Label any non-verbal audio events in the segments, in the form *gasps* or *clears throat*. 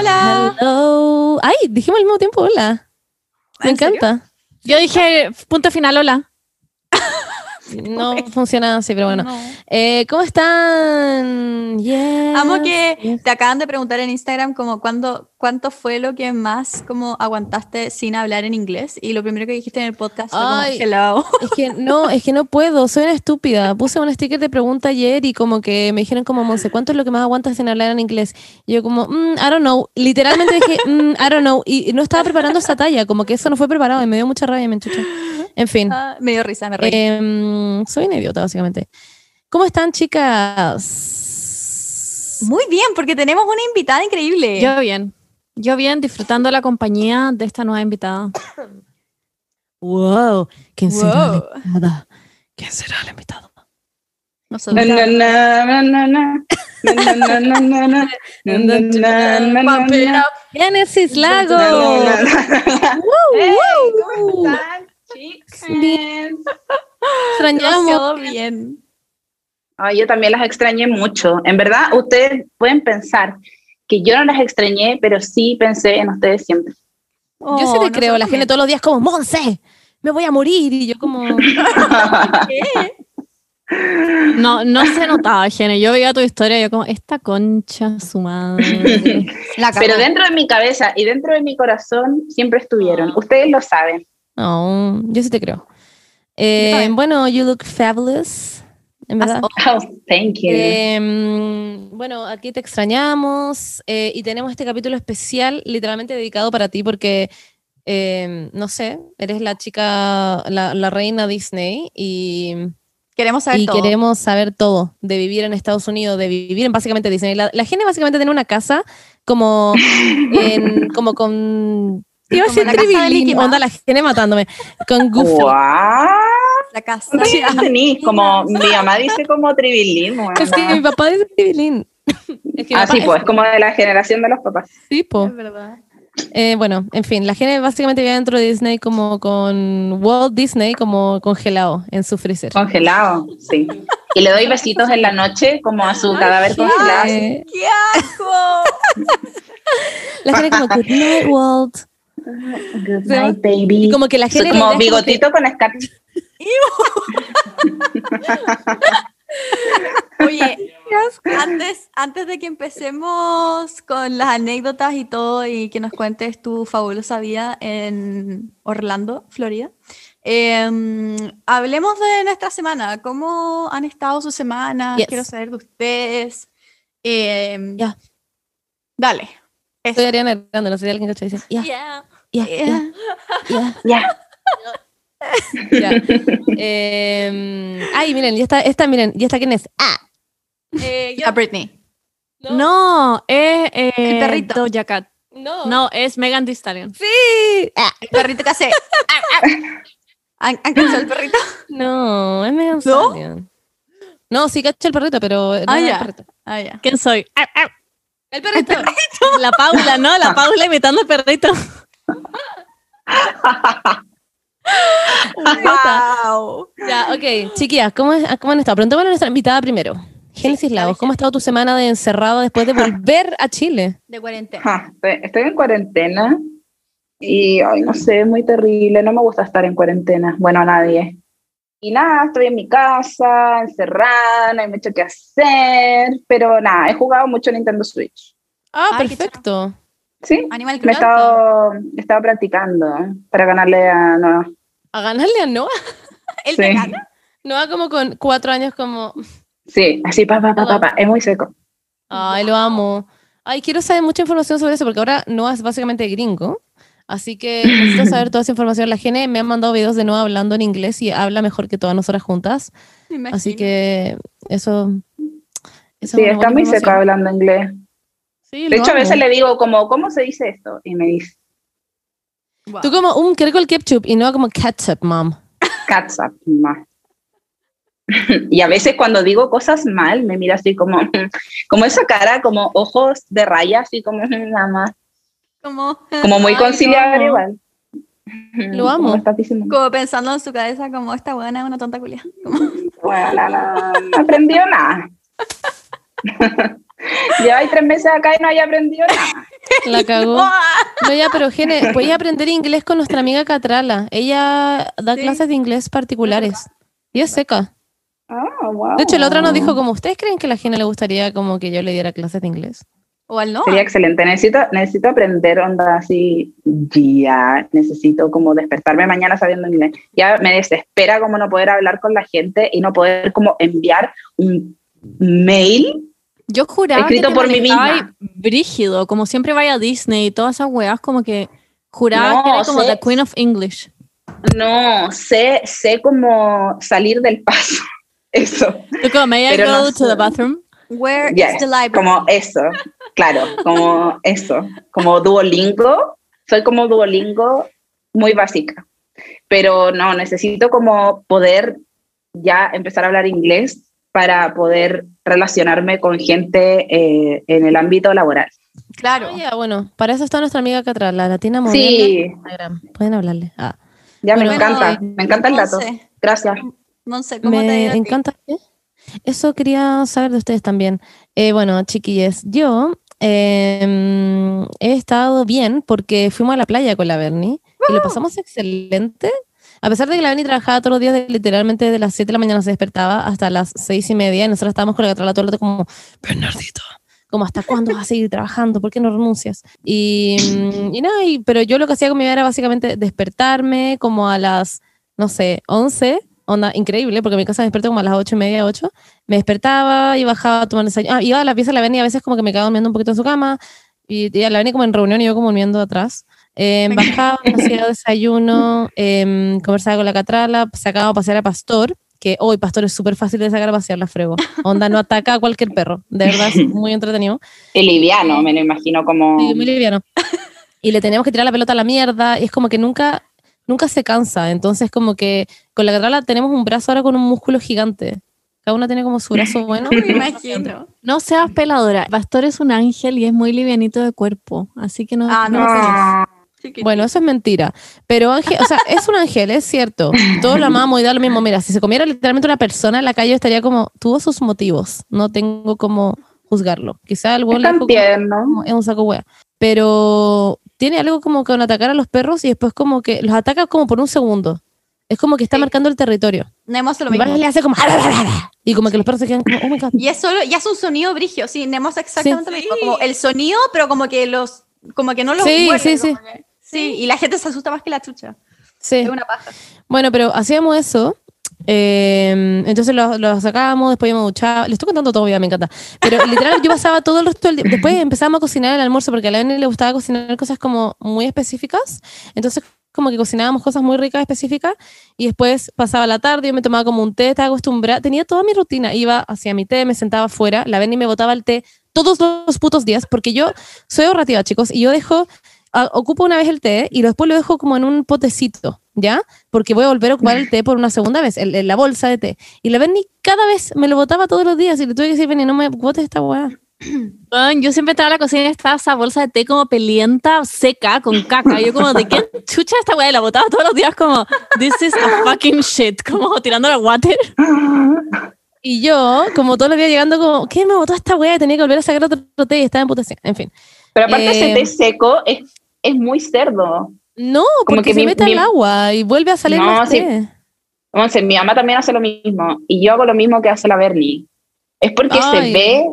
Hola. Hello. Ay, dijimos al mismo tiempo hola. Me encanta. Yo dije punto final, hola. No funciona así, pero bueno. No. Eh, ¿Cómo están? Yes, Amo que yes. te acaban de preguntar en Instagram como cuándo, cuánto fue lo que más como aguantaste sin hablar en inglés y lo primero que dijiste en el podcast fue como Ay. hello. Es que no, es que no puedo, soy una estúpida. Puse un sticker de pregunta ayer y como que me dijeron como, Monse, ¿cuánto es lo que más aguantas sin hablar en inglés? Y yo como, "Mm, I don't know. Literalmente dije, "Mm, I don't know. Y no estaba preparando esa talla, como que eso no fue preparado y me dio mucha rabia, me enchuché. En fin, Ah, me dio risa, me reí. Em, soy una idiota básicamente. ¿Cómo están chicas? Muy bien, porque tenemos una invitada increíble. Yo bien. Yo bien, disfrutando la compañía de esta nueva invitada. Wow, ¿quién será la invitada? ¿Quién será la invitada? Genesis Lago. ¿Cómo están, chicas? Extrañamos. Bien. Ay, yo también las extrañé mucho. En verdad, ustedes pueden pensar que yo no las extrañé, pero sí pensé en ustedes siempre. Yo sí Oh, te creo, nosotros la gente todos los días como, Monse, me voy a morir. Y yo como, *laughs* ¿Qué? No, no se notaba, Gene. Yo veía tu historia y yo como, esta concha, su madre. La *laughs* Pero dentro de mi cabeza y dentro de mi corazón siempre estuvieron. Ah. Ustedes lo saben. no, yo sí te creo. Eh, bueno, you look fabulous, en verdad. Oh, thank you. Eh, bueno, aquí te extrañamos eh, y tenemos este capítulo especial literalmente dedicado para ti porque, eh, no sé, eres la chica, la, la reina Disney y, Queremos saber y todo. queremos saber todo de vivir en Estados Unidos, de vivir en básicamente Disney. La, la gente básicamente tiene una casa como, *laughs* en- como con... Iba a decir Tribilín, onda la gente matándome. Con Goofy. Guau. La casa. *laughs* Como mi mamá dice como tribilín. Es que mi papá dice Tribilín. Es que Ah, es- pues, como de la generación de los papás. sí, po. Es verdad. Eh, bueno, en fin, la gente básicamente vive dentro de Disney como con Walt Disney como congelado en su freezer. Congelado, sí. Y le doy besitos en la noche como a su cadáver congelado. ¡Qué asco! *laughs* la gente como Good night, Walt. Good night, baby. Y como que la Soy gente como como que- bigotito con escarcha. *laughs* Oye, antes, antes de que empecemos con las anécdotas y todo y que nos cuentes tu fabulosa vida en Orlando, Florida, em, hablemos de nuestra semana. ¿Cómo han estado sus semanas? Yes. Quiero saber de ustedes. Em, Ya. Dale. Eso. Soy Ariana Grande, no sé si alguien cacha dice. Ya, Yeah, ya, yeah. ya, Ya. ya. Em, ay, miren, ya está, esta, miren, ya está quién es. Ah. Eh, yo- A Britney. No, es eh, El perrito. Doja Cat. no. No, es Megan Thee Stallion. Sí. Ah, El perrito que hace. ah, ah. ¿Han, cachado el perrito? no, es Megan ¿No? Stallion. No, sí cacho el perrito, pero no Ah, el ya. perrito. Ah, ya. ¿Quién soy? Ah, ah. El perrito. La Paula, ¿no? La Paula imitando al perrito. Wow. Ya, ok. Chiquillas, ¿cómo, es- ¿cómo han estado? Preguntémosle a nuestra invitada primero. Génesis Lagos, ¿cómo ha estado tu semana de encerrado después de volver a Chile? De cuarentena. Estoy, en cuarentena y, ay, no sé, es muy terrible. No me gusta estar en cuarentena. Bueno, a nadie. Y nada, estoy en mi casa, encerrada, no hay mucho que hacer. Pero nada, he jugado mucho Nintendo Switch. Ah, Ay, qué perfecto. Sí, Animal me he Crossing. estado, he estado practicando ¿eh? para ganarle a Noah. A ganarle a Noah. *laughs* ¿Él Sí. te gana? Noah como con cuatro años como... Sí, así, pa, pa, pa, pa, pa, es muy seco. Ay, lo amo. Ay, quiero saber mucha información sobre eso porque ahora Noah es básicamente gringo. Así que necesito saber toda esa información. La gente me han mandado videos de Noah hablando en inglés y habla mejor que todas nosotras juntas. Así que eso... eso Sí, es está muy seco hablando inglés. Sí, De hecho, a amo. veces le digo como, ¿cómo se dice esto? Y me dice, Wow. Tú como un quiero el ketchup y Noah como ketchup, mom. catsup, ma. *laughs* Y a veces cuando digo cosas mal, me mira así como, *laughs* como esa cara, como ojos de raya, así como *laughs* nada más, Como, como muy conciliador no. igual. Lo amo. Como estás diciendo. como pensando en su cabeza como esta buena es una tonta culia. Bueno, no, no, no aprendió nada. *laughs* Lleváis tres meses acá y no haya aprendido nada. La cagó. *laughs* No, ya, pero Gene, voy a aprender inglés con nuestra amiga Catrala. Ella da Sí. clases de inglés particulares. Y es seca. Ah, wow. De hecho, la otra nos dijo como, ¿ustedes creen que a la Gene le gustaría como que yo le diera clases de inglés? O al no. Sería excelente. Necesito, necesito aprender onda así. Ya, necesito como despertarme mañana sabiendo inglés. Ya me desespera como no poder hablar con la gente y no poder como enviar un mail. Yo juraba Escrito que te por mí misma. brígido, como siempre vaya a Disney y todas esas weas, como que juraba No, que era como sé- the Queen of English. No, sé, sé cómo salir del paso. *laughs* Eso. Como, may I Pero go no to sé. the bathroom? Where Yes, is the library? como eso, claro, como eso, como Duolingo, soy como Duolingo muy básica, pero no, necesito como poder ya empezar a hablar inglés para poder relacionarme con gente eh, en el ámbito laboral. Claro. Ya, bueno, para eso está nuestra amiga Catrala, la latina moderna. Sí, Instagram. Pueden hablarle. Ah. ya me encanta, eh, me encanta el dato. Monse, Gracias. Monse, ¿cómo te ha Me ti? encanta. ¿qué? Eso quería saber de ustedes también. Eh, bueno, chiquilles, yo eh, he estado bien porque fuimos a la playa con la Bernie y lo pasamos excelente. A pesar de que la Bernie trabajaba todos los días, literalmente de las 7 de la mañana se despertaba hasta las 6 y media y nosotros estábamos con la Catrala todo el rato como, Bernardito, como hasta cuándo vas a seguir trabajando, ¿por qué no renuncias? Y, mm, y nada, y- pero yo lo que hacía con mi vida era básicamente despertarme como a las, no sé, 11, onda increíble, porque mi casa me despierto como a las 8 y media, 8, me despertaba y bajaba a tomar desayuno, ah, iba a la pieza de la Berni, a veces como que me quedaba durmiendo un poquito en su cama, y, y la Berni como en reunión y yo como durmiendo atrás. Eh, bajaba, hacía desayuno, em, conversaba con la catrala, sacaba a pasear a Pastor, que hoy Pastor es súper fácil de sacar a pasear la frego. Onda, no ataca a cualquier perro, de verdad es *laughs* muy entretenido. Y liviano, me lo imagino como... Sí, muy liviano. *laughs* Y le teníamos que tirar la pelota a la mierda. Y es como que nunca, nunca se cansa. Entonces, como que con la catrala tenemos un brazo ahora con un músculo gigante. Cada una tiene como su brazo *laughs* bueno. Me imagino. No seas peladora. Pastor es un ángel y es muy livianito de cuerpo, así que no. Ah, no. Ah, Bueno, eso es mentira. Pero Ángel, o sea, *laughs* es un ángel, es cierto. Todos lo amamos y da lo mismo. Mira, si se comiera literalmente una persona en la calle, estaría como, tuvo sus motivos. No tengo como juzgarlo. Quizá algo es le es un saco wea. Pero tiene algo como con atacar a los perros y después como que los ataca como por un segundo. Es como que está Sí. marcando el territorio. Nemo hace lo Y mismo. Vargas le hace como y como que los perros se quedan como, oh my god. Y es solo, y hace un sonido brigio, sí, Nemo hace exactamente lo mismo, como el sonido, pero como que los, como que no los Sí, sí, sí. que- sí, y la gente se asusta más que la chucha. Sí. Es una paja. Bueno, pero hacíamos eso. eh, entonces lo, lo sacábamos, después íbamos a duchar. Le estoy contando todo, ya me encanta. Pero *laughs* literal, yo pasaba todo el resto del día. Después empezamos a cocinar el almuerzo porque a la Eni le gustaba cocinar cosas como muy específicas. Entonces, como que cocinábamos cosas muy ricas, específicas. Y después pasaba la tarde, yo me tomaba como un té, estaba acostumbrada. Tenía toda mi rutina. Iba hacia mi té, me sentaba afuera. La Beni me botaba el té todos los putos días porque yo soy ahorrativa, chicos. Y yo dejo, ocupo una vez el té y después lo dejo como en un potecito, ¿ya? Porque voy a volver a ocupar el té por una segunda vez, el- el- la bolsa de té. Y la Benny cada vez me lo botaba todos los días y le tuve que decir, Benny, no me botes esta weá. *clears throat* Weón, yo siempre estaba en la cocina y estaba esa bolsa de té como pelienta, seca, con caca. Yo como, ¿de qué chucha esta weá? Y la botaba todos los días como, this is a fucking shit, como tirando la water. Y yo, como todos los días llegando, como, ¿qué me botó esta weá? Y tenía que volver a sacar otro, té y estaba en putación. En fin. Pero aparte ese Eh, té seco es, es muy cerdo. No, Como porque que se mi- mete mi- al agua y vuelve a salir No, más sí. Entonces, mi mamá también hace lo mismo y yo hago lo mismo que hace la Bernie. Es porque Ay. se ve,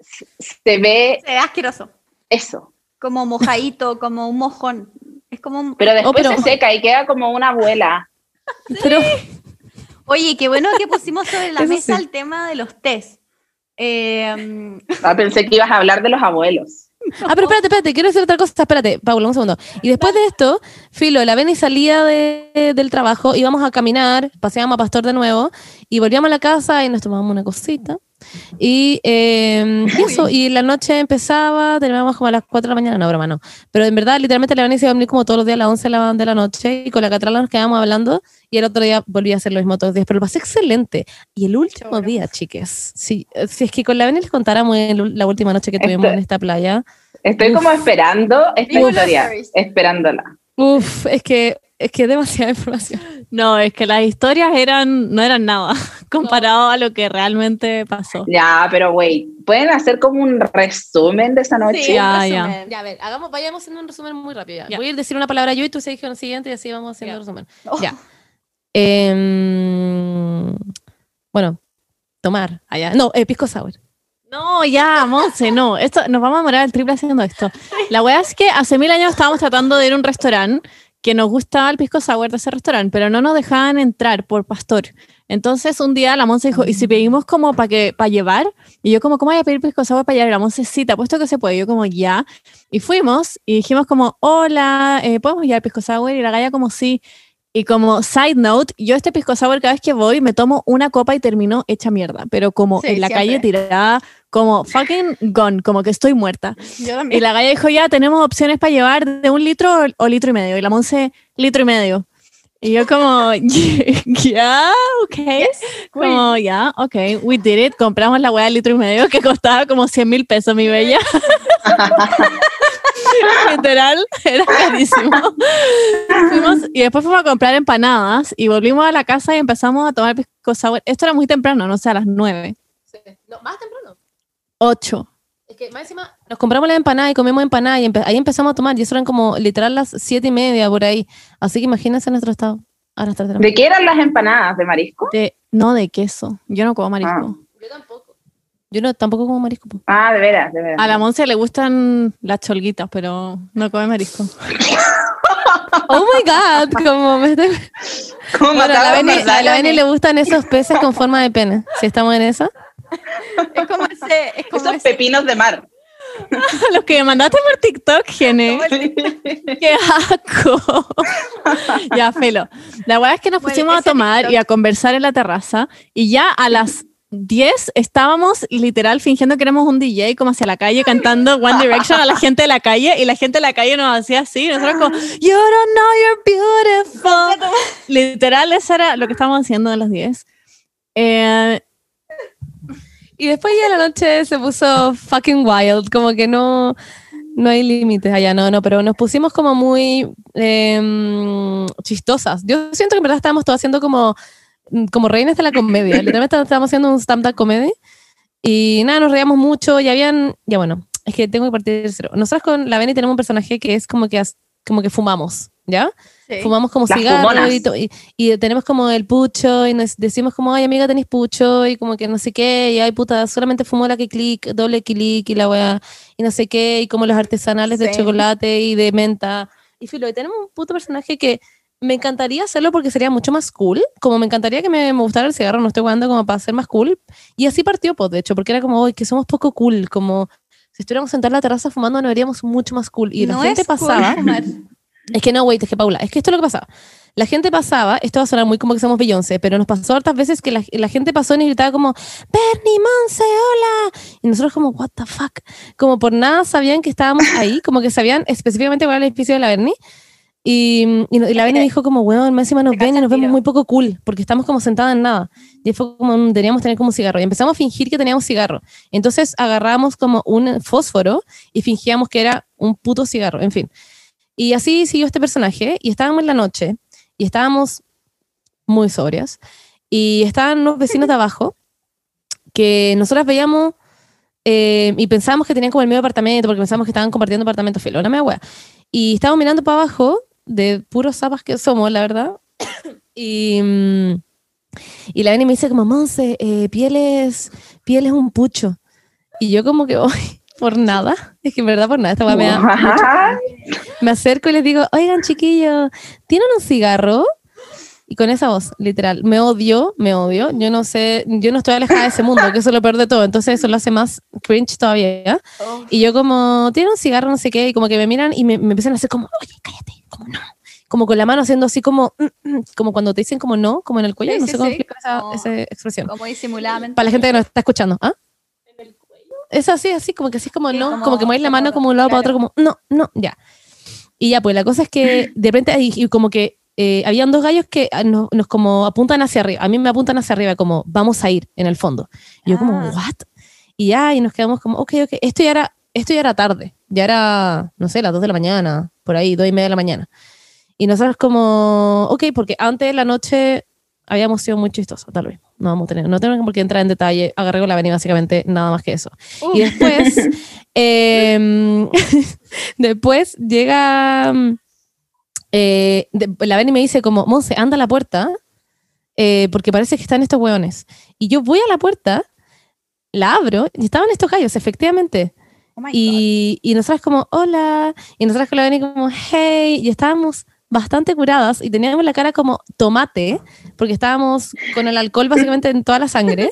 se ve Se ve asqueroso, eso, como mojadito, como un mojón. Es como un... pero después pero- se *laughs* seca y queda como una abuela. Pero, Oye, qué bueno que pusimos sobre la *laughs* Eso mesa sí. el tema de los test. Eh, Ah, pensé que ibas a hablar de los abuelos. Ah, pero espérate, espérate, quiero decir otra cosa. Espérate, Paula, un segundo. Y después de esto, Filo, la Beni salía de- del trabajo, íbamos a caminar, paseábamos a Pastor de nuevo, y volvíamos a la casa y nos tomábamos una cosita. Y, eh, y eso, y la noche empezaba, terminábamos como a las 4 de la mañana, no, broma, no. Pero en verdad, literalmente la se iba a venir como todos los días a las 11 de la, de la noche, y con la Catrala nos quedábamos hablando, y el otro día volví a hacer lo mismo todos los días, pero lo pasé excelente. Y el último día, chiques, si, si es que con la Beni les contáramos el- la última noche que tuvimos Este- en esta playa, Estoy Uf. como esperando esta historia, esperándola. Uf, es que es que demasiada *laughs* información. No, es que las historias eran, no eran nada. Comparado a lo que realmente pasó. Ya, pero güey, ¿pueden hacer como un resumen de esa noche? Sí, Ya, un ya. resumen. Ya, a ver, hagamos, vayamos haciendo un resumen muy rápido. ya. Ya. Voy a ir decir una palabra yo y tú se lo siguiente y así vamos haciendo Ya. el resumen. Oh. Ya. Em, bueno, tomar. Allá. No, eh, pisco sour. No, ya, Monse, no. Esto, nos vamos a demorar el triple haciendo esto. La wea es que hace mil años estábamos tratando de ir a un restaurante que nos gustaba el pisco sour de ese restaurante, pero no nos dejaban entrar por pastor. Entonces un día la Monse dijo, ¿y si pedimos como para que para llevar? Y yo como, ¿cómo voy a pedir pisco sour para llevar? Y la Monse, sí, te apuesto que se puede. Y yo como, ya. Y fuimos y dijimos como, hola, eh, ¿podemos llevar pisco sour? Y la galla como, sí. Y como side note, yo este pisco sour cada vez que voy me tomo una copa y termino hecha mierda, pero como Sí, en la siempre. calle tirada, como fucking gone, como que estoy muerta. Yo Y también. la galla dijo, ya tenemos opciones para llevar de un litro o, o litro y medio. Y la Monse, litro y medio. Y yo como, *laughs* ya, ok. Como, ya, ok, we did it. Compramos la weá de litro y medio que costaba como 100 mil pesos, mi bella. *laughs* Literal, era carísimo. Fuimos, y después fuimos a comprar empanadas y volvimos a la casa y empezamos a tomar pisco sour. Esto era muy temprano, no sé, a las 9, No, más temprano. 8. Es que más encima nos compramos la empanada y comemos empanada y empe- ahí empezamos a tomar y eso eran como literal las siete y media por ahí. Así que imagínense nuestro estado. Ahora está ¿De qué eran las empanadas? ¿De marisco? De, no de queso. Yo no como marisco. Yo tampoco. Yo no, tampoco como marisco. Ah, de veras, de veras. A la Monse le gustan las cholguitas, pero no come marisco. *laughs* Oh my god, como me estoy... ¿Cómo me Bueno, a la Beni, le gustan esos peces con forma de pene. Si estamos en esa. *laughs* Es como ese, es como Esos ese- pepinos de mar. *laughs* Los que me mandaste por TikTok, Gene. *laughs* ¡Qué asco! ya, felo. La verdad es que nos Bueno, pusimos a tomar TikTok. y a conversar en la terraza y ya a las 10 estábamos literal fingiendo que éramos un DJ como hacia la calle cantando One Direction a la gente de la calle y la gente de la calle nos hacía así, nosotros como You don't know you're beautiful. literal, eso era lo que estábamos haciendo a las 10. Eh, Y después ya la noche se puso fucking wild, como que no, no hay límites allá, no, no, pero nos pusimos como muy em, chistosas. Yo siento que en verdad estábamos todos haciendo como, como reinas de la comedia, literalmente estábamos haciendo un stand-up comedy y nada, nos reíamos mucho y habían, ya bueno, es que tengo que partir de cero. Nosotros con la Beni tenemos un personaje que es como que, como que fumamos, ¿ya? Sí. fumamos como Las cigarro fumonas. y, to- y, y tenemos como el pucho y nos decimos como, ay amiga, tenéis pucho y como que no sé qué, y ay puta, solamente fumo la que clic, doble clic y la weá, y no sé qué, y como los artesanales de Sí. chocolate y de menta. Y filo, y tenemos un puto personaje que me encantaría hacerlo porque sería mucho más cool, como me encantaría que me, me gustara el cigarro, no estoy jugando como para ser más cool. Y así partió, pues, de hecho, porque era como, hoy que somos poco cool, como si estuviéramos sentados en la terraza fumando, nos veríamos mucho más cool. Y la No gente cool pasaba. fumar. Es que no, wait, es que Paula, es que esto es lo que pasaba. La gente pasaba, esto va a sonar muy como que somos Beyoncé, pero nos pasó hartas veces que la, la gente pasó y nos gritaba como, Bernie Monse, hola. Y nosotros como, what the fuck. Como por nada sabían que estábamos ahí, como que sabían específicamente cuál era el edificio de la Bernie. Y, y, y la Bernie dijo como, weón, más encima nos ven y nos vemos muy poco cool, porque estamos como sentadas en nada. Y fue como, teníamos que tener como un cigarro. Y empezamos a fingir que teníamos cigarro. Entonces agarramos como un fósforo y fingíamos que era un puto cigarro, en fin. Y así siguió este personaje y estábamos en la noche y estábamos muy sobrias y estaban unos vecinos de abajo que nosotras veíamos eh, y pensábamos que tenían como el medio apartamento porque pensábamos que estaban compartiendo apartamento filo, una wea. Y estábamos mirando para abajo de puros zapas que somos, la verdad. *coughs* y, mm, y la Beni me dice como, Monse, eh, piel, es, piel es un pucho. Y yo como que, *laughs* hoy por nada, es que en verdad por nada, esta me da me acerco y les digo, oigan chiquillos, ¿tienen un cigarro? Y con esa voz, literal, me odio, me odio. Yo no sé, yo no estoy alejada de ese mundo, que eso es lo peor de todo. Entonces eso lo hace más cringe todavía. Oh. Y yo como, ¿tienen un cigarro? No sé qué. Y como que me miran y me, me empiezan a hacer como, oye, cállate, como no. Como con la mano haciendo así como, mm, mm, como cuando te dicen como no, como en el cuello. Sí, no sí, sé cómo sí. explicar esa, esa expresión. Como disimuladamente. Para la gente que nos está escuchando. ¿Ah? Es así, así, como que así es como Sí, no, como- como, que mueves la mano como- como un lado para otro, claro. como no, no, ya. Y ya, pues la cosa es que *laughs* de repente, y, y como que eh, habían dos gallos que ah, nos, nos como apuntan hacia arriba. A mí me apuntan hacia arriba, como vamos a ir en el fondo. Y yo, como, Ah. ¿what? Y ya, y nos quedamos como, ok, ok. Esto ya era, esto ya era tarde. Ya era, no sé, las dos de la mañana, por ahí, dos y media de la mañana. Y nosotros, como, ok, porque antes de la noche habíamos sido muy chistosos, tal vez. No vamos a tener, no tenemos por qué entrar en detalle. Agarré con la Beni básicamente nada más que eso. Y después, *laughs* em, después llega eh, de- la Beni me dice como, Monse, anda a la puerta, eh, porque parece que están estos hueones. Y yo voy a la puerta, la abro, y estaban estos gallos, efectivamente. Oh. Y, y nosotras como, hola. Y nosotras con la Beni como, hey. Y estábamos bastante curadas y teníamos la cara como tomate, porque estábamos con el alcohol básicamente en toda la sangre.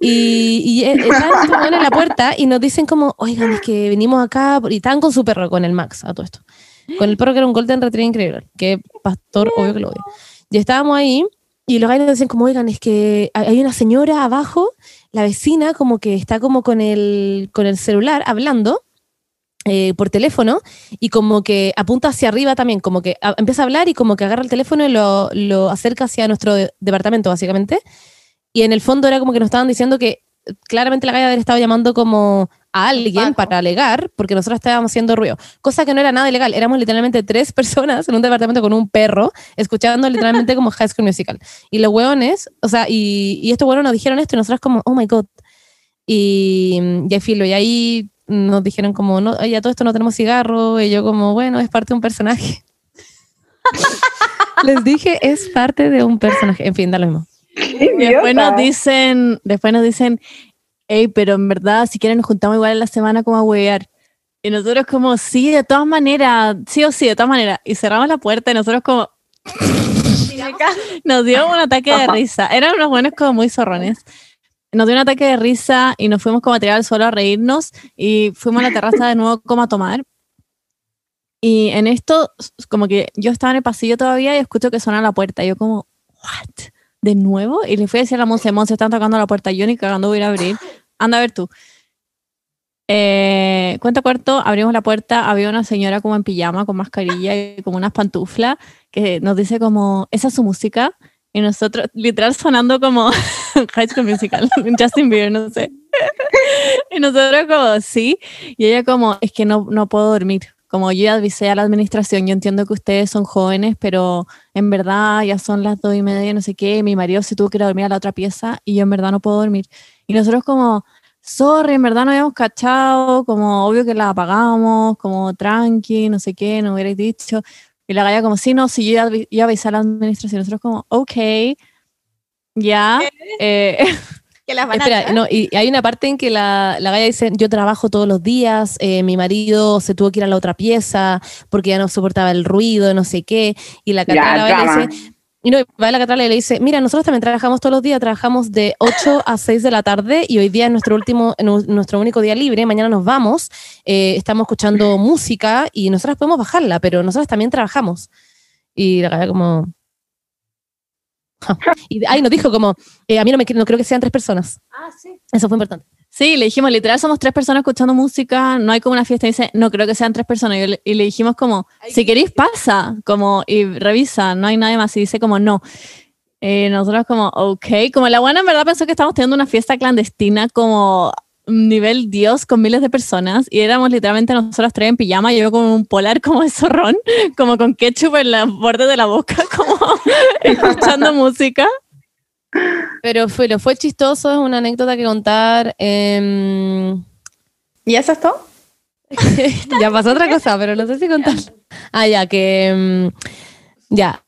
Y, y eh, hueones en la puerta y nos dicen como, oigan, es que venimos acá. Y estaban con su perro, con el Max, a todo esto. Con el perro que era un Golden Retriever increíble, que Pastor, obvio que lo odia. Y estábamos ahí y los gallos nos dicen como, oigan, es que hay una señora abajo, la vecina como que está como con el, con el celular hablando eh, por teléfono y como que apunta hacia arriba también, como que a- empieza a hablar y como que agarra el teléfono y lo, lo acerca hacia nuestro de- departamento básicamente. Y en el fondo era como que nos estaban diciendo que claramente la galla había estado llamando como a alguien Paco. para alegar porque nosotros estábamos haciendo ruido, cosa que no era nada ilegal, éramos literalmente tres *laughs* personas en un departamento con un perro escuchando literalmente como High School Musical. Y los hueones, o sea, y, y estos hueones nos dijeron esto y nosotros como, oh my god. Y ya filo, y ahí nos dijeron como, no, ya todo esto no tenemos cigarro, y yo como, bueno, es parte de un personaje. *laughs* Les dije, es parte de un personaje. En fin, da lo mismo. Después nos dicen, después nos dicen, hey, pero en verdad, si quieren nos juntamos igual en la semana como a huevear. Y nosotros como, sí, de todas maneras, sí o sí, de todas maneras. Y cerramos la puerta y nosotros como, *laughs* *laughs* nos dio un ataque de risa. Eran unos buenos como muy zorrones. Nos dio un ataque de risa y nos fuimos como a tirar al suelo a reírnos y fuimos a la terraza de nuevo como a tomar. Y en esto, como que yo estaba en el pasillo todavía y escucho que suena la puerta. Y yo como, ¿what? ¿De nuevo? Y le fui a decir a la Monse, Monse, están tocando la puerta. Yo ni cagando voy a ir a abrir. Anda a ver tú. Eh, cuento corto, abrimos la puerta, había una señora como en pijama, con mascarilla y como unas pantuflas, que nos dice como, esa es su música. Y nosotros, literal, sonando como *laughs* High School Musical, *laughs* Justin Bieber, no sé. *laughs* y nosotros como, sí. Y ella como, es que no, no puedo dormir. Como yo ya avisé a la administración, yo entiendo que ustedes son jóvenes, pero en verdad ya son las dos y media, no sé qué, mi marido se tuvo que ir a dormir a la otra pieza y yo en verdad no puedo dormir. Y nosotros como, sorry, en verdad no habíamos cachado, como obvio que la apagamos, como tranqui, no sé qué, no hubierais dicho. Y la galla como, sí, no, sí, yo ya, ya avisé a la administración. Nosotros como, ok, ya. eh, *laughs* que las van a Espera, echar. no, y hay una parte en que la, la galla dice, yo trabajo todos los días, eh, mi marido se tuvo que ir a la otra pieza porque ya no soportaba el ruido, no sé qué, y la Catrala va y no, va la Catrala y le dice, mira, nosotros también trabajamos todos los días, trabajamos de 8 a 6 de la tarde y hoy día es nuestro último, nu- nuestro único día libre, mañana nos vamos, eh, estamos escuchando música y nosotras podemos bajarla, pero nosotros también trabajamos. Y la como... *laughs* Y ahí nos dijo como, eh, a mí no, me, no creo que sean tres personas. Ah, sí. Eso fue importante. Sí, le dijimos, literal, somos tres personas escuchando música, no hay como una fiesta. Y dice, no creo que sean tres personas. Y, le- y le dijimos como, si queréis pasa, como, y revisa, no hay nadie más. Y dice como, no. Eh, nosotros como, ok. Como la buena en verdad pensó que estábamos teniendo una fiesta clandestina como nivel Dios con miles de personas y éramos literalmente nosotros tres en pijama y yo como un polar *laughs* como de zorrón, como con ketchup en la borde de la boca, *laughs* como *laughs* escuchando música. Pero fue, lo fue chistoso, es una anécdota que contar. em, ¿Y eso es todo? *laughs* ya pasó otra cosa, pero no sé si contar. Ah, ya, que. em, ya.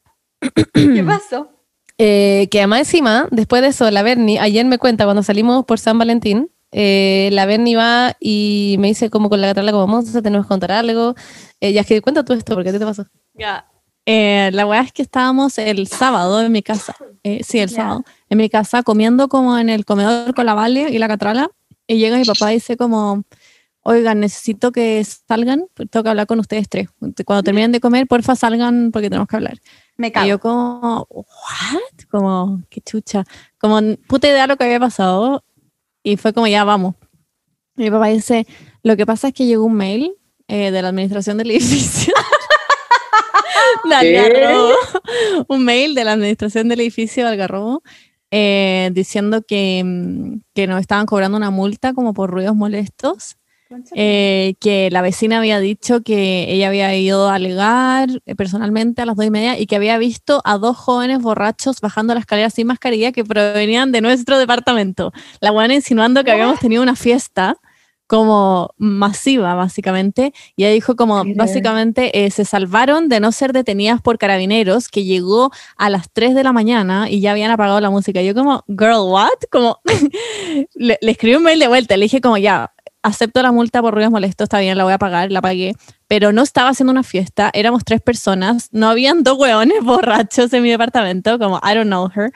¿Qué pasó? *clears throat* Eh, que además encima, después de eso, la Berni, ayer me cuenta cuando salimos por San Valentín, eh, la Berni va y me dice como con la Catrala como, Monza, tenemos que contar algo. Eh, ya es que cuenta tú esto, porque a ti te pasó? Ya. Eh, la weá es que estábamos el sábado en mi casa. Eh, sí, el sábado. En mi casa comiendo como en el comedor con la Vale y la Catrala. Y llega mi papá y dice como, oigan, necesito que salgan, tengo que hablar con ustedes tres. Cuando terminen de comer, porfa salgan porque tenemos que hablar. Me Y cago. yo como, ¿what? Como, qué chucha. Como, puta idea lo que había pasado. Y fue como, ya, vamos. Y mi papá dice, lo que pasa es que llegó un mail eh, de la administración del *laughs* edificio. *laughs* Algarrobo. *laughs* Un mail de la administración del edificio de Algarrobo. eh, diciendo que, mm, que nos estaban cobrando una multa como por ruidos molestos eh, que la vecina había dicho que ella había ido a alegar eh, personalmente a las dos y media y que había visto a dos jóvenes borrachos bajando la escalera sin mascarilla que provenían de nuestro departamento. La buena insinuando que habíamos *laughs* tenido una fiesta como masiva, básicamente, y ella dijo como, básicamente, eh, se salvaron de no ser detenidas por carabineros, que llegó a las 3 de la mañana y ya habían apagado la música. Yo como, girl, what? Como, *laughs* le, le escribí un mail de vuelta, le dije como, ya, acepto la multa por ruidos molestos, está bien, la voy a pagar, la pagué, pero no estaba haciendo una fiesta, éramos tres personas, no habían dos hueones *laughs* borrachos en mi departamento, como, I don't know her.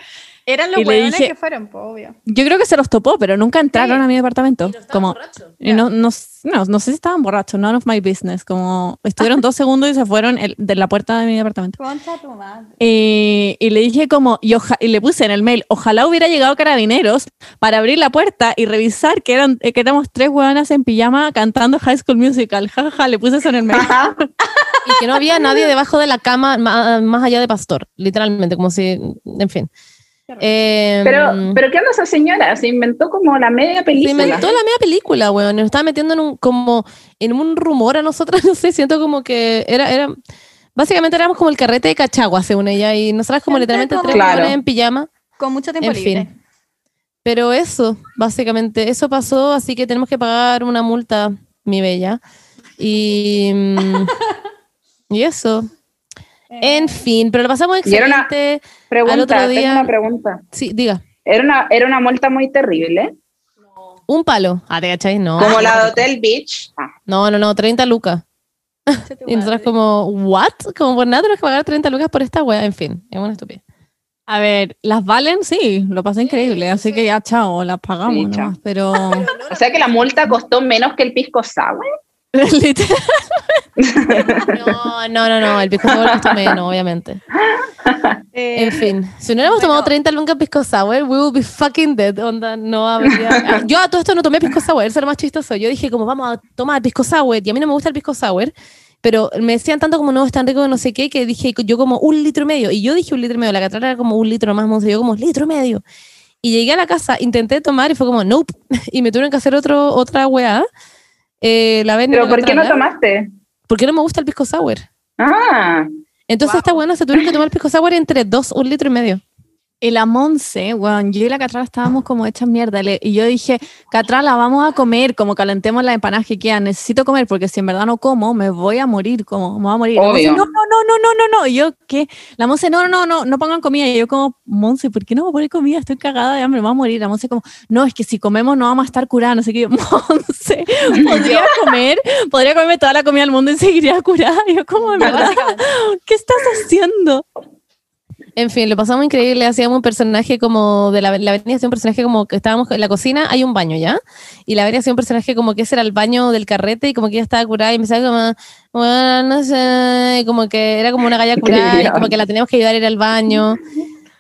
Eran los Y hueones dije- que fueron, po, obvio. Yo creo que se los topó, pero nunca entraron a mi departamento. como, y Ya. no, no, no, no sé si estaban borrachos, none of my business. Como estuvieron dos *laughs* segundos y se fueron el- de la puerta de mi departamento. Concha tu madre. Eh, y le dije como, y, oja- y le puse en el mail, ojalá hubiera llegado carabineros para abrir la puerta y revisar que, eran, que éramos tres hueonas en pijama cantando High School Musical. Ja, ja, ja, le puse eso en el mail. Y que no había nadie debajo de la cama ma- más, allá de Pastor, literalmente, como si, en fin. Eh, Pero, pero ¿qué onda esa señora? Se inventó como la media se película. inventó la media película, weón. Nos estaba metiendo en un, como, en un rumor a nosotras, *laughs* no sé, siento como que era, era, básicamente éramos como el carrete de Cachagua, según ella, y nosotras como Gente literalmente como- tres Claro. en pijama. Con mucho tiempo En libre. fin. Pero eso, básicamente, eso pasó, así que tenemos que pagar una multa, mi bella. Y, mm, *laughs* y eso. En fin, pero lo pasamos Y era una- excelente. Pregunta, Al otro día- tengo una pregunta. Sí, diga. Era una, era una multa muy terrible, Un palo. Ah, ¿te cachai? No. como la de Hotel Beach. Ah, No, no, no, 30 lucas. *laughs* Y nosotros como, ¿what? Como por nada tenemos que pagar 30 lucas por esta wea. En fin, es una estupidez. A ver, las valen, sí, lo pasé increíble, así que ya, chao, las pagamos Sí, chao. nomás, pero *laughs* o sea que la multa costó menos que el pisco sour. *laughs* literal, No, *laughs* no, no, no, el pisco sour costó menos, obviamente. Eh, En fin, si no hubiéramos bueno. tomado 30 lucas pisco sour, we will be fucking dead. Onda, no habría. *laughs* Yo a todo esto no tomé pisco sour, eso es lo más chistoso. Yo dije, como vamos a tomar pisco sour, y a mí no me gusta el pisco sour, pero me decían tanto como no es tan rico que no sé qué, que dije yo como un litro y medio. Y yo dije un litro y medio, la catrala era como un litro más, monstruo, yo como litro y medio. Y llegué a la casa, intenté tomar y fue como, nope. Y me tuvieron que hacer otro, otra weá. Eh, la y Pero ¿por qué no tomaste? Porque no me gusta el pisco sour. Ah, Entonces esta buena se tuvieron que tomar pisco sour entre dos, un litro y medio. Y la Monse, weón, yo y la Catrala estábamos como hechas mierda. Y yo dije, Catrala, vamos a comer, como calentemos las empanadas que quedan. Necesito comer porque si en verdad no como, me voy a morir, como, me voy a morir. La Monse, Obvio. no, no, no, no, no, no, no. Y yo, ¿qué? La Monse, no, no, no, no, no pongan comida. Y yo como, Monse, ¿por qué no a poner comida? Estoy cagada de hambre, me voy a morir. La Monse como, no, es que si comemos no vamos a estar curadas. No sé qué. *laughs* Yo, Monse, podría *laughs* comer, podría comerme toda la comida del mundo y seguiría curada. Y yo como, en verdad, ¿qué estás haciendo? En fin, lo pasamos increíble. Hacíamos un personaje como de la, la avenida, hacía un personaje como que estábamos en la cocina, hay un baño ya. Y la avenida hacía un personaje como que ese era el baño del carrete y como que ella estaba curada y empezaba como, bueno, no sé, y como que era como una galla curada y como que la teníamos que ayudar a ir al baño.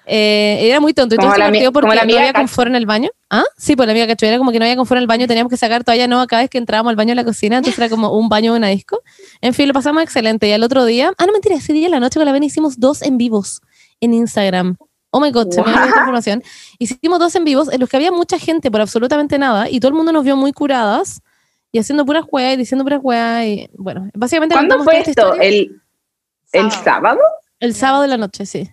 Eh, era muy tonto y todo se partió porque no había confort en el baño. ¿Ah? Sí, pues la amiga Cacho era como que no había confort en el baño, teníamos que sacar toalla nueva cada vez que entrábamos al baño de la cocina, entonces era como un baño de una disco. En fin, lo pasamos excelente. Y al otro día, ah, no mentira, ese día en la noche con la Beni hicimos dos en vivos en Instagram. Oh my god, se me esta información. Hicimos dos en vivos en los que había mucha gente por absolutamente nada y todo el mundo nos vio muy curadas y haciendo puras juegas y diciendo puras juegas y bueno, básicamente ¿Cuándo fue esto? historia. ¿El, ¿El sábado? El sábado de la noche, sí.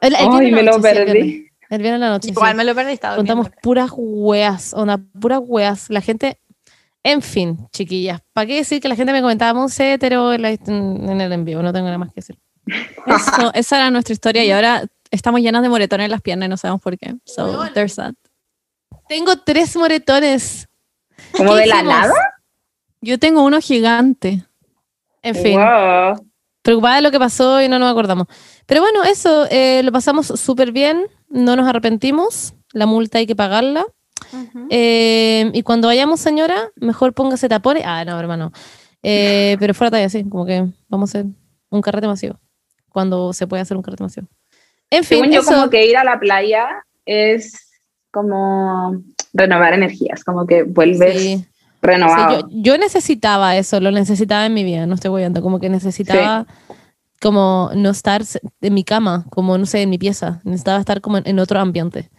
El, el Ay, viernes me de la lo sí, el perdí. viernes. El viernes de la noche. sí. Igual me lo perdí, estaba Contamos puras weas, onda, puras weas. La gente, en fin, chiquillas, ¿para qué decir que la gente me comentaba Monse hetero en, en el en vivo? No tengo nada más que decir. Eso, *laughs* esa era nuestra historia y ahora estamos llenas de moretones en las piernas y no sabemos por qué. So, there's that. Tengo tres moretones. ¿Como ¿Qué de la nada? Yo tengo uno gigante. En fin, Wow. preocupada de lo que pasó y no nos acordamos. Pero bueno, eso, eh, lo pasamos súper bien, no nos arrepentimos, la multa hay que pagarla. Eh, y cuando vayamos, señora, mejor póngase tapones. Ah, no, hermano. Eh, *laughs* pero fuera talla, sí, como que vamos a hacer un carrete masivo. Cuando se puede hacer un masivo. En fin, Según yo, eso. como que ir a la playa es como renovar energías, como que vuelves sí. Sí, renovado. yo, yo necesitaba eso, lo necesitaba en mi vida, no estoy voyando, como que necesitaba como no estar en mi cama, como no sé, en mi pieza, necesitaba estar como en, en otro ambiente.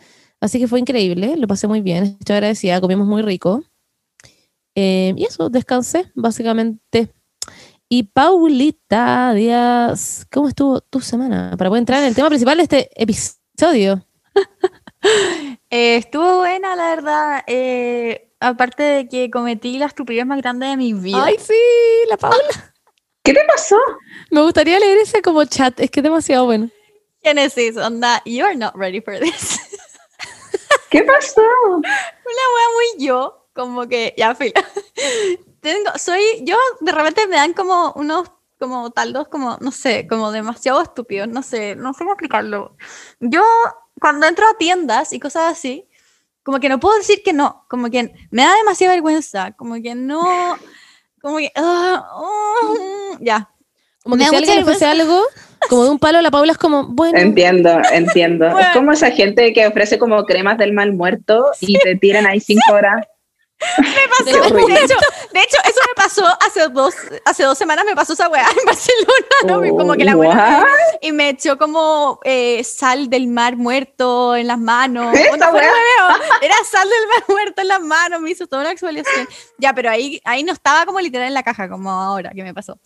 Así que fue increíble, lo pasé muy bien, estoy agradecida, comimos muy rico. Eh, y eso, descansé, básicamente. Y Paulita Díaz, ¿cómo estuvo tu semana? Para poder entrar en el tema principal de este episodio. *laughs* Eh, estuvo buena, la verdad. eh, aparte de que cometí la estupidez más grande de mi vida. Ay, sí, la Paula. *laughs* ¿Qué te pasó? Me gustaría leer ese como chat, es que es demasiado bueno. Genesis, onda, you are not ready for this. ¿Qué pasó? *laughs* Una wea muy yo, como que, ya, fila. Tengo, soy, yo de repente me dan como unos, como taldos, como, no sé, como demasiado estúpidos, no sé, no sé cómo explicarlo. Yo, cuando entro a tiendas y cosas así, como que no puedo decir que no, como que me da demasiada vergüenza, como que no, como que, ah, ah, ya. Como Me que si alguien le ofrece algo, como de un palo, la Paula es como, bueno, Entiendo, entiendo. Bueno. Es como esa gente que ofrece como cremas del mal muerto y te tiran ahí cinco horas. Pasó. Qué horrible. De hecho, de hecho, eso me pasó hace dos, hace dos semanas, me pasó esa weá en *laughs* Barcelona, ¿no? Oh, como que la weá what? y me echó como eh, sal del mar muerto en las manos. ¿Esa weá? de Era sal del mar muerto en las manos, me hizo toda una exfoliación. Ya, pero ahí, ahí no estaba como literal en la caja, como ahora que me pasó.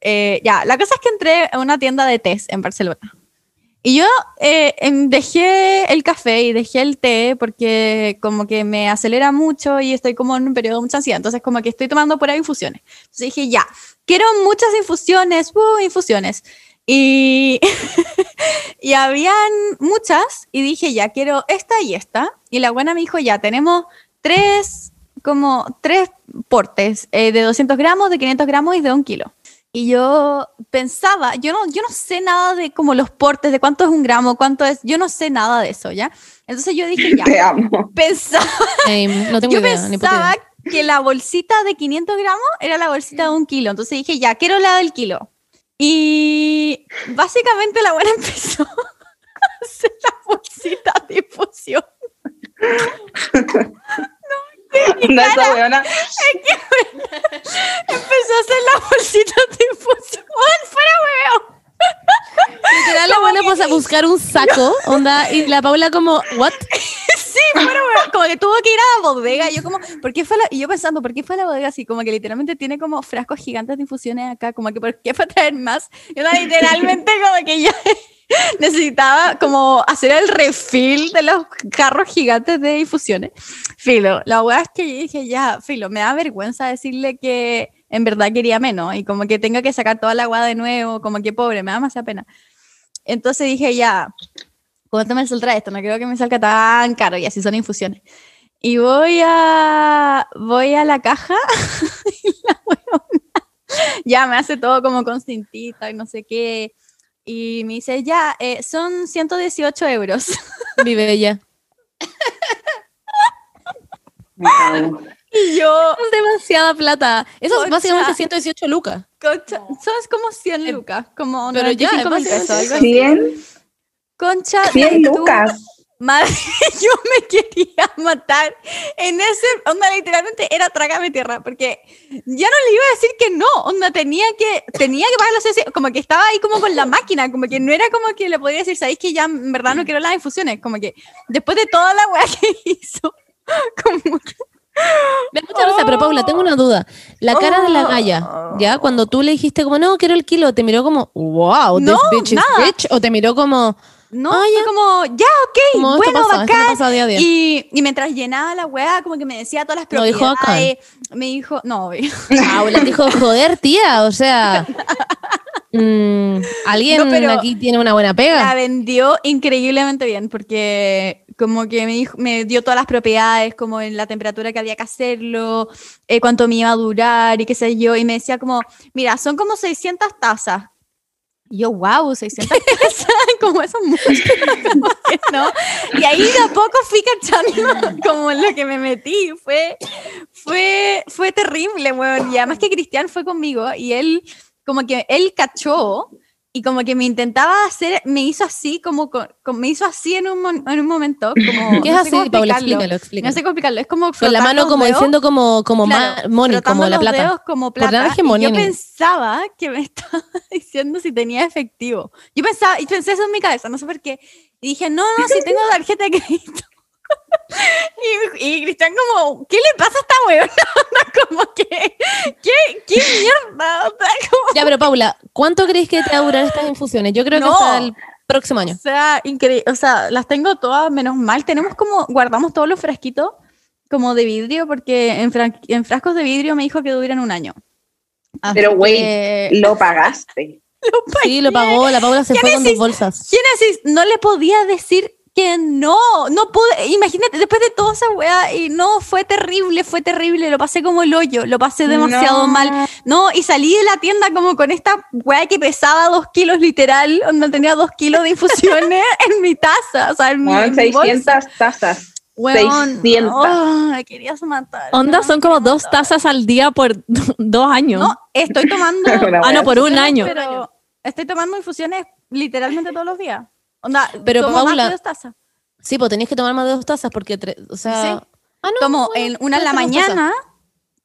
Eh, ya, la cosa es que entré a una tienda de tés en Barcelona. Y yo eh, em, dejé el café y dejé el té porque como que me acelera mucho y estoy como en un periodo de mucha ansiedad. Entonces como que estoy tomando por ahí infusiones. Entonces dije, ya, quiero muchas infusiones, uh, infusiones. Y, *laughs* y habían muchas y dije, ya, quiero esta y esta. Y la buena me dijo, ya, tenemos tres, como tres portes eh, de 200 gramos, de 500 gramos y de un kilo. Y yo pensaba, yo no, yo no sé nada de como los portes, de cuánto es un gramo, cuánto es, yo no sé nada de eso, ¿ya? Entonces yo dije, ya, *laughs* Te amo. pensaba, eh, no *laughs* tengo yo idea, ni pensaba idea. que la bolsita de 500 gramos era la bolsita de un kilo. Entonces dije, ya, quiero la del kilo. Y básicamente la buena *laughs* empezó a hacer la bolsita de infusión. No, esa weona. Empezó a hacer la bolsita de infusión. ¡Weón, fuera hueveo! Literal, la buena pasa a buscar un saco, onda, y la Paula como, ¿what? *laughs* Sí, fuera. Como que tuvo que ir a la bodega. Y yo como, ¿por qué fue la...? Y yo pensando, ¿por qué fue a la bodega así? Como que literalmente tiene como frascos gigantes de infusiones acá. Como que, ¿por qué fue a traer más? Y onda, literalmente *laughs* como que yo *laughs* necesitaba como hacer el refill de los carros gigantes de infusiones. Filo, la weá es que yo dije, ya, Filo, me da vergüenza decirle que en verdad quería menos y como que tenga que sacar toda la agua de nuevo, como que pobre, me da demasiada pena. Entonces dije, ya, ¿cuánto me saldrá esto? No creo que me salga tan caro y así son infusiones. Y voy a, voy a la caja *laughs* y la ya me hace todo como con cintita y no sé qué. Y me dice, ya, eh, son 118 euros. *laughs* Mi bella. *laughs* Me cago. Y yo, Es demasiada plata. Eso es básicamente 118 lucas. concha, ¿sabes? Como 100 Eh, lucas, como pero ya, 95 mil es pesos. básicamente algo así. 100, Concha, 100 tú- lucas. Madre, *laughs* yo me quería matar en ese, onda, literalmente era trágame tierra, porque ya no le iba a decir que no, onda, tenía que, tenía que pagar los CC, como que estaba ahí como con la máquina, como que no era como que le podía decir, sabéis que ya en verdad no quiero las infusiones, como que después de toda la weá que *laughs* hizo, como que, Me da mucha risa, pero Paula, tengo una duda. La cara de la galla, ¿ya? Cuando tú le dijiste como, no, quiero el kilo, ¿te miró como, wow, No, this bitch is nada. rich? ¿O te miró como, no, Ah, fue como, ya, ok, bueno, esto bacán, pasa día a día? Y, y mientras llenaba la weá, como que me decía todas las Lo dijo propiedades, acá. me dijo, no. *laughs* Paula dijo, joder, tía, o sea, *laughs* mm, alguien No, pero aquí tiene una buena la pega. vendió increíblemente bien porque como que me, dijo, me dio todas las propiedades, como en la temperatura que había que hacerlo, eh, cuánto me iba a durar y qué sé yo, y me decía como, mira, son como 600 tazas. Yo, wow, 600 tazas, como eso es mucho, no. Y ahí de a poco fui cachando *laughs* como en lo que me metí, fue, fue, fue terrible, weón. Y además que Cristian fue conmigo y él, como que él cachó y como que me intentaba hacer, me hizo así, como, con- con- me hizo así en un, en un momento. Como, *laughs* ¿Qué es no sé así, Paula? Explícalo, explícalo. No sé cómo explicarlo, es como Con la mano como dedos, diciendo como, como claro, money, como la plata. dedos como plata. y yo pensaba que me *laughs* estaba diciendo si tenía efectivo. Yo pensaba, y pensé eso en mi cabeza, no sé por qué. Y dije, no, no, si tengo tarjeta de crédito. *laughs* Y, y Cristian como, ¿qué le pasa a esta weona? *laughs* como que, ¿qué, qué mierda? O sea, como- Ya, pero Paula, ¿cuánto crees que te va a durar estas infusiones? Yo creo que hasta el próximo año. O sea, increíble. O sea, las tengo todas menos mal. Tenemos como, guardamos todos los frasquitos como de vidrio, porque en, fran- en frascos de vidrio me dijo que duran un año. Así Pero, güey, que- *laughs* Lo pagaste. Sí, lo pagó, la Paula se fue con dos bolsas. Génesis, no le podía decir que no, no pude, imagínate, después de toda esa weá, y no, fue terrible, fue terrible, lo pasé como el hoyo, lo pasé demasiado No. mal, no, y salí de la tienda como con esta weá que pesaba dos kilos literal, donde tenía dos kilos de infusiones *laughs* en mi taza, o sea, en mi, Weón, en mi bolsa. 600 tazas. Weón, 600. oh, me querías matar. Onda son como dos matar. tazas al día por *laughs* dos años. No, estoy tomando... *laughs* Ah, no, por un año. Pero estoy tomando infusiones literalmente todos los días. Onda, Pero, tomo más de dos tazas. Sí, pues tenías que tomar más de dos tazas porque, tre- o sea... Sí. Ah, no, tomo bueno, en una en la tazas. mañana,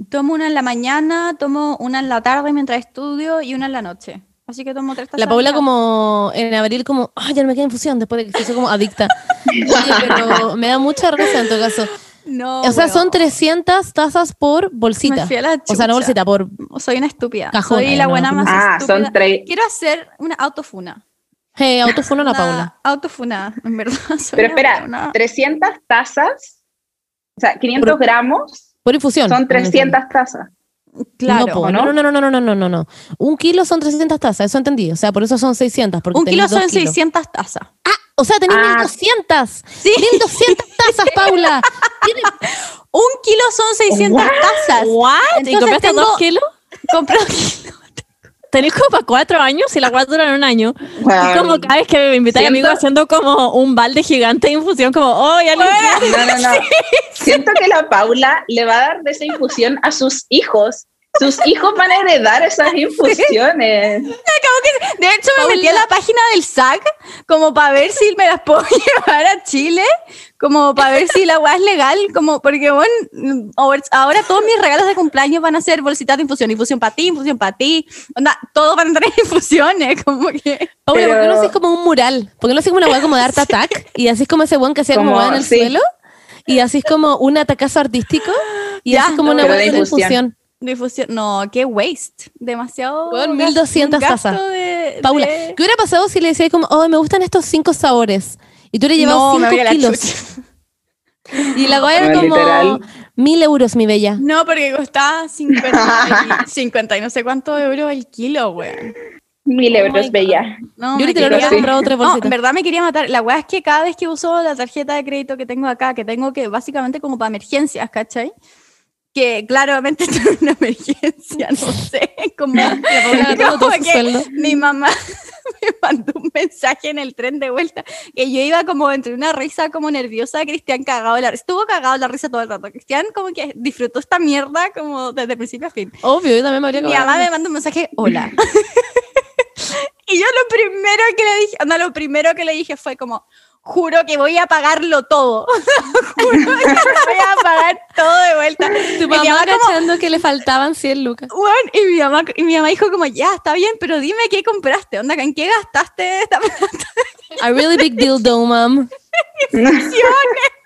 tomo una en la mañana, tomo una en la tarde mientras estudio y una en la noche. Así que tomo tres tazas. La Paula como en abril como, ay, ya no me queda infusión después de que se hizo como adicta. *laughs* Oye, pero me da mucha risa en todo caso. No, O sea, son 300 tazas por Me bolsita. fui a la O sea, no bolsita, por... Soy una estúpida. Soy la no, buena no más Ah, estúpida. son tres. Quiero hacer una autofuna. Hey, autofuno la Una Paula. Autofuna, en verdad. *laughs* Pero una espera, buena. 300 tazas, o sea, 500 Por- gramos Por infusión. son 300 tazas. Claro. No, po, ¿o no, no? no, no, no, no, no, no, no. Un kilo son 300 tazas, eso entendí. O sea, por eso son 600. Porque Un kilo son kilos. 600 tazas. O sea, tenés Ah. 1200. Sí. 1200 *laughs* tazas, Paula. Tiene- Un kilo son 600 What? tazas. ¿What? ¿Y Entonces compraste tengo- dos kilos? *laughs* Compré Tenés como para cuatro años y la cuatro duran un año. Y Weón. como cada vez que me invitan Siento- amigos haciendo como un balde gigante de infusión, como, oh, ya lo No, no, no. *laughs* Siento que la Paula le va a dar de esa infusión a sus hijos. Sus hijos van a heredar esas *laughs* infusiones. De hecho, me metí a la página del SAC como para ver si me las puedo *laughs* llevar a Chile, como para ver si la weá es legal, como porque bueno, ahora, todos mis regalos de cumpleaños van a ser bolsitas de infusión, infusión para ti, infusión para ti, onda, todos van a tener *laughs* infusiones, como que... Paula, ¿por qué no haces como un mural? ¿Por qué no haces como una hueá como de Art Attack? Y así como ese buen que hacía como, Como- en el sí. suelo. Y así como un atacazo artístico. Y Ya, así como una hueá de de infusión. Difusión, no, qué waste, demasiado... Gas- 1200 gasto tazas. de- Paula, de- ¿qué hubiera pasado si le decías como, oh, me gustan estos cinco sabores? Y tú le llevabas No, me voy a 5 la kilos. *laughs* Y la hueá era No, como literal. mil euros, mi bella. No, porque costaba 50 y, *laughs* 50 y no sé cuántos euros el kilo, weón. Mil Oh euros, bella. No, Yo quería- hubiera comprado tres No, bolsitas. en verdad me quería matar. La weá es que cada vez que uso la tarjeta de crédito que tengo acá, que tengo que básicamente como para emergencias, ¿cachai? Que claramente *laughs* es una emergencia, no sé, como, como su que mi mamá *laughs* me mandó un mensaje en el tren de vuelta que yo iba como entre una risa como nerviosa, Cristian cagado la risa, estuvo cagado la risa todo el rato. Cristian como que disfrutó esta mierda como desde principio a fin. Obvio, yo también me habría Mi mamá me manda un mensaje, hola. *laughs* y yo lo primero que le dije, no, lo primero que le dije fue como, juro que voy a pagarlo todo. *laughs* juro que voy a pagar todo de vuelta. Tu Y mi mamá mamá como, que le faltaban 100 lucas. "Weón", y mi mamá, y mi mamá dijo como, ya, está bien, pero dime qué compraste, onda, ¿en qué gastaste esta plata? A really big deal, though, mom. *laughs*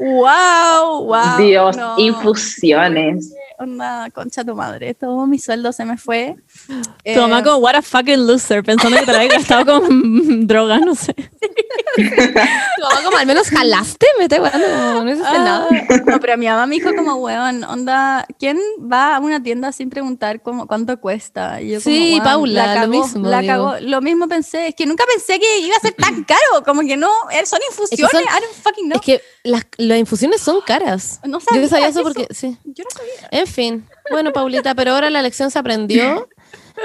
wow, wow. Dios, no. infusiones. Onda, concha tu madre, todo mi sueldo se me fue. Tu mamá Eh, como, what a fucking loser, pensando que te la había gastado con *laughs* drogas, no sé. *laughs* Tu mamá como, al menos jalaste, me está guardando, no hiciste Ah, nada. No, pero mi mamá me dijo como, weón, onda, ¿quién va a una tienda sin preguntar cómo, cuánto cuesta? Y yo como, Sí, "Weón, Paula, la lo mismo, La digo. cagó. Lo mismo pensé, es que nunca pensé que iba a ser tan caro, como que no, eh, son infusiones, son- I don't fucking know. Es que las, las infusiones son caras. No sabía Yo sabía eso eso. porque, sí. Yo no sabía. En fin. Bueno, Paulita, pero ahora la lección se aprendió. *laughs*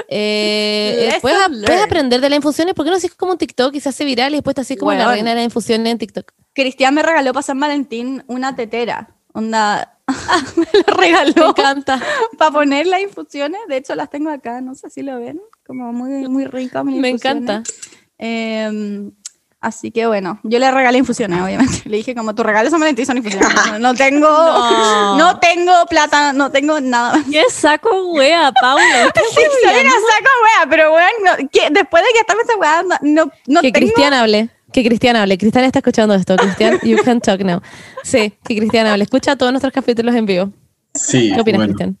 Eh, después *laughs* a- puedes aprender de las infusiones. ¿Por qué no haces como un TikTok y se hace viral y después te haces como la Weón. reina de las infusiones en TikTok? Cristian me regaló para San Valentín una tetera, onda, *laughs* me lo *laughs* Me regaló encanta. para poner las infusiones, de hecho las tengo acá, no sé si lo ven, como muy, muy rica. Me infusiones. encanta. Em, así que bueno, yo le regalé infusiones, obviamente. *laughs* Le dije como tu regalo San Valentín son infusiones. *laughs* No, tengo, No. no. tengo plata, no tengo nada. más. ¿Qué saco, wea, Paula? *laughs* Sí, soy una saco wea, pero weón, no, que después de que estaba esa wea, no, no, no que tengo, Cristian hable. Que Cristian hable. Cristian está escuchando esto. Cristian, you can talk now. Sí, que Cristian hable. Escucha todos nuestros capítulos en vivo. Sí, ¿Qué opinas, bueno, Cristian?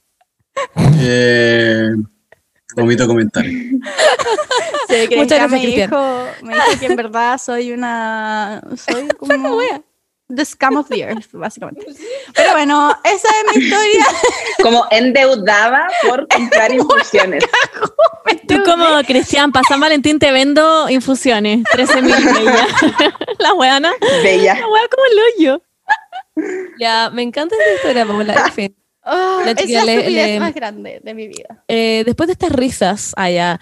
eh, omito comentarios. *laughs* Sí, que Muchas gracias, me Cristian. dijo, me dijo que en verdad soy una. Soy *laughs* como. The scum of the earth, básicamente. Pero bueno, esa es mi historia. *laughs* Como endeudada por comprar infusiones. Tú como Cristian, para San Valentín te vendo infusiones, 13 mil bella. La weana, Bella. la wea como el hoyo. Ya, me encanta esta historia, Paula. En fin. Oh, La es la le- más grande de mi vida. Eh, después de estas risas allá,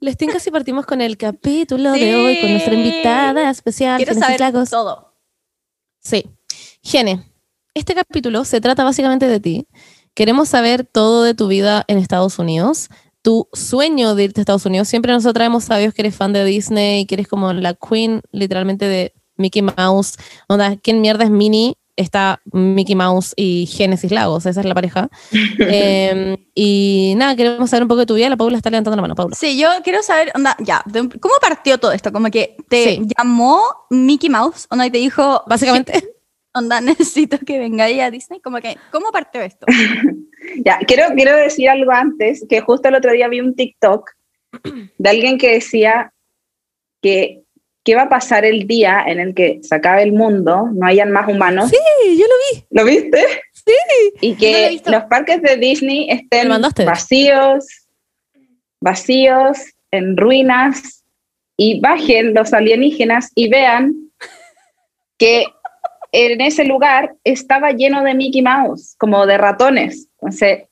les tinca si partimos con el capítulo de hoy, con nuestra invitada especial, Quiero Genesis saber Lagos. todo. Sí. Gene, este capítulo se trata básicamente de ti. Queremos saber todo de tu vida en Estados Unidos, tu sueño de irte a Estados Unidos. Siempre nosotros hemos sabido que eres fan de Disney, que eres como la queen literalmente de Mickey Mouse. Onda, ¿quién mierda es Minnie? Está Mickey Mouse y Genesis Lagos, esa es la pareja. *laughs* Em, y nada, queremos saber un poco de tu vida. La Paula está levantando la mano, Paula. Sí, yo quiero saber, onda, ya, de- ¿cómo partió todo esto? Como que te Sí. llamó Mickey Mouse, onda, y te dijo, Básicamente, onda, *laughs* necesito que vengáis a Disney. Como que, ¿cómo partió esto? *laughs* Ya, quiero, quiero decir algo antes, que justo el otro día vi un TikTok de alguien que decía que qué va a pasar el día en el que se acabe el mundo, no hayan más humanos. Sí, yo lo vi. ¿Lo viste? Sí. Y No lo he que los parques de Disney estén vacíos, vacíos, en ruinas, y bajen los alienígenas y vean que en ese lugar estaba lleno de Mickey Mouse, como de ratones. Entonces,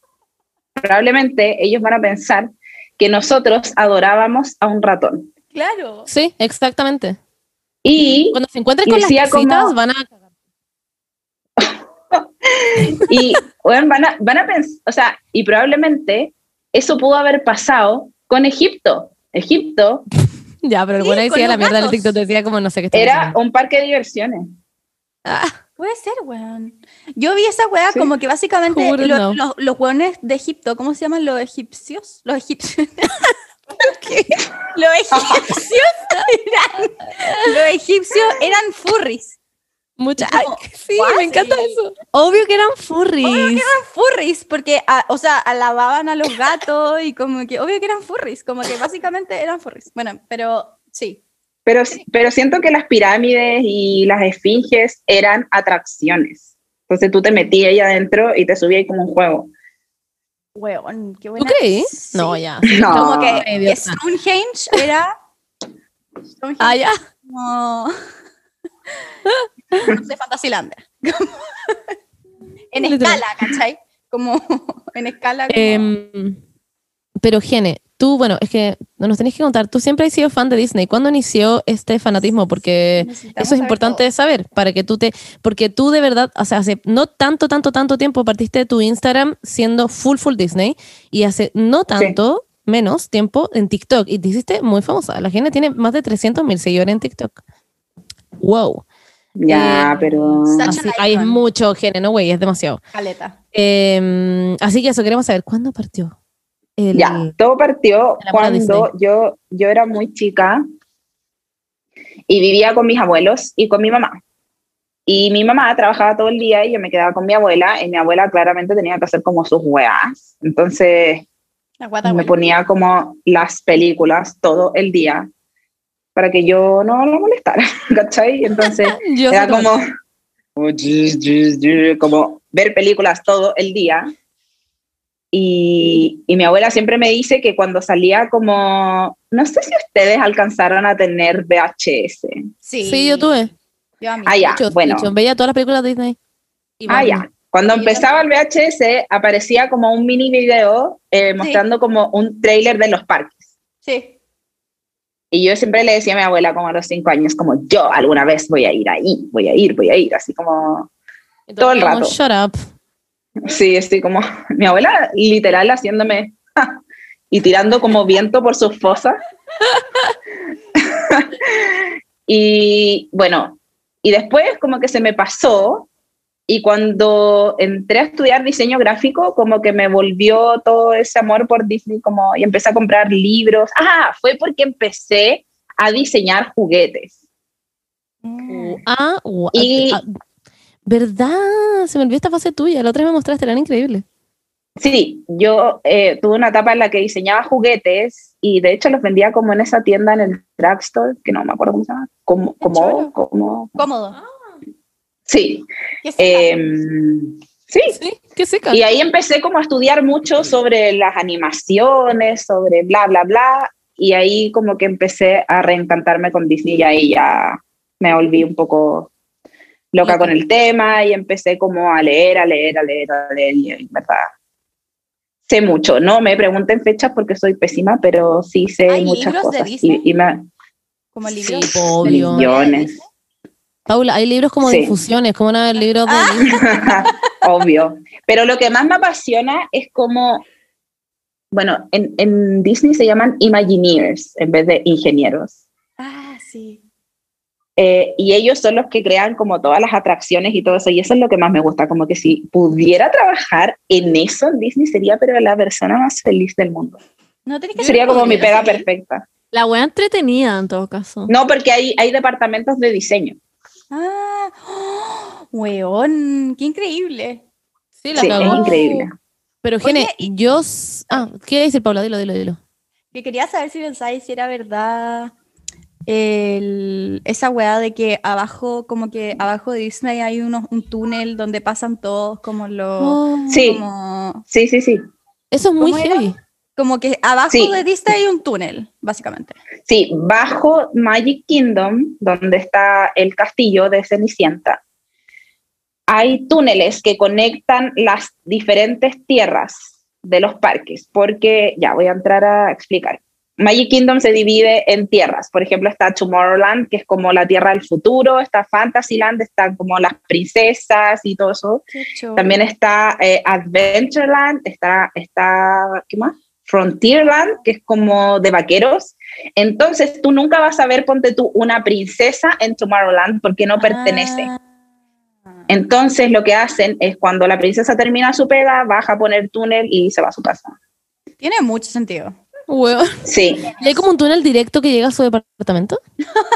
probablemente ellos van a pensar que nosotros adorábamos a un ratón. Claro. Sí, exactamente. Y Cuando se encuentren con las casitas, como- van a *laughs* Y bueno, van a, van a pensar, o sea, y probablemente eso pudo haber pasado con Egipto. Egipto *laughs* Ya, pero el Sí, bueno decía la mierda del. TikTok, decía como no sé qué está era diciendo. un parque de diversiones. Puede ser, weón. Yo vi esa weá Sí. como que básicamente lo- los, los weones de Egipto, ¿cómo se llaman los egipcios? Los egipcios. *laughs* los egipcios eran, los egipcios eran furries. Mucha. Como, Ay, sí, what? me encanta eso. Obvio que eran furries. Eran furries porque, ah, o sea, alababan a los gatos y como que, obvio que eran furries, como que básicamente eran furries. Bueno, pero sí. Pero, pero siento que las pirámides y las esfinges eran atracciones. Entonces tú te metías ahí adentro y te subías ahí como un juego. Weón, qué ¿Tú buena. creí? Sí. No, ya. No, Como que, Ay, Dios. Stonehenge era. Stonehenge Ah, ya. como. *laughs* no sé, Fantasylander. Como- en escala, ¿cachai? Como *laughs* en escala. Como... Em, pero Gene, tú, bueno, es que nos tenés que contar, tú siempre has sido fan de Disney. ¿Cuándo inició este fanatismo? Porque eso es importante todo. saber, para que tú te, porque tú de verdad, o sea, hace no tanto, tanto, tanto tiempo partiste de tu Instagram siendo full, full Disney y hace no tanto, menos tiempo en TikTok y te hiciste muy famosa. La Gene tiene más de 300 mil seguidores en TikTok. Wow. Ya, Eh, pero... Así, an ay, es icon. mucho, Gene, no, güey, es demasiado. Caleta. Em, así que eso queremos saber, ¿cuándo partió? El, Ya, todo partió cuando yo, yo era muy chica y vivía con mis abuelos y con mi mamá. Y mi mamá trabajaba todo el día y yo me quedaba con mi abuela y mi abuela claramente tenía que hacer como sus weas. Entonces me ponía como las películas todo el día para que yo no la molestara, *laughs* ¿cachai? Entonces *laughs* era como, como ver películas todo el día. Y, y mi abuela siempre me dice que cuando salía como, no sé si ustedes alcanzaron a tener VHS. Sí. Sí, yo tuve. Yo a mí. Ah, ya, bueno. muchos. Veía todas las películas de Disney. Y Ah, ya. Cuando Sí, empezaba el VHS aparecía como un mini video eh, mostrando como un trailer de los parques. Sí. Y yo siempre le decía a mi abuela como a los cinco años, como yo alguna vez voy a ir ahí, voy a ir, voy a ir, así como y todo el rato. Shut up. Sí, estoy como mi abuela literal haciéndome ¡ja! y tirando como viento por sus fosas. *laughs* y bueno, y después como que se me pasó y cuando entré a estudiar diseño gráfico como que me volvió todo ese amor por Disney como y empecé a comprar libros. Ah, fue porque empecé a diseñar juguetes. Ah, gua- Y- ah, ¿Verdad? Se me olvidó esta fase tuya. La otra vez me mostraste, eran increíbles. Sí, yo eh, tuve una etapa en la que diseñaba juguetes y de hecho los vendía como en esa tienda en el drugstore, que no me acuerdo cómo se llama. Como, como, como, Cómodo. sí. ¿Qué seca? em, sí, Sí, qué seca. Y ahí empecé como a estudiar mucho sobre las animaciones, sobre bla, bla, bla. Y ahí como que empecé a reencantarme con Disney y ahí ya me volví un poco loca con el tema y empecé como a leer, a leer, a leer, a leer y en verdad sé mucho. No me pregunten fechas porque soy pésima, pero sí sé ¿Hay muchas libros de cosas. Disney? Y, y me, Como Sí, libros. po, obvio. millones. Paula, hay libros como de Sí. infusiones, como una libros de... Ah. *laughs* Obvio. Pero lo que más me apasiona es como, bueno, en, en Disney se llaman Imagineers en vez de ingenieros. Ah, sí. Eh, y ellos son los que crean como todas las atracciones y todo eso. Y eso es lo que más me gusta, como que si pudiera trabajar en eso en Disney sería pero la persona más feliz del mundo. No tenés que Sería como mi pega seguir. perfecta. La wea entretenida en todo caso. No, porque hay, hay departamentos de diseño. Ah, ¡oh! weón, qué increíble. Sí, la Sí, es increíble. Pero, Oye, Gene, y- yo... Ah, ¿qué decir, Paula? Dilo, dilo, dilo. Que quería saber si pensáis si era verdad el- esa weá de que abajo, como que abajo de Disney hay unos, un túnel donde pasan todos como los... Oh, Sí, Como, sí, sí, sí. Eso es muy heavy. como que abajo Sí. de Disney hay un túnel, básicamente. Sí, bajo Magic Kingdom, donde está el castillo de Cenicienta, hay túneles que conectan las diferentes tierras de los parques, porque ya voy a entrar a explicar. Magic Kingdom se divide en tierras. Por ejemplo, está Tomorrowland, que es como la tierra del futuro, está Fantasyland, están como las princesas y todo eso. También está eh, Adventureland, está, está, ¿qué más? Frontierland, que es como de vaqueros. Entonces, tú nunca vas a ver, ponte tú, una princesa en Tomorrowland porque no pertenece. Ah. Entonces, lo que hacen es cuando la princesa termina su pega, baja a poner túnel y se va a su casa. Tiene mucho sentido. Hueón. Sí, ¿Y hay como un túnel directo que llega a su departamento?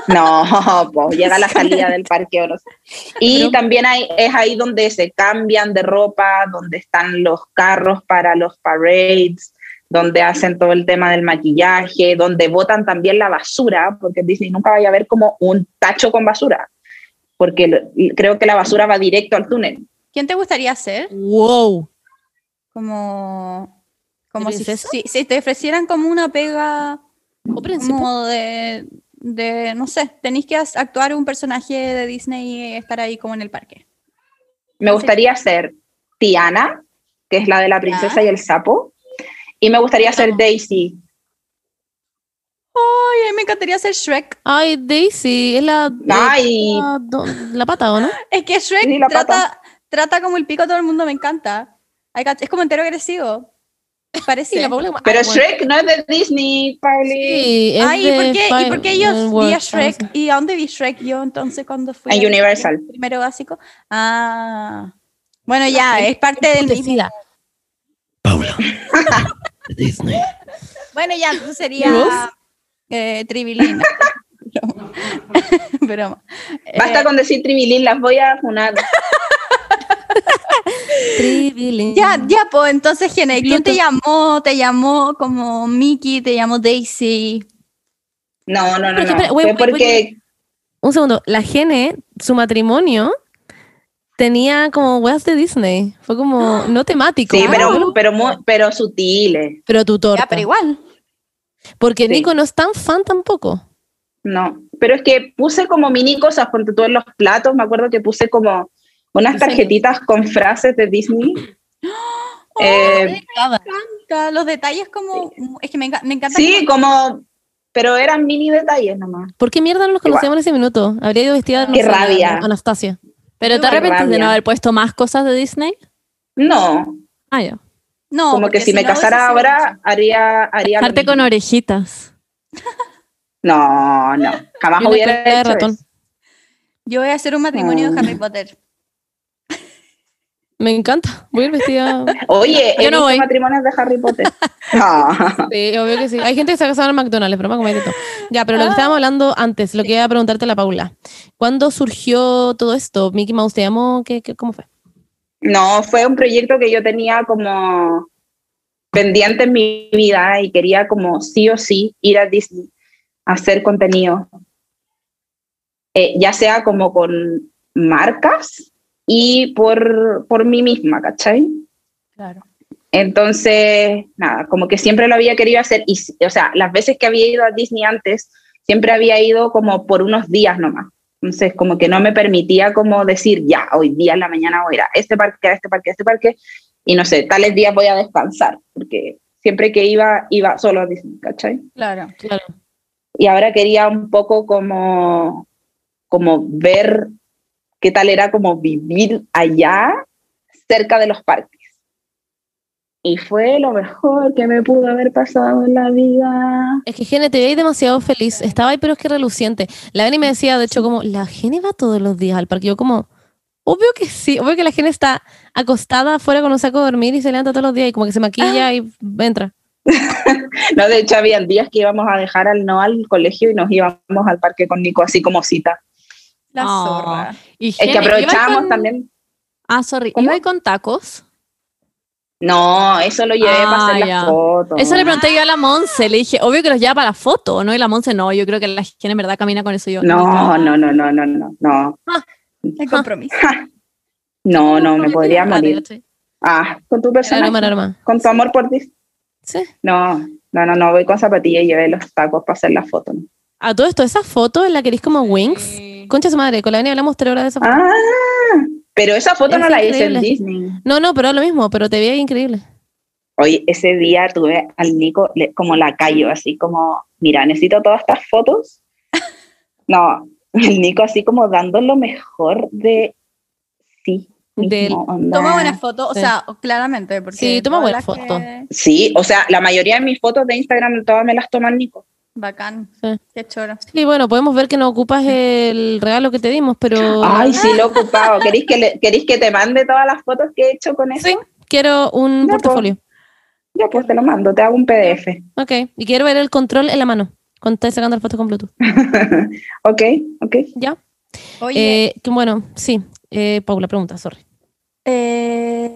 no, *laughs* pues llega a la salida del parque. o no sé. Y Pero- también hay, es ahí donde se cambian de ropa, donde están los carros para los parades, donde hacen todo el tema del maquillaje, donde botan también la basura, porque Disney nunca vaya a ver como un tacho con basura, porque creo que la basura va directo al túnel. ¿Quién te gustaría ser? Wow. Como, como si, princesa? si, si te ofrecieran como una pega como de, de, no sé, tenéis que actuar un personaje de Disney y estar ahí como en el parque. Me gustaría ser Tiana, que es la de la princesa y el sapo, y me gustaría ser. Daisy. Ay, me encantaría ser Shrek. Ay, Daisy, es la... Ay, la, la pata, ¿o no? Es que Shrek Sí, trata, trata como el pico a todo el mundo, me encanta. Es como entero agresivo. Parece. La Paula pero Ay, bueno. Shrek no es de Disney, Pauli. Sí, es Ay, ¿y por qué, ¿y por qué yo eh, vi World, a Shrek? ¿Y a dónde vi Shrek yo entonces cuando fui? En al Universal. Primero básico. Ah. Bueno, ya, es parte del mismo. Paula. *laughs* Disney. Bueno, ya, entonces sería eh, Tribilina. *laughs* Broma. Basta Eh, con decir Tribilín, las voy a funar. *laughs* *laughs* Ya, ya, pues entonces, Gene, ¿quién te llamó? ¿Te llamó como Mickey? ¿Te llamó Daisy? No, no, no, Pero no. espera, wait, Fue wait, wait, porque Un segundo. La Gene, su matrimonio, tenía como weas de Disney. Fue como, *gasps* no temático. sí, ah, pero, pero, pero sutiles. pero tu torta. Ya, pero igual. Porque Sí. Nico no es tan fan tampoco. No, pero es que puse como mini cosas, porque todos los platos, me acuerdo que puse como unas tarjetitas con frases de Disney. *gasps* Eh, encanta, Los detalles como... Es que me, enca- me encanta. sí, como, pero eran mini detalles nomás. ¿Por qué mierda no nos Igual. conocíamos en ese minuto? Habría ido vestida de Qué no sé, rabia. Anastasia. ¿Pero te arrepientes de no haber puesto más cosas de Disney? No, Ah, ya. No, como que si me no casara ahora, haría, haría Dejarte con orejitas. *laughs* No, no, jamás hubiera hecho ratón. eso. Yo voy a hacer un matrimonio de No. Harry Potter. Me encanta. Voy a ir vestida. Oye, Yo no voy. matrimonios de Harry Potter. Ah. *laughs* Sí, obvio que sí. Hay gente que se ha casado en McDonald's, pero me comer de todo. Ya, pero lo que estábamos hablando antes, lo que iba a preguntarte a la Paula. ¿Cuándo surgió todo esto? ¿Mickey Mouse te llamó? ¿Qué, qué, ¿Cómo fue? No, fue un proyecto que yo tenía como pendiente en mi vida y quería como sí o sí ir a Disney a hacer contenido, Eh, ya sea como con marcas y por, por mí misma, ¿cachai? Claro. Entonces, nada, como que siempre lo había querido hacer y, o sea, las veces que había ido a Disney antes, siempre había ido como por unos días nomás. Entonces, como que no me permitía como decir, ya, hoy día en la mañana voy a ir a este parque, a este parque, a este parque, y no sé, tales días voy a descansar, porque siempre que iba, iba solo a Disney, ¿cachai? Claro. Claro. Y ahora quería un poco como, como ver qué tal era como vivir allá, cerca de los parques. Y fue lo mejor que me pudo haber pasado en la vida. Es que Gene, te veis demasiado feliz. Estaba ahí, pero es que reluciente. La Beni me decía, de hecho, como, la Gene va todos los días al parque. Yo como, obvio que sí. Obvio que la Gene está acostada afuera con un saco de dormir y se levanta todos los días y como que se maquilla y entra. *laughs* No, de hecho, había días que íbamos a dejar al no al colegio y nos íbamos al parque con Nico, así como cita. La Oh. zorra. Y Es que aprovechábamos ¿iba con- también. Ah, sorry. ¿Cómo? ¿Iba con tacos? No, eso lo llevé Ah, para hacer ya. las fotos. Eso le pregunté yo a la Monse. Le dije, obvio que los lleva para la foto, ¿no? Y la Monse, no, yo creo que la Gene en verdad camina con eso. Yo, No, no, no, no, no, no, no. El compromiso. *laughs* No, no, me podría morir. Ah, con tu aroma. con tu amor por ti. Sí. No, no, no, no, voy con zapatillas y llevé los tacos para hacer la foto. ¿no? A todo esto, esa foto en la que eres como Wings. Concha su madre, con la Beni hablamos tres horas de esa foto. Ah, pero esa foto Es no la hice en. Disney. No, no, pero es lo mismo, pero te veía increíble. Hoy, ese día tuve al Nico le- como la callo, así como, mira, necesito todas estas fotos. *laughs* No, el Nico así como dando lo mejor de sí. Del-. Toma buenas fotos, o Sí. sea, claramente. Porque Sí, toma buenas fotos. que- Sí, o sea, la mayoría de mis fotos de Instagram todas me las toma el Nico. Bacán. Sí. Qué choro. Sí, bueno, podemos ver que no ocupas el regalo que te dimos, pero Ay, sí, lo he ocupado. ¿Queréis que, le- ¿Queréis que te mande todas las fotos que he hecho con eso? Sí. quiero un Ya, portafolio. Ya, pues te lo mando, te hago un PDF. Ok, y quiero ver el control en la mano cuando estás sacando las fotos con Bluetooth. *laughs* ok, ok. ¿Ya? Oye, Eh, que bueno, sí. Eh, Paula, pregunta, sorry. Eh,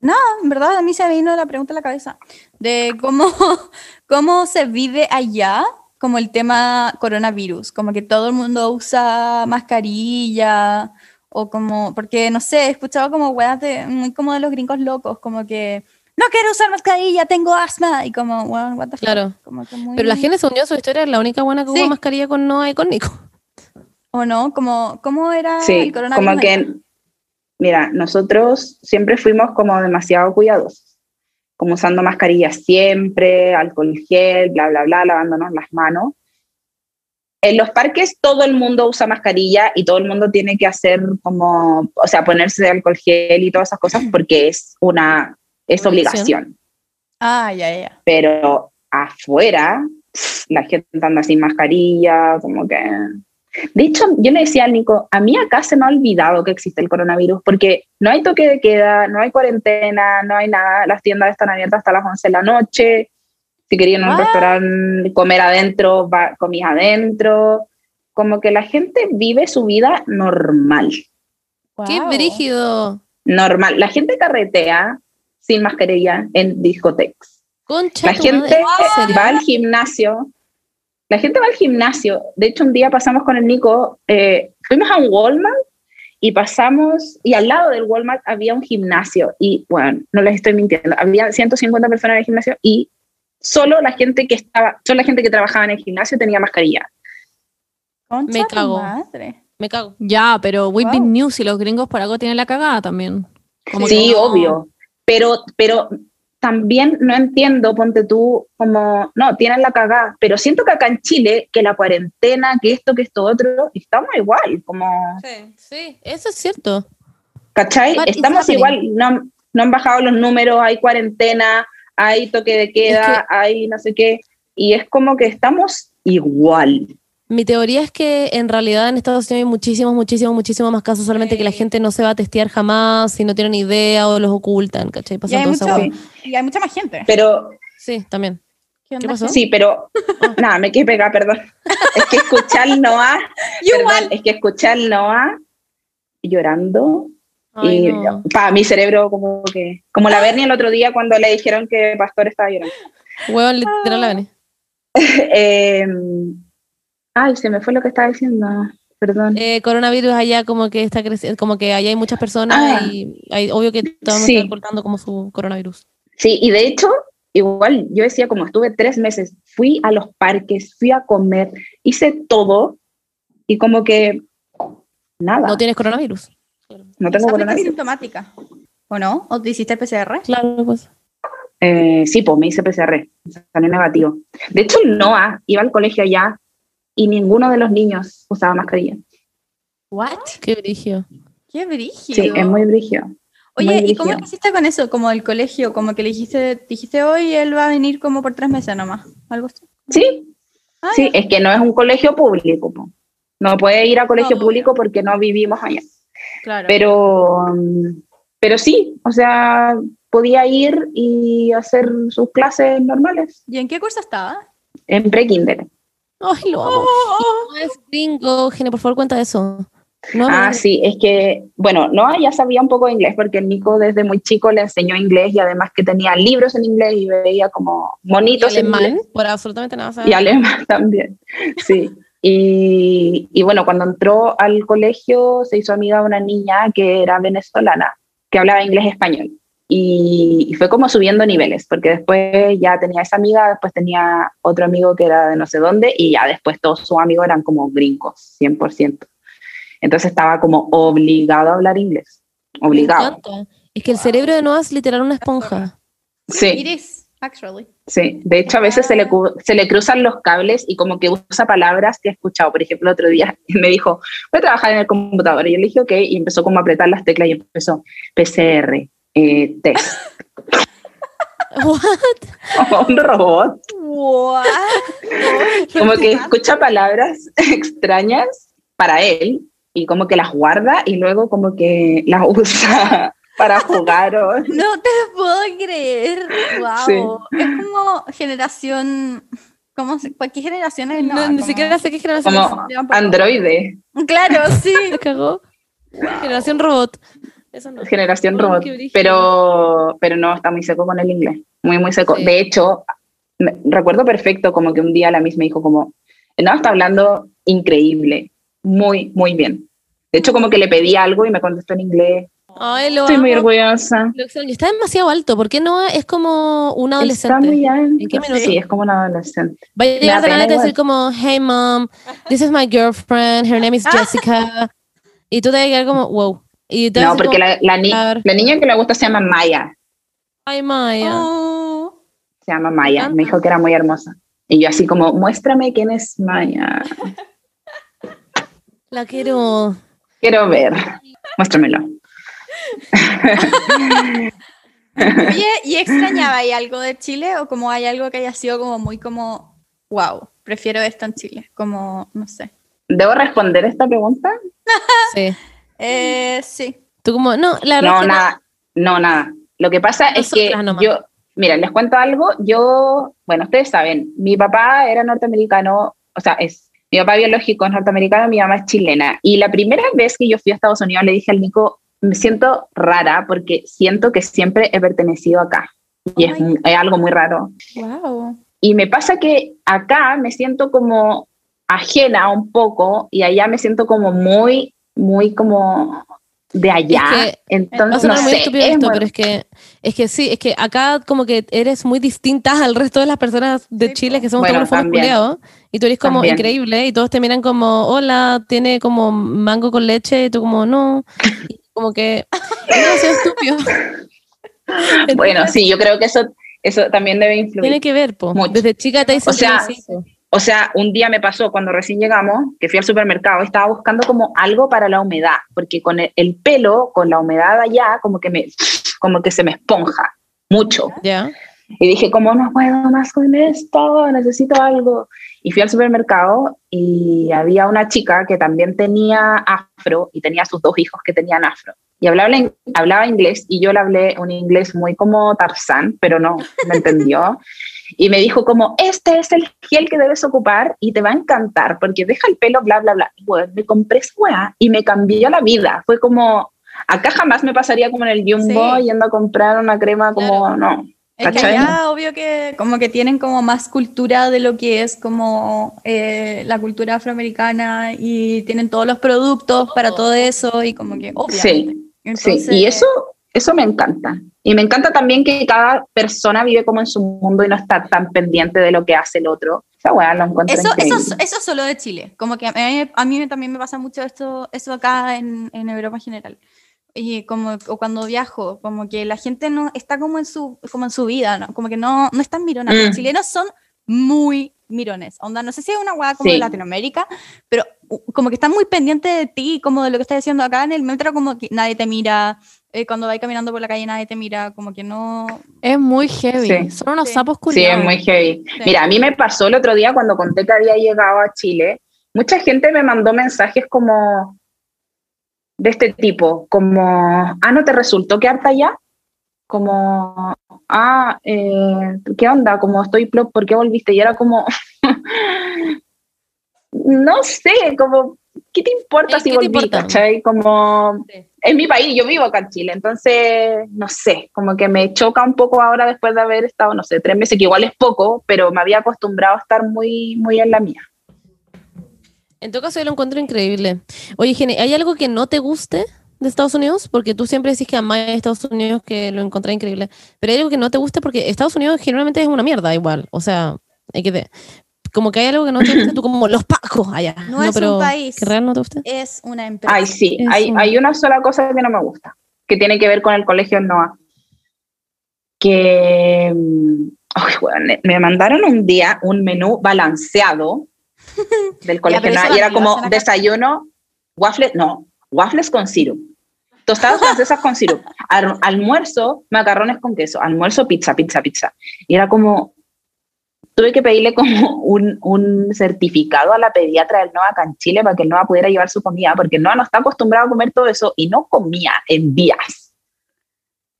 no, en verdad a mí se me vino la pregunta a la cabeza de cómo, *laughs* cómo se vive allá como el tema coronavirus, como que todo el mundo usa mascarilla o como, porque no sé, he escuchado como weas de, muy como de los gringos locos, como que no quiero usar mascarilla, tengo asma y como, well, what the fuck, Claro. como que muy- Pero la gente se unió a su historia, es la única buena que Sí. hubo mascarilla con Noah y con Nico. o no, como, ¿cómo era el Sí, coronavirus? como allá? que, mira, nosotros siempre fuimos como demasiado cuidadosos, como usando mascarillas siempre, alcohol gel, bla, bla, bla, lavándonos las manos. En los parques todo el mundo usa mascarilla y todo el mundo tiene que hacer como, o sea, ponerse alcohol gel y todas esas cosas *clears throat* porque es una, es Obligación. Ah, ya, ya. pero afuera la gente anda sin mascarilla, como que... De hecho, yo le decía al Nico, a mí acá se me ha olvidado que existe el coronavirus, porque no hay toque de queda, no hay cuarentena, no hay nada, las tiendas están abiertas hasta las 11 de la noche, si querían un restaurante comer adentro, va, comís adentro, como que la gente vive su vida normal, ¡Qué brígido! normal. La gente carretea sin mascarilla en discotecas. Concha La gente va al gimnasio. La gente va al gimnasio. De hecho, un día pasamos con el Nico, eh, fuimos a un Walmart y pasamos, y al lado del Walmart había un gimnasio. Y bueno, no les estoy mintiendo, había 150 personas en el gimnasio y solo la gente que estaba, solo la gente que trabajaba en el gimnasio tenía mascarilla. Concha Me cago. madre. Me cago. Ya, pero Wow. news y los gringos por algo tienen la cagada también. Como que sí, no- obvio. Pero, pero también no entiendo, ponte tú, como, no, tienen la cagada, pero siento que acá en Chile, que la cuarentena, que esto, que esto, otro, estamos igual, como, Sí, sí, eso es cierto. ¿cachai? What Estamos igual, no, no han bajado los números, hay cuarentena, hay toque de queda, hay no sé qué, y es como que estamos igual. Mi teoría es que en realidad en Estados Unidos hay muchísimos, muchísimos, muchísimos más casos, solamente que la gente no se va a testear jamás, si no tienen idea o los ocultan, ¿cachai? Y Pasa hay, mucho- y hay mucha más gente. Pero Sí, también. ¿Qué ¿Qué onda, pasó? Sí, pero *laughs* nada, me quedé pegada, perdón. Es que escuchar al Noah, *laughs* perdón, igual. es que escuchar al Noah llorando Ay, y no. para mi cerebro como que como la Bernie el otro día cuando le dijeron que Pastor estaba llorando. Hueón literal la Vane. *laughs* Eh, ay, se me fue lo que estaba diciendo. Perdón. Eh, coronavirus allá como que está creciendo, como que allá hay muchas personas Ah. y hay, obvio que todos Sí. están ocultando como su coronavirus. Sí, y de hecho, igual yo decía, como estuve tres meses, fui a los parques, fui a comer, hice todo y como que nada, No tienes coronavirus. no tengo coronavirus. sintomática. ¿O no? ¿O te hiciste PCR? Claro, pues. Eh, sí, pues me hice PCR, salió negativo. De hecho, el Noah iba al colegio allá y ninguno de los niños usaba mascarilla. ¿What? Qué brillo. Qué brígido. Sí, es muy brígido. Oye, muy ¿y cómo hiciste con eso? Como el colegio, como que le dijiste, dijiste hoy él va a venir como por tres meses nomás. Algo así. Sí, Ah, sí, es que no es un colegio público. po. No puede ir a colegio No. público porque no vivimos allá. Claro. Pero, pero sí, o sea, podía ir y hacer sus clases normales ¿Y en qué curso estaba? en pre-kinder. Ay, lo amo. Y no es gringo, Gene, por favor, cuenta eso. No, Ah, no, sí, es que, bueno, Noah ya sabía un poco de inglés porque el Nico desde muy chico le enseñó inglés y además que tenía libros en inglés y veía como y monitos en alemán, inglés. por absolutamente nada. ¿sabes? Y alemán *laughs* también, sí. Y, y bueno, cuando entró al colegio se hizo amiga de una niña que era venezolana, que hablaba inglés y español. Y, y fue como subiendo niveles, porque después ya tenía esa amiga, después tenía otro amigo que era de no sé dónde, y ya después todos sus amigos eran como gringos, 100%. Entonces estaba como obligado a hablar inglés. Obligado. Es que el cerebro de Noah es literal una esponja. It Sí, is, actually. sí. De hecho, a veces se le, se le cruzan los cables y como que usa palabras que he escuchado. Por ejemplo, otro día *laughs* me dijo, voy a trabajar en el computador. Y yo le dije, ok, y empezó como a apretar las teclas y empezó PCR, eh, test. *laughs* What? *laughs* un robot. What? *laughs* Como que escucha palabras extrañas para él y como que las guarda y luego como que las usa para jugar o... No te puedo creer. Wow. Es como generación. ¿Cómo se, ¿Qué generación es? No, No, ni como- siquiera sé qué generación Como androide, Claro, sí. cagó. Generación robot. Eso no. generación Ay, robot. Pero, pero no, está muy seco con el inglés. Muy, muy seco. Sí. De hecho, me- recuerdo perfecto como que un día la misma dijo como, no, está hablando increíble, muy, muy bien. De hecho, como que le pedí algo y me contestó en inglés. Ay, lo Estoy muy amo. orgullosa. Lo extraño. Está demasiado alto. ¿Por qué Noah es como un Está adolescente? muy alto. ¿En qué minuto? Sí, es como un adolescente. Vaya a llegar y decir como, hey mom, this is my girlfriend, her name is *laughs* Jessica. y tú te vas a quedar como, wow. Y No, porque como, la, la, ni- la niña que le gusta se llama Maya. Ay, Maya. Oh. Se llama Maya. Me dijo que era muy hermosa. Y yo así como, muéstrame quién es Maya. *laughs* La quiero. Quiero ver. Muéstramelo. *laughs* Oye, ¿y extrañaba ahí algo de Chile o como hay algo que haya sido como muy como, wow, prefiero esto en Chile? Como, no sé. ¿Debo responder esta pregunta? Sí. Eh, sí. Tú como, no, la verdad No, nada. No, nada. Lo que pasa es que nomás. yo, mira, les cuento algo. Yo, bueno, ustedes saben, mi papá era norteamericano, o sea, es mi papá biológico es norteamericano, mi mamá es chilena. Y la primera vez que yo fui a Estados Unidos le dije al Nico, me siento rara porque siento que siempre he pertenecido acá. Y es, Oh es algo muy raro. Wow. Y me pasa que acá me siento como ajena un poco y allá me siento como muy, muy como de allá. Es que Entonces, no muy sé, es esto, muy- pero es que, es que sí, es que acá como que eres muy distinta al resto de las personas de Sí, Chile que somos Bueno, todos los y tú eres como También. increíble y todos te miran como, hola, tiene como mango con leche y tú como, no, y como que es demasiado estúpido. *laughs* Bueno, sí, yo creo que eso, eso también debe influir. Tiene que ver, po. Mucho. Desde chica te dicen O sea, que. O sea, un día me pasó cuando recién llegamos, que fui al supermercado, estaba buscando como algo para la humedad, porque con el, el pelo, con la humedad allá, como que, me, como que se me esponja mucho. ya. Y dije, ¿cómo no puedo más con esto? Necesito algo. Y fui al supermercado y había una chica que también tenía afro y tenía sus dos hijos que tenían afro. Y hablaba, hablaba inglés y yo le hablé un inglés muy como Tarzán, pero no me entendió. *laughs* Y me dijo como, este es el gel que debes ocupar y te va a encantar porque deja el pelo, bla, bla, bla. Bueno, me compré esa weá y me cambió la vida. Fue como, acá jamás me pasaría como en el Jumbo Sí. yendo a comprar una crema como, no. Es que allá, obvio que como que tienen como más cultura de lo que es como eh, la cultura afroamericana y tienen todos los productos para todo eso y como que obviamente. Sí, Entonces, sí, y eso, eso me encanta. Y me encanta también que cada persona vive como en su mundo y no está tan pendiente de lo que hace el otro. Esa weá lo encuentro Eso, eso, increíble. eso es solo de Chile. Como que a mí, a mí también me pasa mucho esto, eso acá en, en Europa en general. Y como o cuando viajo, como que la gente no está como en su, como en su vida, ¿no? Como que no, no están mironas. Los Mm. chilenos son muy mirones. Onda, no sé si es una hueá como Sí. de Latinoamérica, pero como que están muy pendientes de ti, como de lo que estás haciendo acá en el metro, como que nadie te mira. Eh, cuando vais caminando por la calle nadie te mira, como que no... Es muy heavy. Sí. Son unos Sí. sapos Sí, culiados. es muy heavy. Sí. Mira, a mí me pasó el otro día cuando conté que había llegado a Chile, mucha gente me mandó mensajes como de este tipo, como, ah, ¿no te resultó quedarte allá? Como, ah, eh, ¿qué onda? Como estoy plop, ¿por qué volviste? Y era como, *laughs* no sé, como, ¿qué te importa Eh, si ¿qué te volví? importa? ¿cachai? Como, Sí. Es mi país, yo vivo acá en Chile, entonces, no sé, como que me choca un poco ahora después de haber estado, no sé, tres meses, que igual es poco, pero me había acostumbrado a estar muy, muy en la mía. En todo caso, yo lo encuentro increíble. Oye, Gene, ¿hay algo que no te guste de Estados Unidos? Porque tú siempre decís que amáis a Estados Unidos, que lo encontrás increíble. Pero hay algo que no te guste porque Estados Unidos generalmente es una mierda igual. O sea, hay que... de- Como que hay algo que no te guste, tú como los pacos allá. No es un pero país. ¿Que real no te guste? Es una empresa. Ay, sí, Es hay, un- hay una sola cosa que no me gusta, que tiene que ver con el colegio NOA. Que mm, ay, weón, me- mandaron un día un menú balanceado *laughs* del colegio NOA y era como desayuno, waffles, no, waffles con sirup. Tostadas francesas con sirup. *laughs* Al- almuerzo, macarrones con queso. Almuerzo, pizza, pizza, pizza. Y era como, tuve que pedirle como *laughs* un, un certificado a la pediatra del NOA acá en Chile para que el NOA pudiera llevar su comida, porque el NOA no está acostumbrado a comer todo eso y no comía en días.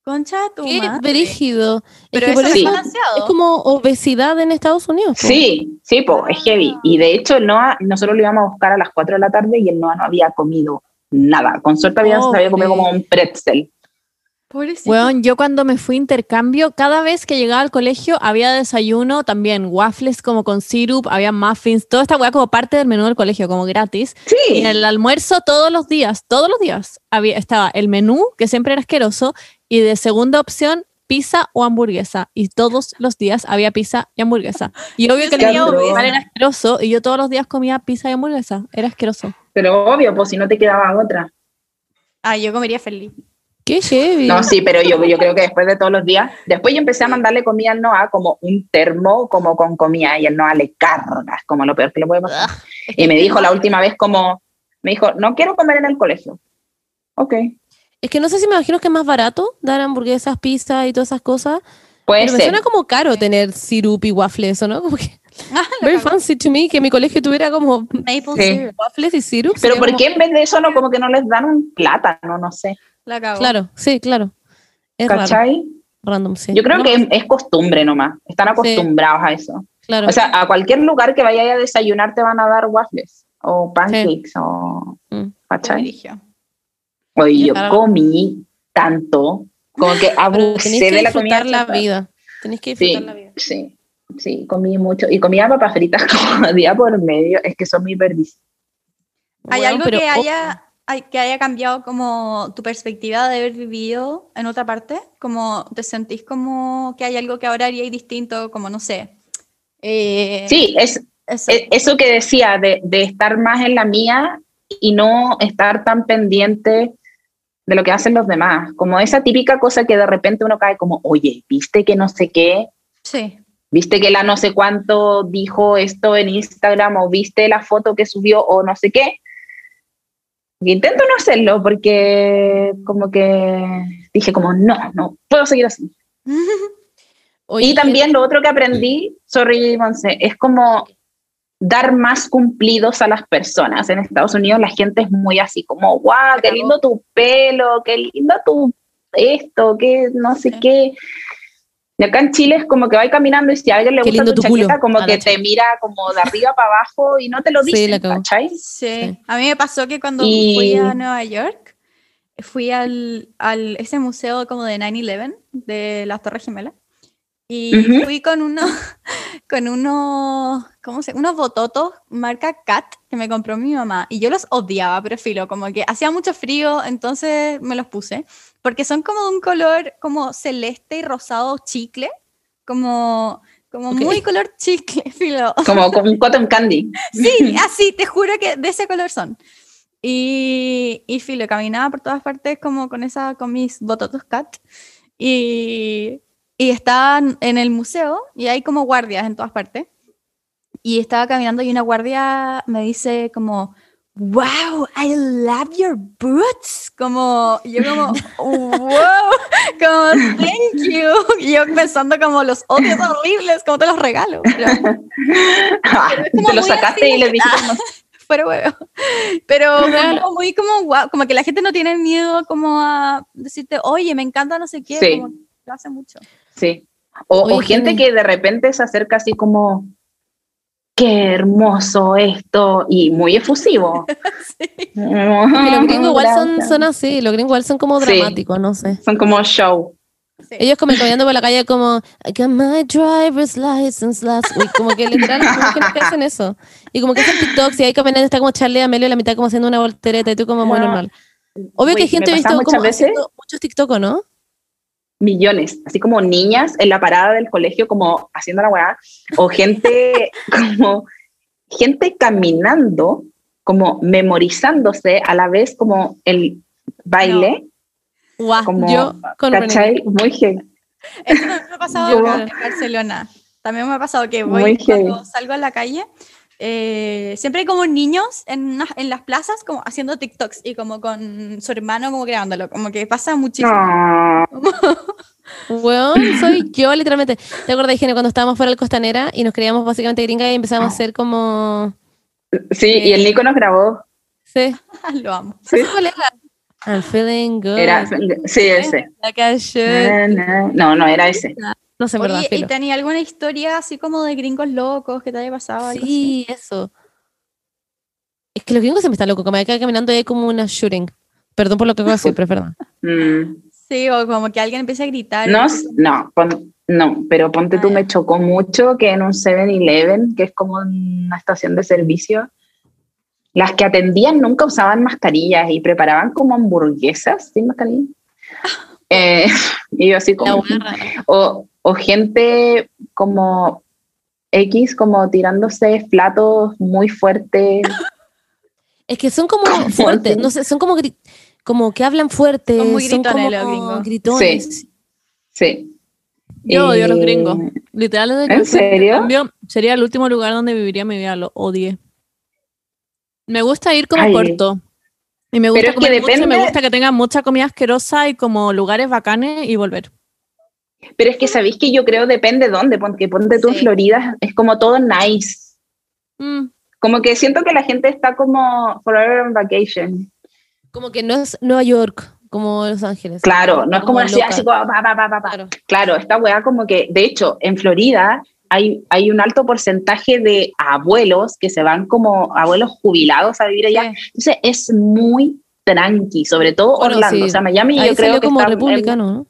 Concha tu Qué madre. brígido. Pero es que eso es eso balanceado. es como obesidad en Estados Unidos. po. Sí, sí, pues es heavy. Ah. Y de hecho, el NOA, nosotros lo íbamos a buscar a las 4 de la tarde y el NOA no había comido nada. Con suerte había, se había comido como un pretzel. Pobrecito. Weón, yo cuando me fui a intercambio, cada vez que llegaba al colegio había desayuno, también waffles como con syrup, había muffins, toda esta weá como parte del menú del colegio, como gratis. Y Sí, en el almuerzo todos los días, todos los días, había, estaba el menú, que siempre era asqueroso, y de segunda opción, pizza o hamburguesa. Y todos los días había pizza y hamburguesa. Y obvio que el principal era asqueroso, y yo todos los días comía pizza y hamburguesa. Era asqueroso. pero obvio, pues si no te quedaba otra. Ah, yo comería feliz. Qué heavy. No, sí, pero yo, yo creo que después de todos los días, después yo empecé a mandarle comida al Noah como un termo, como con comida, y el Noah le cargas, como lo peor que le puede pasar. *laughs* Y me dijo la última vez como, me dijo, no quiero comer en el colegio. Ok, Es que no sé si me imagino que es más barato dar hamburguesas, pizza y todas esas cosas. puede Pero me ser. suena como caro tener sirup y waffles, ¿o no? Como que *laughs* Ah, very fancy to me que mi colegio tuviera como Maple Sí. syrup. waffles y sirup. Pero ¿por como- qué en vez de eso no como que no les dan un plátano? No sé. La cagó. Claro, sí, claro. Es raro, ¿Cachai? random, sí. Yo creo No, que es, es costumbre nomás. Están acostumbrados a eso. Claro. O sea, a cualquier lugar que vayas a desayunar te van a dar waffles o pancakes o... Mm. ¿Cachai? Oye, yo Claro. comí tanto, como que *laughs* abusé que de la comida. disfrutar la vida. Tenéis que Sí, disfrutar la vida. sí, sí, comí mucho. Y comía papas fritas *laughs* como día por medio. Es que son mi perdición. ¿Hay Bueno, algo pero que haya, hay- que haya cambiado como tu perspectiva de haber vivido en otra parte? Como te sentís como que hay algo que ahora haríais distinto, como no sé. eh, Sí, es, eso. es- eso que decía, de, de estar más en la mía y no estar tan pendiente de lo que hacen los demás. Como esa típica cosa que de repente uno cae como, oye, ¿viste que no sé qué? sí. ¿Viste que la no sé cuánto dijo esto en Instagram o viste la foto que subió o no sé qué? Intento no hacerlo porque como que dije como, no, no puedo seguir así. *laughs* Oye, y también lo otro que aprendí, sorry, Monse, es como dar más cumplidos a las personas. En Estados Unidos la gente es muy así, como, guau, qué lindo tu pelo, qué lindo tu esto, qué no sé qué. Y acá en Chile es como que va caminando y si a alguien le Qué gusta tu tu culo. chaqueta, como Ah, que te mira como de arriba para abajo y no te lo Sí, dice, cagó. ¿cachai? Sí. Sí. a mí me pasó que cuando Y- fui a Nueva York, fui al, al ese museo como de 9-11, de las Torres Gemelas, y Ujú. fui con unos, *laughs* con unos, ¿cómo se Unos bototos marca Cat que me compró mi mamá, y yo los odiaba, pero filo, como que hacía mucho frío, entonces me los puse, porque son como de un color como celeste y rosado chicle, como... Como Ok. muy color chicle, *laughs* filo. Como *laughs* con un cotton candy. Sí, así, te juro que de ese color son. Y, y filo, caminaba por todas partes como con esa, con mis bototos cat. Y, y estaban en el museo y hay como guardias en todas partes. Y estaba caminando y una guardia me dice como, wow, I love your boots. Como, yo como, *laughs* wow, como, thank you. Y yo pensando como los odios horribles, como te los regalo. Pero- *laughs* te lo muy sacaste así. y le dijiste, *laughs* fuera huevo. Pero como muy como guau, como que la gente no tiene miedo como a decirte, oye, me encanta no sé qué, Sí. como lo hace mucho. Sí. O, Oye, o gente que de repente se acerca así como, qué hermoso esto, y muy efusivo. *laughs* Sí. Los gringos igual son, así, los gringos igual son como Sí. dramáticos, no sé. Son como show. Sí. Ellos como caminando por la calle como I got my driver's license last week. Como que literal como que hacen eso. Y como que hacen TikToks y ahí caminando está como Charlie Amelio en la mitad como haciendo una voltereta y tú como muy No. normal. Obvio que hay gente visto como veces haciendo muchos TikTok, ¿o ¿no? Millones, así como niñas en la parada del colegio como haciendo la weá, o gente *laughs* como gente caminando, como memorizándose a la vez como el baile, Guau, como, yo con. ¿cachai? Muy heavy. Eso también me ha pasado en Barcelona. También me ha pasado que voy cuando salgo a la calle. Eh, siempre hay como niños en, una- en las plazas como haciendo TikToks y como con su hermano como grabándolo, como que pasa muchísimo. No. *laughs* Weón, soy yo literalmente. ¿Te acuerdas, Gene, cuando estábamos fuera del Costanera y nos creíamos básicamente gringas y empezamos a hacer como... Sí, y el Nico nos grabó. Sí. *laughs* Lo amo. Cuál era. I'm feeling good. Era, sí, ese. Like I should. No, no era ese. No sé, Oye, ¿y tenía alguna historia así como de gringos locos que te haya pasado? Sí, eso. Es que los gringos siempre están locos, como acá caminando y hay como una shooting. Perdón por lo que acabo de decir, pero es verdad. *laughs* Mm. Sí, o como que alguien empiece a gritar. No, no, pon- no, pero ponte tú, Ah, me chocó mucho que en un 7-Eleven, que es como una estación de servicio, las que atendían nunca usaban mascarillas y preparaban como hamburguesas sin mascarilla. *laughs* Eh, y yo así como, *laughs* o, o gente como X, como tirándose platos muy fuertes. *laughs* Es que son como fuertes, no sé, son como gri- como que hablan fuerte, Son muy son gritones como los gringos. gritones. Sí. Yo odio a los gringos. Literal, ¿En serio? intercambio, sería el último lugar donde viviría mi vida, lo odié. Me gusta ir como Ay. corto. Y me gusta Pero es que mucho, y me depende- gusta que tenga mucha comida asquerosa y como lugares bacanes y volver. Pero es que sabéis que yo creo depende dónde, porque ponte tú en. Florida, es como todo nice. Mm, Como que siento que la gente está como forever on vacation. Como que no es Nueva York, como Los Ángeles. Claro, no es como así, loca. así como pa, pa, pa. Claro. Claro, esta weá como que, de hecho, en Florida hay, hay un alto porcentaje de abuelos que se van como abuelos jubilados a vivir allá. Entonces es muy tranqui, sobre todo Bueno, Orlando. sí. O sea, Miami Ahí yo creo que como está en- republicano, ¿no?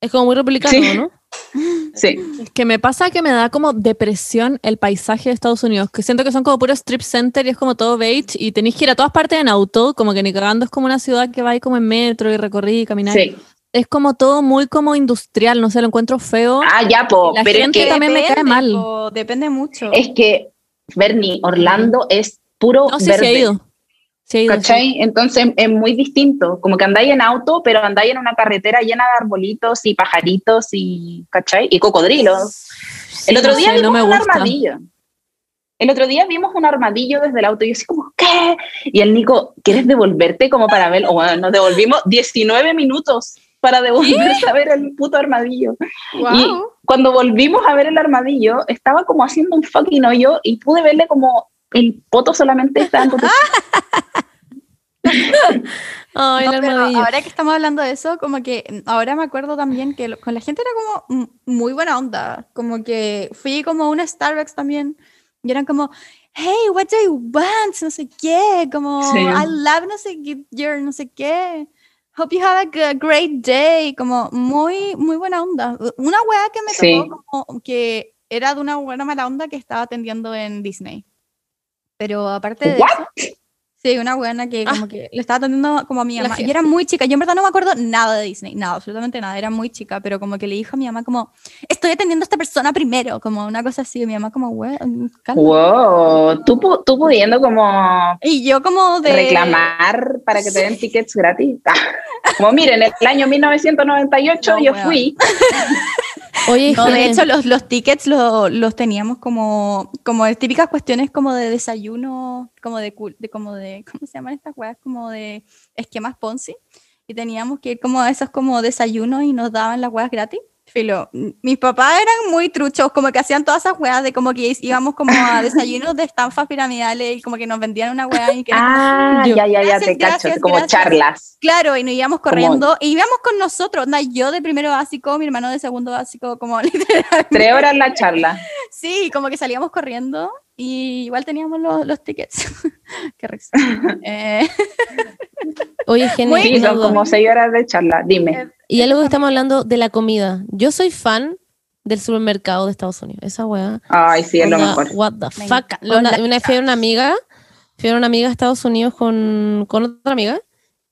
Es como muy republicano, Sí. ¿no? *laughs* sí, Es que me pasa que me da como depresión el paisaje de Estados Unidos, que siento que son como puros strip center y es como todo beige y tenéis que ir a todas partes en auto, como que ni cagando es como una ciudad que va ahí como en metro y recorrí y caminar. sí. Es como todo muy como industrial, no sé, lo encuentro feo. Ah, ya, po, La pero es gente que, también me cae mal. po, depende mucho. es que, Bernie, Orlando es puro No si verde. ha ido. Sí ha ido, sí. ¿Cachai? Entonces es muy distinto. Como que andáis en auto, pero andáis en una carretera llena de arbolitos y pajaritos y, ¿cachai? Y cocodrilos. El Sí, otro no día sé, no vimos me un gusta. armadillo. El otro día vimos un armadillo desde el auto y yo así como, ¿qué? Y el Nico, ¿quieres devolverte como para ver? O bueno, nos devolvimos 19 minutos para devolverse a ver el puto armadillo. Y cuando volvimos a ver el armadillo, estaba como haciendo un fucking hoyo y pude verle como el poto solamente estaba en *laughs* No, el pero armadillo. ahora que estamos hablando de eso, como que ahora me acuerdo también que lo- con la gente era como muy buena onda. Como que fui como a una Starbucks también y eran como, hey, what do you want? No sé qué, como, Sí. I love no sé qué, your no sé qué. Hope you have a great day. Como muy, muy buena onda. Una wea que me Sí. tocó como que era de una buena mala onda que estaba atendiendo en Disney. Pero aparte de ¿What? eso, sí, una buena que como que le estaba atendiendo como a mi mamá. Yo jefa. era muy chica, yo en verdad no me acuerdo nada de Disney, nada, absolutamente nada, era muy chica, pero como que le dijo a mi mamá como, estoy atendiendo a esta persona primero, como una cosa así, y mi mamá como, "Güey, calma". Wow, tú, tú pudiendo como Y yo como de... reclamar para que te den tickets gratis. Ah, Como miren, en el año 1998 No, yo weón. fui. *laughs* Oye, No, de hecho los, los tickets lo- los teníamos como, como típicas cuestiones como de desayuno, como de, de, como de, ¿cómo se llaman estas weas? Como de esquemas Ponzi. Y teníamos que ir como a esos como desayunos y nos daban las weas gratis. Filo, mis papás eran muy truchos, como que hacían todas esas weas de como que íbamos como a *laughs* desayunos de estanfas piramidales y como que nos vendían una wea y que como, Ah, *laughs* Yo- ya, ya, ya, Gracias, te cacho. gracias, como gracias. charlas. Claro, y nos íbamos corriendo, y íbamos con nosotros, onda, yo de primero básico, mi hermano de segundo básico, como *laughs* literal. Tres horas la charla. Sí, como que salíamos corriendo y igual teníamos los, los tickets. Qué risa. Eh, oye, Muy- como seis horas de charla. Dime. Y algo que estamos hablando de la comida. Yo soy fan del supermercado de Estados Unidos. Esa weá. Ay, sí, es lo mejor. What the fuck. Los una, fui a una amiga, fui a una amiga a Estados Unidos con, con otra amiga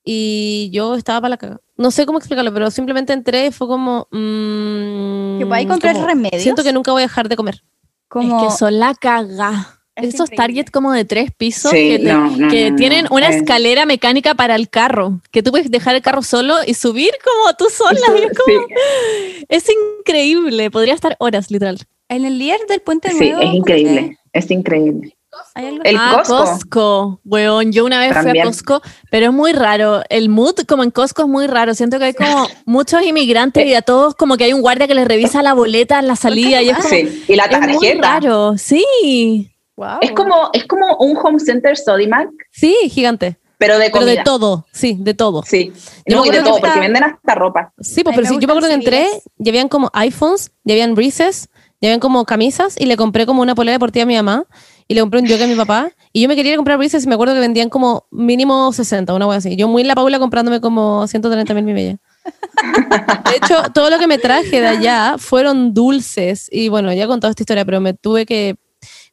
y yo estaba para la caga. No sé cómo explicarlo, pero simplemente entré y fue como. mm, que comprar como, remedios. Siento que nunca voy a dejar de comer. como, Es que son la caga. Es increíble. targets como de tres pisos Sí, que, te- no, no, que no, tienen no, una escalera mecánica para el carro, que tú puedes dejar el carro solo y subir como tú sola. y *laughs* es, como- Sí, es increíble, podría estar horas, literal. en el líder del puente sí, nuevo. es como increíble. Es increíble. El ah, Costco. Costco, weón. Yo una vez fui a Costco, pero es muy raro. El mood como en Costco es muy raro. Siento que hay como *laughs* muchos inmigrantes y a todos como que hay un guardia que les revisa la boleta en la salida y es como... Sí, y la Es muy tarjeta. raro, sí. Wow. Es como, es como un home center Sodimac, Sí, gigante. pero de Pero comida. de todo. Sí, de todo. Sí, Yo no, me y de todo, que porque está- venden hasta ropa. Sí, pues, pero me sí, yo me acuerdo que entré, ya habían como iPhones, ya habían Reese's, ya habían como camisas y le compré como una polera deportiva a mi mamá y le compré un yoga a mi papá y yo me quería comprar Reese's y me acuerdo que vendían como mínimo 60, una wea así. Yo muy la Paula comprándome como 130 mil mi bella. *laughs* De hecho, todo lo que me traje de allá fueron dulces y bueno, ya he contado esta historia, pero me tuve que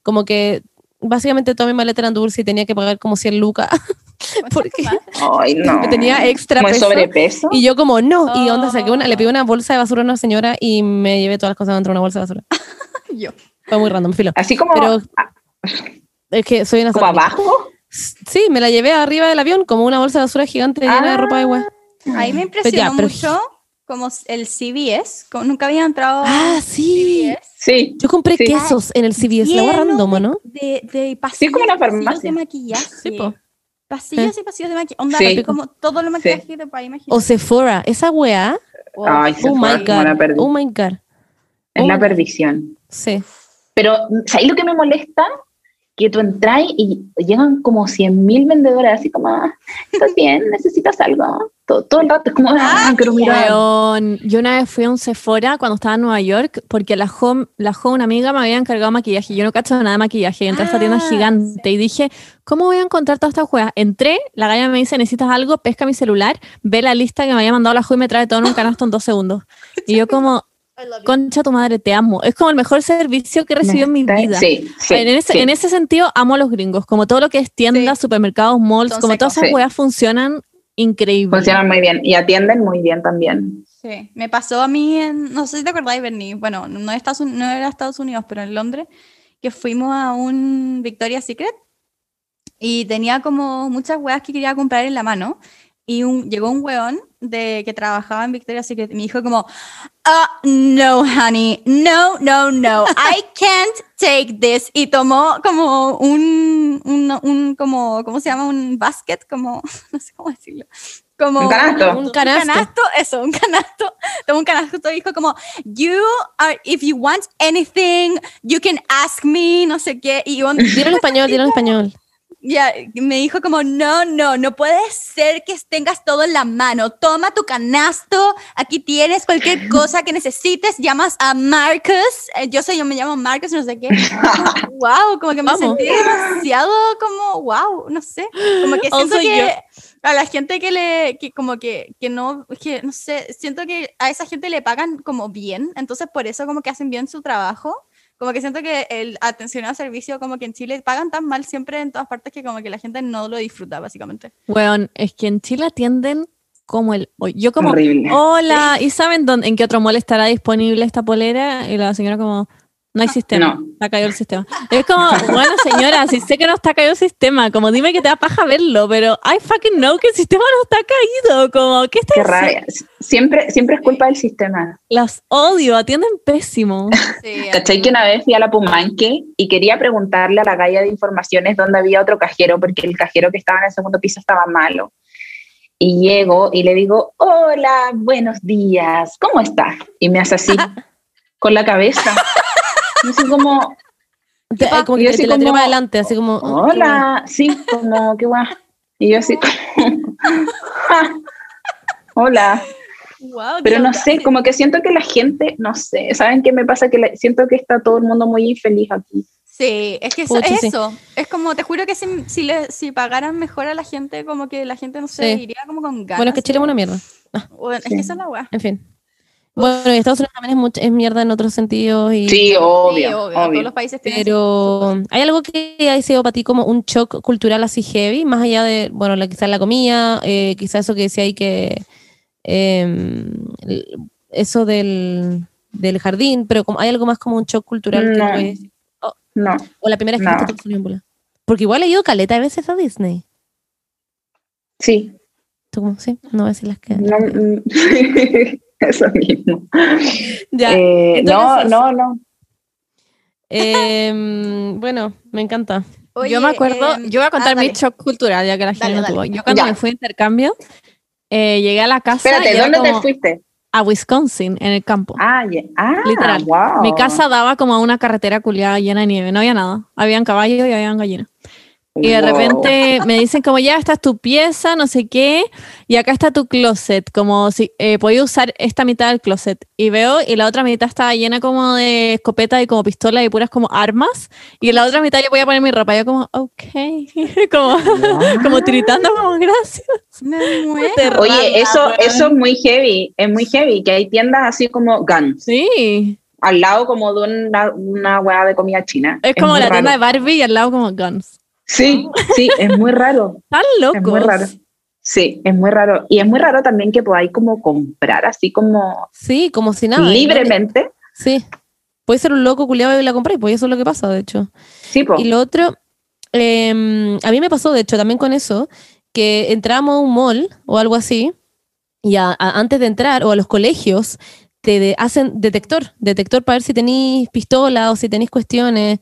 como que básicamente toda mi maleta eran dulces y tenía que pagar como 100 lucas *laughs* porque Ay, no. tenía extra peso. sobrepeso. Y yo como, no. Y onda, Oh. saqué una, le pedí una bolsa de basura a una señora y me llevé todas las cosas dentro de una bolsa de basura. *laughs* yo. Fue muy random, filo. Así como, Pero- ah, Es que soy una como abajo. Sí, me la llevé arriba del avión como una bolsa de basura gigante llena de Ah. ropa de agua. Ahí me Pero ya, impresionó pero- mucho como el CVS, como nunca había entrado Ah, sí. CVS. Sí. Yo compré Sí. quesos en el CVS, la random, ¿o de- ¿no? De, de pasillos, como una pasillos farmacia. de maquillaje. Sí, po. Pasillos y pasillos de maquillaje. Onda, Sí. como todo lo maquillaje que te puedas imaginar. O Sephora, esa weá. Wow. Ay, Oh my god. Oh my god. Es oh la perdición. Sí. Pero, ¿sabes lo que me molesta? Que tú entras y llegan como 100.000 vendedores, así como, ah, ¿estás bien? *laughs* ¿Necesitas algo? Todo, todo el rato es como, ah, quiero mirar. Yo una vez fui a un Sephora cuando estaba en Nueva York porque la home, la home, una amiga me había encargado maquillaje yo no cacho nada de maquillaje y entré a esta tienda Ah, gigante y dije, ¿cómo voy a encontrar todas estas juegas? Entré, la galla me dice, ¿necesitas algo? Pesca mi celular, ve la lista que me había mandado la home y me trae todo en un canasto en dos segundos. Y yo como, concha tu madre, te amo. Es como el mejor servicio que he recibido en mi vida. Sí, sí. en, ese, sí. en ese sentido, amo a los gringos. Como todo lo que es tiendas, Sí. supermercados, malls, como todas esas Sí. weas funcionan increíble. Funcionan muy bien y atienden muy bien también. Sí, me pasó a mí en, no sé si te acordáis, Bernie, bueno, no, Estados, no era Estados Unidos, pero en Londres, que fuimos a un Victoria's Secret y tenía como muchas weas que quería comprar en la mano y un, llegó un weón de, que trabajaba en Victoria's Secret y me dijo como, ah, no, honey, no, no, no, I *laughs* can't take this. Y tomó como un, un, un como, ¿cómo se llama? Un basket, como, *laughs* no sé cómo decirlo. como Un canasto. Un canasto. eso, un canasto, tomó un canasto y dijo como, you are, if you want anything, you can ask me, no sé qué, y yo- Dilo en español, dilo en *laughs* español. Ya, me dijo como, no, no, no puede ser que tengas todo en la mano, toma tu canasto, aquí tienes cualquier *laughs* cosa que necesites, llamas a Marcus, eh, yo soy, yo me llamo Marcus, no sé qué, *laughs* wow, como que me Vamos. sentí demasiado como, wow, no sé, como que Oh, siento que a la gente que le, que como que, que no, que no sé, siento que a esa gente le pagan como bien, entonces por eso como que hacen bien su trabajo. Como que siento que el atención al servicio, como que en Chile pagan tan mal siempre en todas partes que como que la gente no lo disfruta, básicamente. Weón, es que en Chile atienden como el... Yo como, Horrible. hola, ¿y saben dónde, en qué otro mall estará disponible esta polera? Y la señora como, no hay sistema, No. está caído el sistema. Es como, bueno señora, si sé que no está caído el sistema, como dime que te da paja verlo, pero I fucking know que el sistema no está caído, como, ¿qué está Qué rabia. Siempre, siempre es culpa del sistema. Las odio, atienden pésimo. *laughs* Sí, ¿Cachai que una vez fui a la Pumanque y quería preguntarle a la galla de informaciones dónde había otro cajero porque el cajero que estaba en el segundo piso estaba malo? Y llego y le digo, hola, buenos días, ¿cómo estás? Y me hace así, *laughs* con la cabeza. Y así como, Te- pa- como que yo te así la tiré como, para adelante, así como. oh, qué hola, sí, como, qué guay. Y yo así como, *laughs* "Ja, hola. Wow, Pero qué no sé, como que siento que la gente, no sé, ¿saben qué me pasa? Que la- siento que está todo el mundo muy infeliz aquí. Sí, es que eso, Pucha, es sí. eso. Es como, te juro que si, si, le, si pagaran mejor a la gente, como que la gente, no sé, Sí. iría como con ganas. Bueno, es que Chile es una mierda. Bueno, es que esa es la weá. En fin. Bueno, y Estados Unidos también es, mierda en otros sentidos. Y, Sí, obvio, Sí, obvio, obvio. Todos los países tienen Pero hay algo que ha sido para ti como un shock cultural así heavy, más allá de, bueno, la, quizás la comida, eh, quizás eso que decía ahí que em, eso del, del jardín, pero como, hay algo más como un shock cultural que No. puedes- No, o la primera vez que No. Porque igual he ido caleta de veces a Disney. sí, ¿Tú cómo? Sí, no voy a decir las que. no, mm, *laughs* *laughs* eso mismo. Ya. Eh, no, entonces- no, no. Em, bueno, me encanta. Oye, yo me acuerdo, em, yo voy a contar ah, mi shock cultural, ya que la gente Dale, no tuvo. Yo cuando Ya. me fui a intercambio, eh, llegué a la casa Espérate, ¿dónde te fuiste? a Wisconsin, en el campo. Ah, ah, Literal. wow. Mi casa daba como a una carretera culiada llena de nieve, no había nada. Habían caballos y habían gallinas. Y de Wow. repente me dicen como ya, esta es tu pieza, no sé qué, y acá está tu closet, como si eh, podía usar esta mitad del closet. Y veo, y la otra mitad estaba llena como de escopetas y como pistolas y puras como armas, y en la otra mitad yo podía poner mi ropa. Yo como, ok, *laughs* como, como tiritando, como gracias. Oye, eso, eso es muy heavy, es muy heavy, que hay tiendas así como Guns, Sí, al lado como de una, una hueá de comida china. es como muy la raro. tienda de Barbie y al lado como Guns. Sí, sí, es muy raro. *laughs* Están Es muy locos. raro. Sí, es muy raro. Y es muy raro también que podáis como comprar así como Sí, como si nada. libremente. Sí. Puede ser un loco culiado y la compré, pues eso es lo que pasa, de hecho. Sí, po. Y lo otro, em, a mí me pasó, de hecho, también con eso, que entramos a un mall o algo así, y a- a- antes de entrar, o a los colegios, te de- hacen detector, detector para ver si tenéis pistola o si tenéis cuestiones,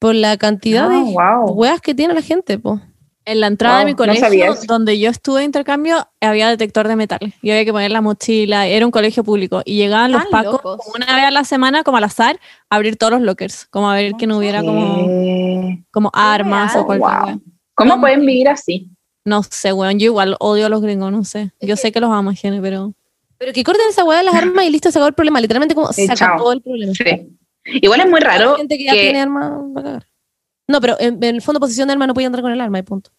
por la cantidad Ah, de wow. weas que tiene la gente, pues. En la entrada de mi colegio, donde yo estuve de intercambio, había detector de metales. Y había que poner la mochila, era un colegio público. Y llegaban los pacos locos. como una vez a la semana, como al azar, a abrir todos los lockers. Como a ver que no hubiera como, como armas o cualquier wow. wea. ¿Cómo pueden vivir así? No sé, weón. Yo igual odio a los gringos, no sé. Yo sé que los amo, Gene, pero. Pero que corten esa wea de las *laughs* armas y listo, se acabó el problema. Literalmente como se acabó el problema. Sí. Igual es muy raro Hay gente que ya que- tiene arma va a cagar. No, pero en, en el fondo posición de arma no podía andar con el arma y punto.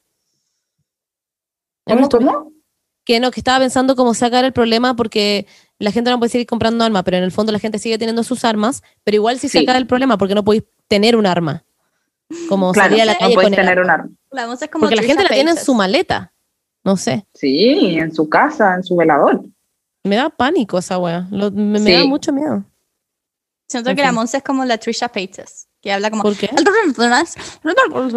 ¿Cómo, cómo? Que no, que estaba pensando cómo sacar el problema porque la gente no puede seguir comprando armas, pero en el fondo la gente sigue teniendo sus armas, pero igual sí, Sí. saca el problema porque no podéis tener un arma. Como Claro, salir a la no calle con el tener arma. un arma. La voz es como Porque la gente la tiene en su maleta. No sé. Sí, en su casa, en su velador. Me da pánico esa wea. Lo- me, da mucho miedo. Siento En que la. Monse es como la Trisha Paytas, que habla como... ¿Por qué?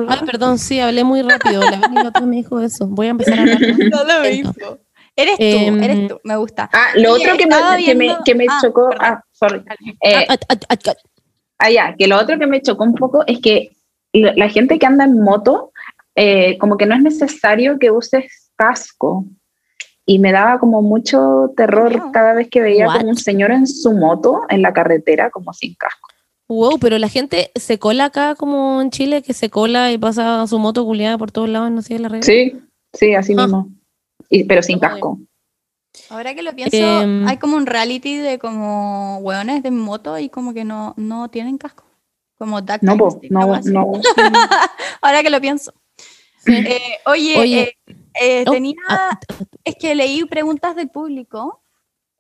Ay, perdón, sí, hablé muy rápido. La otra me dijo eso. Voy a empezar a hablar. *laughs* No lo hizo. Eres tú, Em, eres tú, me gusta. Ah, lo Oye, otro que me, que me, viendo- que me ah, chocó, perdón. ah, sorry. Eh, Ah, ah, ah, ah, Ah, ya, que lo otro que me chocó un poco es que la, la gente que anda en moto, eh, como que no es necesario que uses casco. Y me daba como mucho terror cada vez que veía What? como un señor en su moto en la carretera, como sin casco. Wow, pero la gente se cola acá como en Chile, que se cola y pasa su moto culiada por todos lados, no sé la regla. Sí, sí, así Ah. mismo. Y, pero sin casco. Ahora que lo pienso, Em. hay como un reality de como hueones de moto y como que no, no tienen casco. Como Duck No, no, *laughs* no. Ahora que lo pienso. Sí. Eh, oye, Oye. eh, eh, Oh, tenía, ah, es que leí preguntas del público.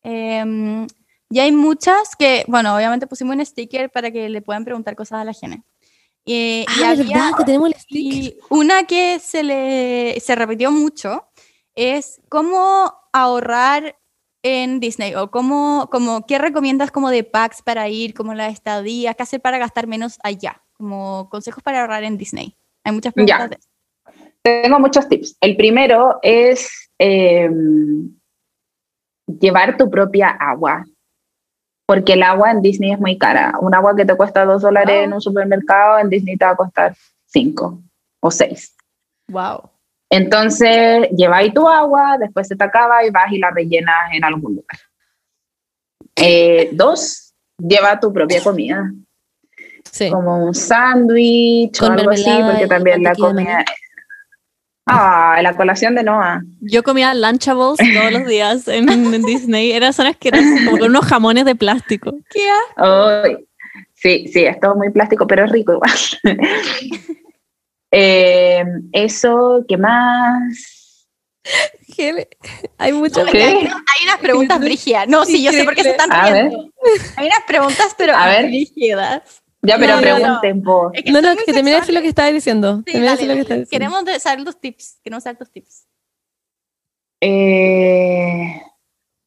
em, y hay muchas que, bueno, obviamente pusimos un sticker para que le puedan preguntar cosas a la gente. Eh, y Ah, había- ¿verdad? Que tenemos el stick. y una que se le se repitió mucho es cómo ahorrar en Disney o cómo, como, qué recomiendas como de packs para ir, como la estadía, qué hacer para gastar menos allá, como consejos para ahorrar en Disney. Hay muchas preguntas Ya. de eso. Tengo muchos tips. El primero es eh, llevar tu propia agua. Porque el agua en Disney es muy cara. Un agua que te cuesta dos dólares Oh. en un supermercado, en Disney te va a costar cinco o seis. Wow. Entonces, lleváis tu agua, después se te acaba y vas y la rellenas en algún lugar. Eh, dos, lleva tu propia comida, Sí. como un sándwich o algo así, porque también la comida... Ah, la colación de Noah. Yo comía Lunchables todos los días en, en *laughs* Disney. Eran zonas que eran como con unos jamones de plástico. ¿Qué Ay, sí, sí, es todo muy plástico, pero es rico igual. *laughs* Eh, eso, ¿qué más? Hay muchas. Hay, hay unas preguntas brígidas. No, sí, yo sé por qué se están riendo. Hay unas preguntas, pero A ver. brígidas. Ya, pero No, no, no. pregunten, po. Es que No, no, que de decir lo que estaba diciendo. Sí, Termina de dale, decir lo que estaba diciendo. Queremos saber tus tips. Queremos saber tus tips. Eh,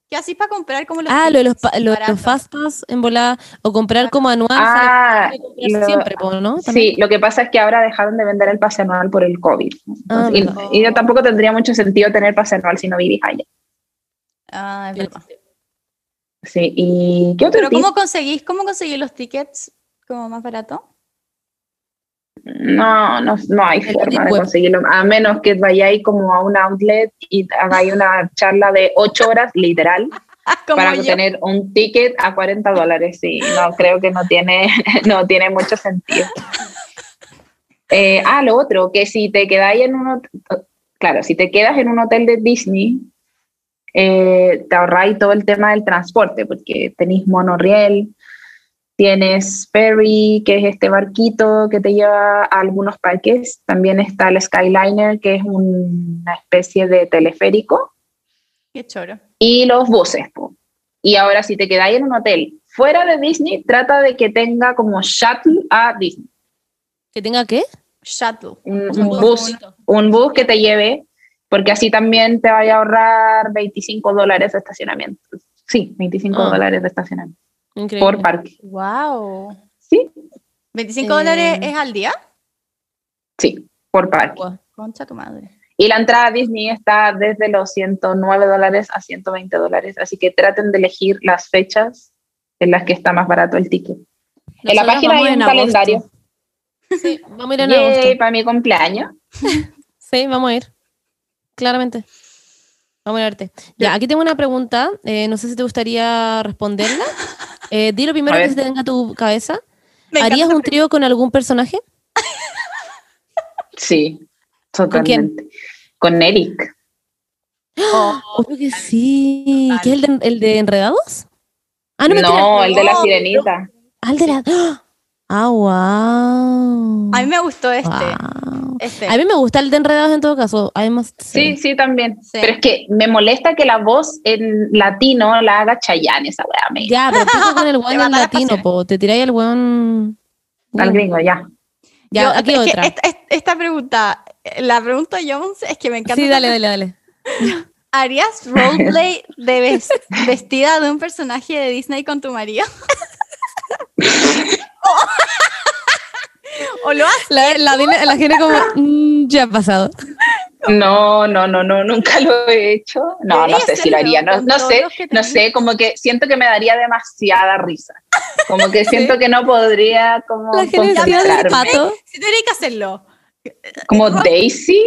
¿Qué así para comprar como los Ah, lo de los, lo fastpass en volada o comprar como anual. ah, lo- siempre, ¿no? sí, lo que pasa es que ahora dejaron de vender el pase anual por el COVID. Ah, y, y tampoco tendría mucho sentido tener pase anual si no vivís allá. Ah, es verdad. Sí, ¿y qué otro Pero tip? ¿cómo conseguís, cómo conseguís los tickets como más barato? No, no, no hay El forma de conseguirlo, a menos que vayáis como a un outlet y hagáis una charla de ocho horas, literal, *laughs* para yo. tener un ticket a 40 dólares. Sí, no, creo que no tiene, *laughs* no tiene mucho sentido. Eh, ah, lo otro, que si te quedáis en un hotel, claro, si te quedas en un hotel de Disney, eh, te ahorráis todo el tema del transporte, porque tenéis monorriel, tienes ferry, que es este barquito que te lleva a algunos parques, también está el Skyliner, que es un- una especie de teleférico, Qué choro. y los buses. po. Y ahora, si te quedáis en un hotel fuera de Disney, trata de que tenga como shuttle a Disney. ¿Que tenga qué? Shuttle. Un, bus, bonito. un bus que te lleve, porque así también te vaya a ahorrar 25 dólares de estacionamiento. Sí, 25 Ah. dólares de estacionamiento Increíble. por parque. Wow. Sí, ¿25 Eh, dólares es al día? sí, por parque. Concha tu madre. Y la entrada a Disney está desde los 109 dólares a 120 dólares, así que traten de elegir las fechas en las que está más barato el ticket. en la página hay un calendario. Sí, vamos a ir en agosto. Para mi cumpleaños. *laughs* Sí, vamos a ir. Claramente. Vamos a verte. Ya, aquí tengo una pregunta. eh, no sé si te gustaría responderla. *laughs* Eh, di lo primero A que se te venga a tu cabeza. Me ¿Harías un trío con algún personaje? Sí, totalmente. Con Eric. *gasps* Obvio que sí. ¿Qué es el de, el de Enredados? Ah, no, No, mentira. el de la no, sirenita. Ah, el de la. *gasps* Ah, wow. A mí me gustó este. Wow. Este. A mí me gusta el de Enredados en todo caso. Say. Sí, sí, también. Sí. Pero es que me molesta que la voz en latino la haga Chayanne, esa weá. Me... Ya, pero tú con el *laughs* weón en latino, po. Te tiráis el weón. Al gringo, ya. Ya, Yo- aquí otra. Esta, esta- esta pregunta, la pregunta Jones, es que me encanta. Sí, dale, *laughs* dale, dale. ¿Harías roleplay de ves- vestida de un personaje de Disney con tu marido? *laughs* ¿O lo haces? La, la, la, la gente como, mm, ya ha pasado. No, no, no, no, nunca lo he hecho. No, no sé si lo haría. No, no sé, no sé, como que siento que me daría demasiada risa. Como que *laughs* siento que no podría como La gente vestida de concentrarme. pato. Si tuvieras que hacerlo. Como Daisy.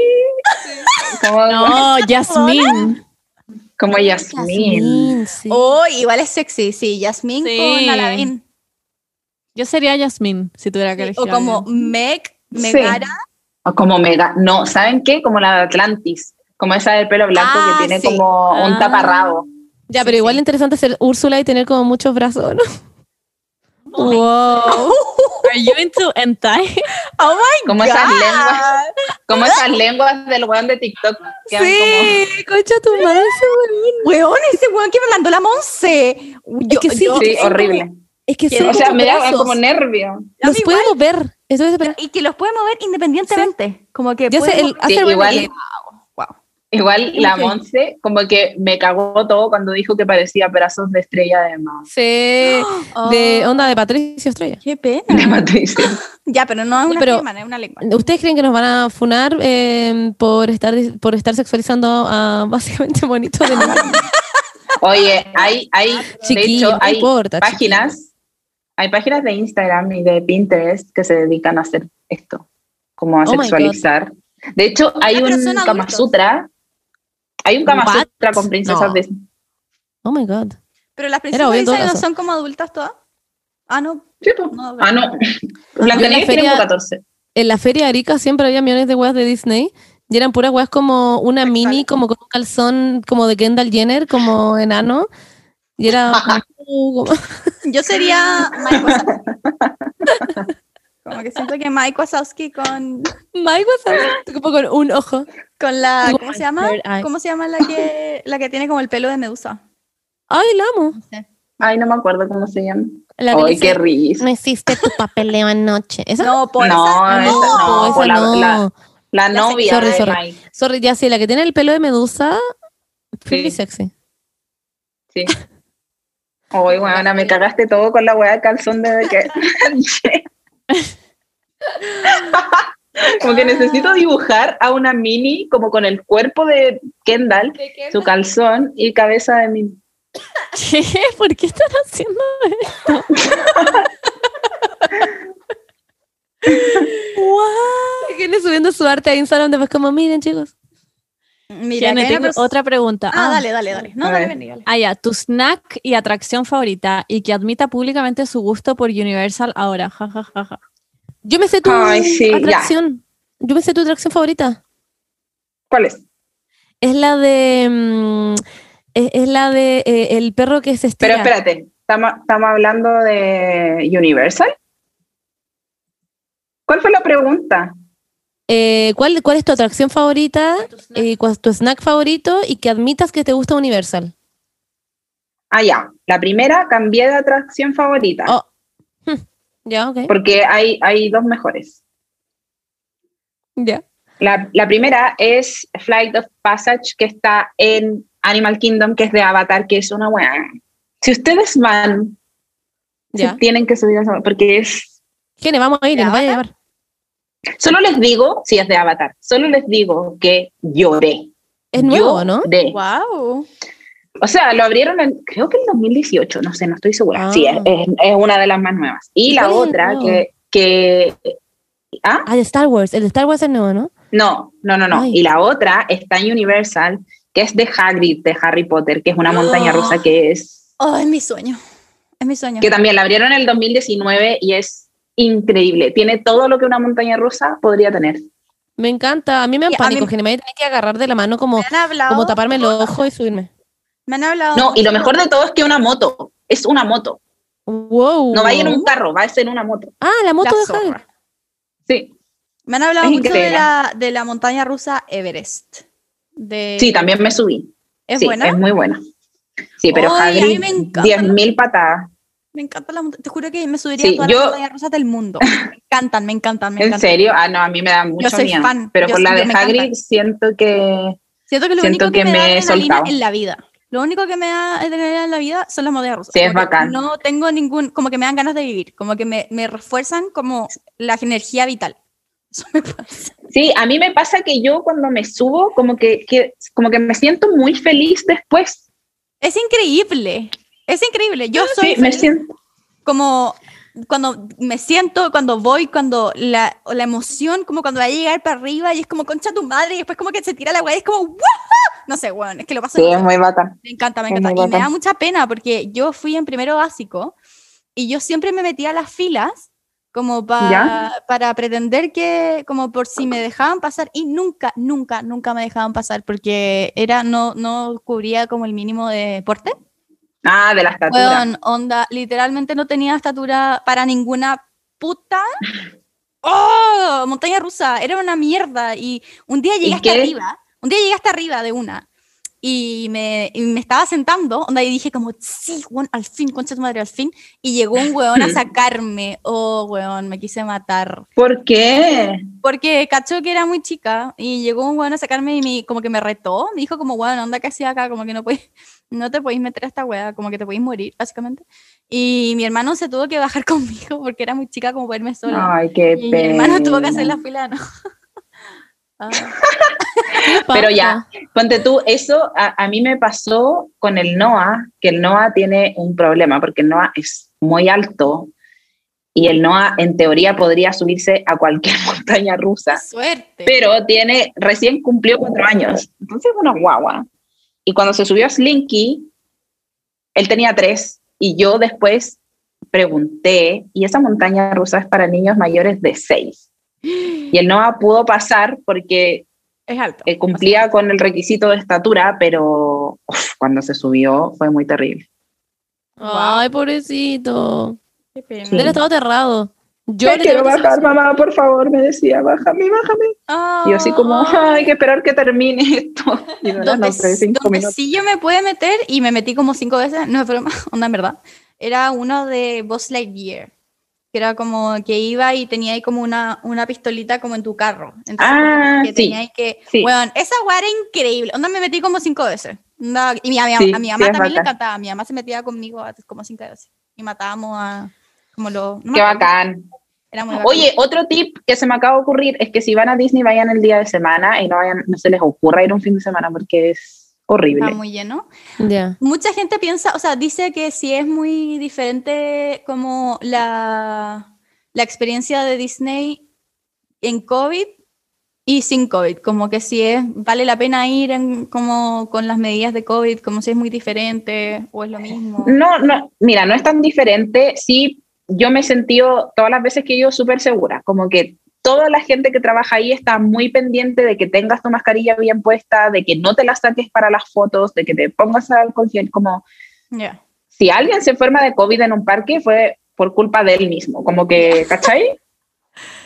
Como, No, Yasmín. Como Yasmín. sí. Oh, igual es sexy, sí, Yasmín Sí. con Aladdin. Yo sería Yasmín, si tuviera que Sí, elegir. O como. Meg, Sí. Megara. O como mega. No, ¿saben qué? Como la de Atlantis. Como esa del pelo blanco Ah, que tiene sí. como un Ah. taparrabo. Ya, Sí, pero igual sí. interesante ser Úrsula y tener como muchos brazos, ¿no? wow. Are you into hentai? Oh my Como esas lenguas. Como esas lenguas del weón de TikTok. Que Sí, concha tu madre, ese weón. Weón, ese weón que me mandó la Monse. Yo, que sí, yo- como. Sí, horrible. Es que Que- son O sea, me da como nervio. Los puede mover. Eso es verdad. y que los puede mover independientemente. Como que puede sé, el, Sí, el igual-. Igual la Ok. Monse, como que me cagó todo cuando dijo que parecía pedazos de estrella de mar. Sí, *gasps* de onda de Patricio Estrella. Qué pena. De Patricia. *laughs* Ya, pero no es una Pero- firma, no es una lengua. ¿Ustedes creen que nos van a funar eh, por estar por estar sexualizando a básicamente bonitos de? *laughs* Oye, hay, hay, de hecho, no hay importa, páginas, hay páginas de Instagram y de Pinterest que se dedican a hacer esto, como a Oh my God. sexualizar. De hecho, hay Ah, un Kama. Sutra, hay un Kama What? Sutra con princesas No. de Oh my god. Pero las princesas Disney no son como adultas todas. Ah, no. Sí, pues. no Ah, no. Blancanieves tiene feria- como 14. En la feria de Arica siempre había millones de weas de Disney y eran puras weas como una mini, como con un calzón como de Kendall Jenner, como enano. Y era *laughs* como- *laughs* Yo sería Mike Wazowski. *laughs* Como que siento que Mike Wazowski con, Mike Wazowski, como con un ojo. con la. ¿Cómo se llama? ¿Cómo se llama la que, la que tiene como el pelo de medusa? Ay, la amo. Ay, no me acuerdo cómo se llama. La Ay, qué risa. No hiciste tu papeleo anoche. ¿Esa? No, por No, esa. esa no, esa por la- no. la- La novia sorry, de sorry. Mike. Sorry, ya sí, la que tiene el pelo de medusa, pretty Sí. sexy. Sí. Oye, bueno, me cagaste todo con la weá de calzón de que. como que necesito dibujar a una mini como con el cuerpo de Kendall, su calzón y cabeza de mini. ¿Qué? ¿Por qué están haciendo Y *laughs* Viene subiendo su arte a Instagram después como, miren chicos. Mira, tengo otra pregunta. Ah, dale, dale, dale. No, dale, ver. ven, dale. Ah, ya, tu snack y atracción favorita y que admita públicamente su gusto por Universal ahora. Ja, ja, ja, ja. Yo me sé tu Ay, sí, ya. atracción. Yo me sé tu atracción favorita. ¿Cuál es? Es la de. mm, es, es la de eh, el perro que se Pero estira. espérate, ¿estamos, estamos hablando de Universal? ¿Cuál fue la pregunta? Eh, ¿cuál, ¿Cuál es tu atracción favorita? Eh, ¿Cuál es tu snack favorito? Y que admitas que te gusta Universal. Ah, ya. La primera cambié de atracción favorita. Oh. Hmm, Ya, ok. Porque hay, hay dos mejores. Ya. La, la primera es Flight of Passage, que está en Animal Kingdom, que es de Avatar, que es una buena. Si ustedes van, se tienen que subir a esa, porque es. Gene, vamos a ir, ¿De nos vaya a llevar. Solo les digo, si es de Avatar, solo les digo que lloré. Es nuevo, ¿no? Lloré. Wow. O sea, lo abrieron en, creo que en 2018, no sé, no estoy segura. Ah. Sí, es, es- es una de las más nuevas. Y ¿Y la otra que, que. ¿Ah? Ah, de Star Wars. El de Star Wars es nuevo, ¿no? No, no, no, no. Ay. Y la otra está en Universal, que es de Hagrid, de Harry Potter, que es una montaña Ah. rusa *gasps* que es. Oh, es mi sueño. Es mi sueño. que también la abrieron en el 2019 y es increíble. Tiene todo lo que una montaña rusa podría tener. Me encanta. A mí me da a pánico. mí- Gene, me voy a tener que agarrar de la mano como, hablado. como taparme los ojos y subirme. Me han hablado. No, y lo mejor de todo es que una moto, es una moto. Wow. No va en un carro, va a ser una moto. Ah, la moto La de. Hagrid. Sí, Me han hablado Es mucho de la, de la montaña rusa Everest. De, sí, también me subí. ¿Es sí, buena? es muy buena. Sí, pero a encanta. 10.000 patadas. Me encanta la. Te juro que me subiría Sí, a todas yo- las montañas rusas del mundo. Me encantan, me encantan, me ¿En encantan. serio? Ah, no, a mí me da mucho soy miedo. fan. Pero Yo- con la yo de. Hagrid siento que... Siento que lo Siento único que, que me, me da adrenalina en la vida. Lo único que me da adrenalina en la vida son las montañas rusas. Sí, es bacán. No tengo ningún, como que me dan ganas de vivir, como que me, me refuerzan como la energía vital. *laughs* Eso me pasa. Sí, a mí me pasa que yo cuando me subo, como que, que- como que me siento muy feliz después. Es increíble. Es increíble. Yo soy Sí, me siento... como cuando me siento, cuando voy, cuando la, la emoción, como cuando va a llegar para arriba y es como concha tu madre y después como que se tira la weá y es como ¡Wah! No sé, weón, es que lo paso Sí, es muy bacán. Me encanta, me Es encanta. Y me da mucha pena porque yo fui en primero básico y yo siempre me metía a las filas como pa- para pretender que, como por si me dejaban pasar y nunca, nunca, nunca me dejaban pasar porque era, no, no cubría como el mínimo de porte. Ah, de la estatura. Weón, onda, literalmente no tenía estatura para ninguna puta. *laughs* ¡Oh! Montaña rusa, era una mierda. Y un día llegué ¿Y hasta qué? arriba, un día llegué hasta arriba de una. Y me, y me estaba sentando, onda, y dije como, sí, weón, al fin, concha tu madre, al fin. Y llegó un weón a *laughs* sacarme. Oh, weón, me quise matar. ¿Por qué? Porque cachó que era muy chica y llegó un weón a sacarme y me, como que me retó. Me dijo como, weón, onda, ¿qué hacía acá? Como que no puedes, no te podéis meter a esta wea, como que te podéis morir, básicamente. Y mi hermano se tuvo que bajar *laughs* conmigo porque era muy chica como irme sola. Ay, qué y mi pena. hermano tuvo que hacer la fila, ¿no? *laughs* Ah, *laughs* Pero ya, ponte tú, eso a, a mí me pasó con el NOA, que el NOA tiene un problema, porque el NOA es muy alto y el NOA en teoría podría subirse a cualquier montaña rusa, suerte. pero tiene, recién cumplió cuatro años, entonces es una guagua. Y cuando se subió a Slinky, él tenía tres y yo después pregunté, y esa montaña rusa es para niños mayores de seis. Y el NOA pudo pasar porque es alto. eh, cumplía con el requisito de estatura, pero uf, cuando se subió fue muy terrible. Ay, pobrecito. Qué pena. Sí. Él estaba aterrado. Yo quiero bajar, mamá, por favor, me decía, bájame, bájame. Y yo así como, Ah. hay que esperar que termine esto. *laughs* Y no, no cinco minutos. sí yo me pude meter y me metí como cinco veces, no es broma, *laughs* onda en verdad, era uno de Boss Lightyear, que era como que iba y tenía ahí como una, una pistolita como en tu carro. Entonces, Ah, que sí, tenía ahí que, sí. weón, esa weá era increíble, onda me metí como cinco veces. Onda, y mi- a mi, Sí, a mi sí, mamá también le encantaba, mi mamá se metía conmigo como cinco veces y matábamos a como lo... no Qué bacán. Era muy. Oye, otro tip que se me acaba de ocurrir es que si van a Disney vayan el día de semana y no vayan, no se les ocurra ir un fin de semana porque es horrible. Está muy lleno. Ya. Mucha gente piensa, o sea, dice que sí es muy diferente como la, la experiencia de Disney en COVID y sin COVID, como que si es, vale la pena ir en, como con las medidas de COVID, como si es muy diferente o es lo mismo. No, no, mira, no es tan diferente. Sí, yo me he sentido todas las veces que yo súper segura, como que toda la gente que trabaja ahí está muy pendiente de que tengas tu mascarilla bien puesta, de que no te la saques para las fotos, de que te pongas alcohol gel, como si alguien se enferma de COVID en un parque fue por culpa de él mismo, como que, ¿cachai?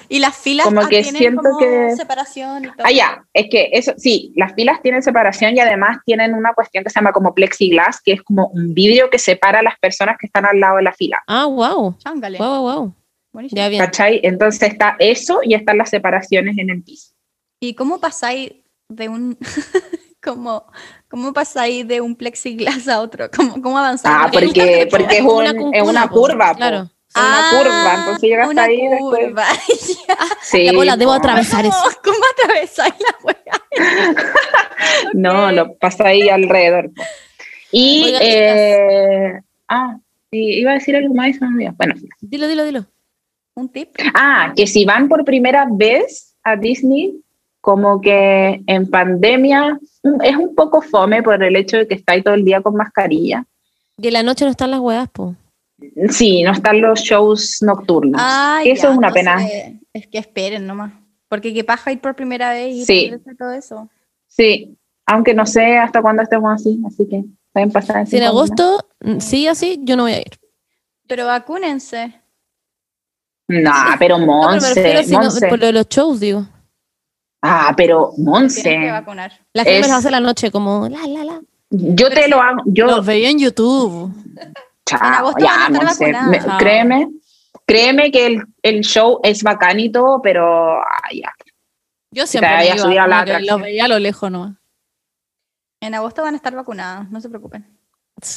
Y las filas Como ah, que tienen siento como que- separación y todo. Ah, ya, es que eso, sí, las filas tienen separación y además tienen una cuestión que se llama como plexiglass, que es como un vidrio que separa a las personas que están al lado de la fila, Ah, wow. Chángale. Wow, wow, wow. Ya bien. ¿cachai? Entonces está eso y están las separaciones en el piso. ¿Y cómo pasáis de un *laughs* como cómo pasáis de un plexiglas a otro? ¿Cómo, cómo avanzáis? Ah, porque, porque es, un- una es una po, curva, po. claro. Una curva, entonces llegas Ah, una ahí después. curva. *laughs* Sí, Ya, pues, la debo atravesar eso. ¿Cómo, *laughs* cómo atravesáis la wea? *laughs* No, lo pasa ahí alrededor. po. Y, eh, ah, sí, iba a decir algo más y se me olvidó. Bueno, Dilo, dilo, dilo. Un tip. Ah, que si van por primera vez a Disney, como que en pandemia es un poco fome por el hecho de que estáis todo el día con mascarilla. Que en la noche no están las weas, po. Sí, no están los shows nocturnos. Ah, Eso ya, es una pena. Es que esperen nomás. Porque qué paja ir por primera vez y Sí. todo eso. Sí, aunque no sé hasta cuándo estemos así, así que pueden pasar. Si en agosto sigue así, yo no voy a ir. Pero vacúnense. No, pero No, pero me Monse, Monse. por lo de los shows, digo. Ah, pero Monse, vacunar. La gente Es- las hace la noche como la, la, la. yo te lo hago, yo, Los veía en YouTube. Chao, En agosto van a ya, estar Monse, vacunadas. me- Chao. créeme, créeme que el, el show es bacán y todo, pero ah, ya. Yo siempre me haya iba, subido a la como que atracción. los veía a lo lejos nomás. En agosto van a estar vacunadas, no se preocupen.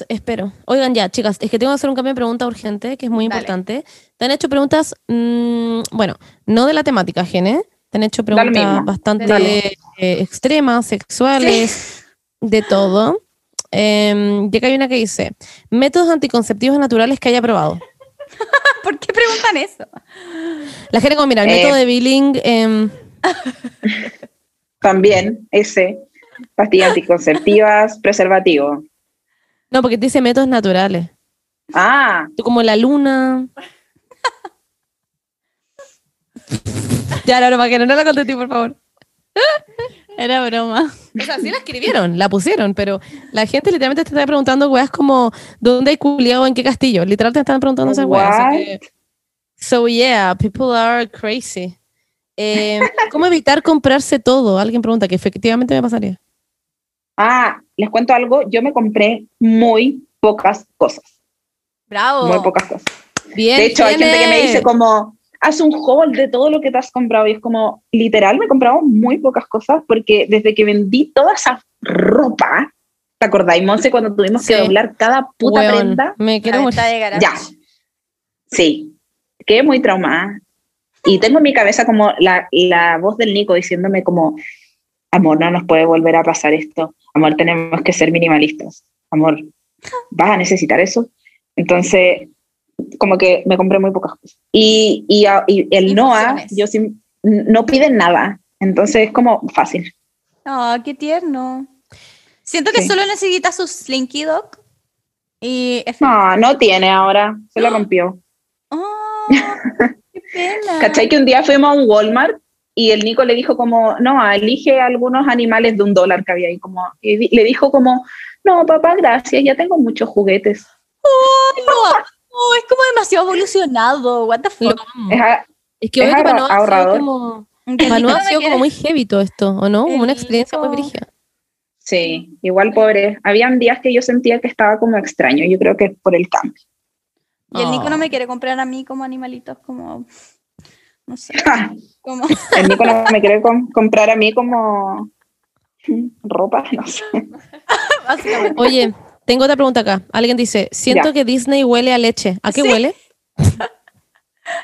Espero. Oigan, ya, chicas, es que tengo que hacer un cambio de pregunta urgente, que es muy Dale. importante. Te han hecho preguntas, mm, bueno, no de la temática, Gene. Te han hecho lo preguntas bastante eh, extremas, sexuales, de todo. Eh, acá hay una que dice, métodos anticonceptivos naturales que haya probado. *laughs* ¿Por qué preguntan eso? La gente como, mira, el Eh. método de Billing, em, *laughs* También, ese. Pastillas anticonceptivas, preservativo. No, porque te dice métodos naturales. Ah, Tú como la luna. *laughs* ya, no, no, para que no la contesté, por favor. Era broma. O sea, sí la escribieron, la pusieron, pero la gente literalmente te está preguntando weas como ¿dónde hay culiado en qué castillo? Literal te están preguntando esas weas. así que- So yeah, people are crazy. Eh, *laughs* ¿Cómo evitar comprarse todo? Alguien pregunta que efectivamente me pasaría. ah, les cuento algo. Yo me compré muy pocas cosas. Bravo. Muy pocas cosas. Bien, De hecho, hay gente que me dice como, haz un haul de todo lo que te has comprado. Y es como, literal, me he comprado muy pocas cosas porque desde que vendí toda esa ropa, ¿te acordáis, Monse, cuando tuvimos que doblar cada puta prenda? me quiero morir. de. Ya. Sí. Quedé muy traumada. Y tengo en mi cabeza como la, la voz del Nico diciéndome como, amor, no nos puede volver a pasar esto. Amor, tenemos que ser minimalistas. Amor, ¿vas a necesitar eso? Entonces, como que me compré muy pocas cosas. Y, y, el Noah, yo sí, no piden nada. Entonces es como fácil. Ah, qué tierno. Siento que Sí. solo necesita su Slinky Dog. Y No, no tiene ahora. Se lo *gasps* rompió. Oh, *laughs* qué pena. ¿Cachai que un día fuimos a un Walmart y el Nico le dijo como, no, elige algunos animales de un dólar que había ahí, como, y le dijo como, no, papá, gracias, ya tengo muchos juguetes. No, no, es como demasiado evolucionado. What the fuck. Es a- Es que es obvio que ahorrador. como, *laughs* ha sido como muy heavy todo esto, ¿o no? Como una experiencia muy brígida. sí, igual pobre. Habían días que yo sentía que estaba como extraño, yo creo que es por el cambio. Y el Nico no Oh. me quiere comprar a mí como animalitos, como. No sé. *laughs* Como. El Nico no me quiere com- comprar a mí como *laughs* ropa, no sé. Básicamente. Oye, tengo otra pregunta acá. Alguien dice, siento Ya. que Disney huele a leche. ¿A qué Sí. huele? *laughs*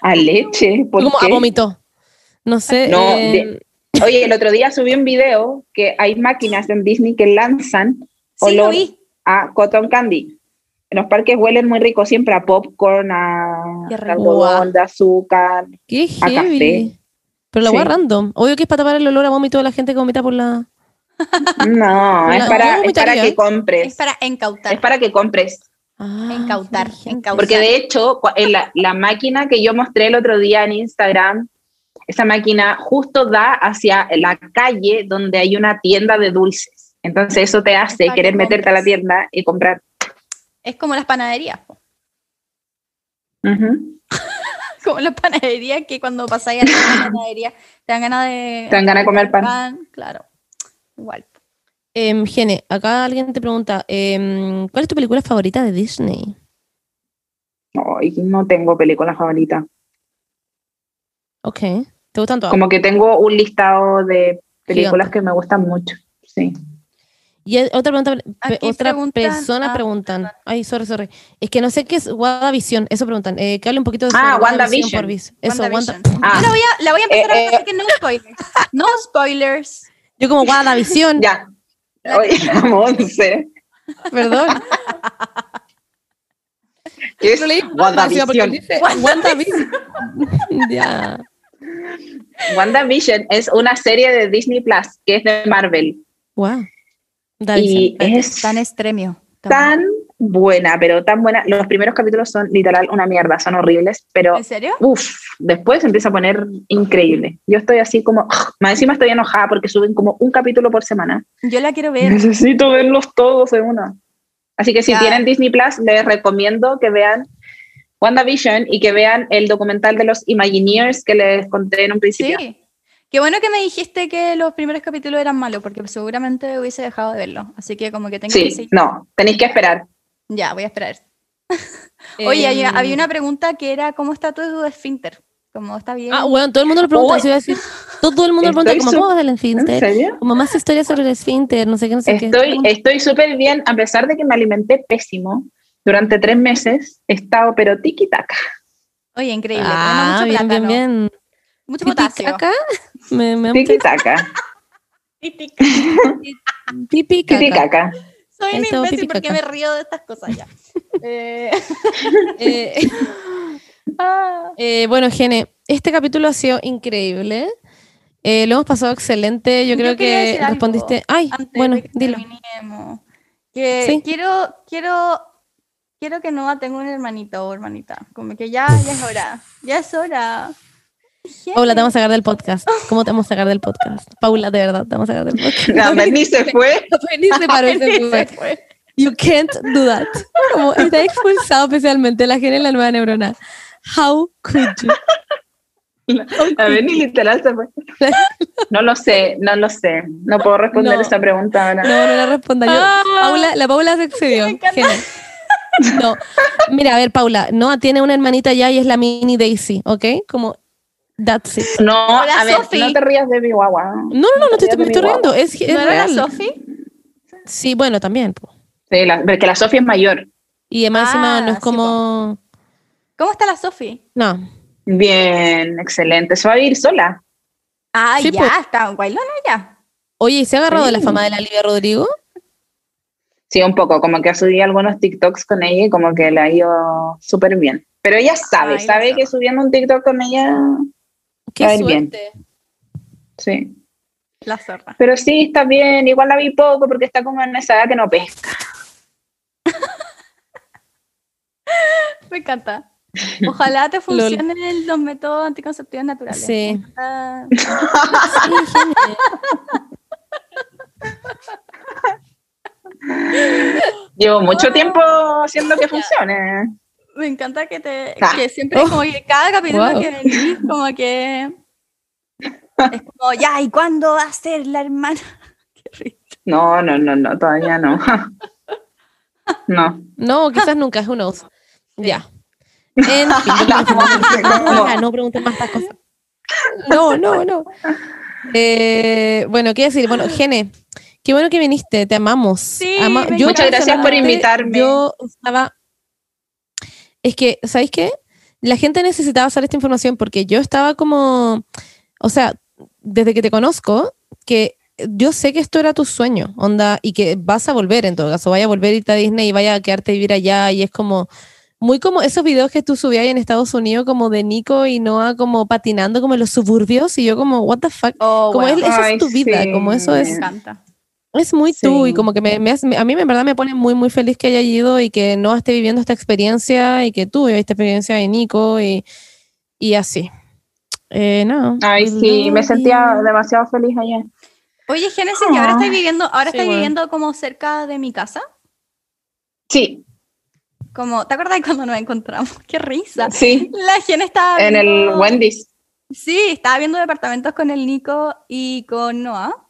A leche, ¿por Como a qué? vómito. No sé. No, eh, de- Oye, el otro día subí un video que hay máquinas en Disney que lanzan olor a cotton candy. En los parques huelen muy rico siempre a popcorn, a Qué algodón, de azúcar. qué a heavy. café. Pero la Sí. random. Obvio que es para tapar el olor a vómito de la gente que vomita por la... No, *laughs* es para, es para que Es compres. para incautar. Es para que compres. Ah, Incautar. Porque de hecho, la, la máquina que yo mostré el otro día en Instagram, esa máquina justo da hacia la calle donde hay una tienda de dulces. Entonces eso te hace que querer meterte a la tienda y comprar. Es como las panaderías. *laughs* Como las panaderías que cuando pasáis a la panadería te dan ganas de. Te dan ganas de comer pan. Claro. Igual. Em, Gene, acá alguien te pregunta, em, ¿cuál es tu película favorita de Disney? Ay, no tengo película favorita. Ok. ¿Te gustan todas? Como que tengo un listado de películas Gigante. que me gustan mucho. Sí. Y otra pregunta, pe- otra preguntan- persona ah, preguntan. Ay, sorry, sorry. Es que no sé qué es WandaVision. Eso preguntan. Eh, que hable un poquito de Ah, WandaVision. Eso, WandaVision. Wanda- Ah. Yo la voy a, la voy a empezar Eh, a eh. así que no spoilers. No spoilers. Yo como WandaVision. Ya. Oye, *laughs* Monse. Perdón. ¿Qué es leí WandaVision? dice WandaVision. *laughs* ya. WandaVision es una serie de Disney Plus que es de Marvel. Wow. Y es Tan extremio. tan buena, pero tan buena. Los primeros capítulos son literal una mierda, son horribles, pero ¿En serio? uff, después se empieza a poner increíble. Yo estoy así como, más encima estoy enojada porque suben como un capítulo por semana. Yo la quiero ver. Necesito verlos todos de una. Así que si Ya. tienen Disney Plus, les recomiendo que vean WandaVision y que vean el documental de los Imagineers que les conté en un principio. Sí. Qué bueno que me dijiste que los primeros capítulos eran malos, porque seguramente hubiese dejado de verlo. Así que como que tengo que Sí, seguir. no, tenéis que esperar. Ya, voy a esperar. *laughs* Oye, había, Em, había una pregunta que era, ¿cómo está tu esfínter? ¿Cómo está bien? Ah, bueno, todo el mundo lo pregunta. Iba a decir. Todo el mundo *laughs* lo pregunta, Estoy ¿cómo va el ¿En esfínter? serio? Como más historias sobre el esfínter, no sé qué, no sé qué. Estoy estoy súper bien, a pesar de que me alimenté pésimo. Durante tres meses he estado, pero tiki-taka. Oye, increíble. Ah, mucho bien, bien, plátano, bien. Mucho potasio. Acá me, Tiki-taka. pipi caca. Tiki-taka. Soy un imbécil porque me río de estas cosas ya. *laughs* Eh, *laughs* Eh, eh, bueno, Gene, este capítulo ha sido increíble. Eh, lo hemos pasado excelente. Yo Yo creo que respondiste. Ay, Antes bueno, que dilo. Que Sí. quiero, quiero, quiero que Noah tenga un hermanito o hermanita. Como que ya, ya es hora. Ya es hora. Paula, te vamos a sacar del podcast. ¿Cómo te vamos a sacar del podcast? Paula, de verdad, te vamos a sacar del podcast. La *laughs* Berni se fue. Ni se paró y se *laughs* fue. You can't do that. Como está expulsado especialmente la gente en la nueva neurona. How could you? *laughs* La Berni literal se fue. No lo sé, no lo sé. No puedo responder No. esa pregunta ahora. No, no la responda yo. Ah. Paula, la Paula se excedió. No. Mira, a ver, Paula, Noah tiene una hermanita ya y es la mini Daisy, ¿ok? Como, that's it. No, Hola, a ver, Sofi. no te rías de mi guagua. No, no, no, no te estoy, riendo. Es, es ¿No era la. Sofi? Sí, bueno, también. po. Sí, la, porque la Sofía es mayor. Y además encima Ah, no es sí, como... ¿Cómo está la Sofi? No. Bien, excelente. Se va a vivir sola. Ah, Sí, ya, está en Guaylona ya. Oye, ¿y se ha agarrado de la fama de la Livia Rodrigo? Sí, un poco, como que ha subido algunos TikToks con ella y como que le ha ido súper bien. Pero ella sabe, Ay, la sabe que subiendo un TikTok con ella, Qué Va a ir bien. suerte. sí. La zorra. Pero sí, está bien. Igual la vi poco porque está como en esa edad que no pesca. *laughs* Me encanta. Ojalá te *laughs* funcionen los métodos anticonceptivos naturales. Sí. Ah. *laughs* Llevo mucho tiempo haciendo que funcione. Me encanta que te Ah. que siempre como que *laughs* cada capítulo Wow. que venís como que es como ya y cuándo va a ser la hermana *laughs* Qué risa. No, no, no, no, todavía no. *laughs* No. No, quizás nunca, who knows. Ya. En fin, No. no, no pregunten más estas cosas. No, no, no. Eh, bueno, ¿qué decir? Bueno, Gene, qué bueno que viniste, te amamos. Sí, Ama- me yo Muchas gracias por invitarme. Yo estaba... Es que, ¿sabéis qué? La gente necesitaba saber esta información porque yo estaba como... O sea, desde que te conozco, que yo sé que esto era tu sueño, onda, y que vas a volver en todo caso, vaya a volver a irte a Disney y vaya a quedarte a vivir allá, y es como, muy como esos videos que tú subías en Estados Unidos, como de Nico y Noah, como patinando como en los suburbios, y yo como, what the fuck, Oh, como bueno, es, es tu vida, sí. como eso me es, encanta. Es muy tú, y como que me, me hace- a mí en verdad me pone muy, muy feliz que haya ido y que Noah esté viviendo esta experiencia, y que tú vivas esta experiencia de Nico, y, y así. Eh, no. Ay, sí, me sentía demasiado feliz allá. Oye, Génesis, ¿y ahora Ah. estás viviendo, ahora Sí, bueno. viviendo como cerca de mi casa? Sí, Como, ¿te acuerdas de cuando nos encontramos? *laughs* ¡Qué risa! sí, La gente estaba en el Wendy's. Sí, estaba viendo departamentos con el Nico y con Noah.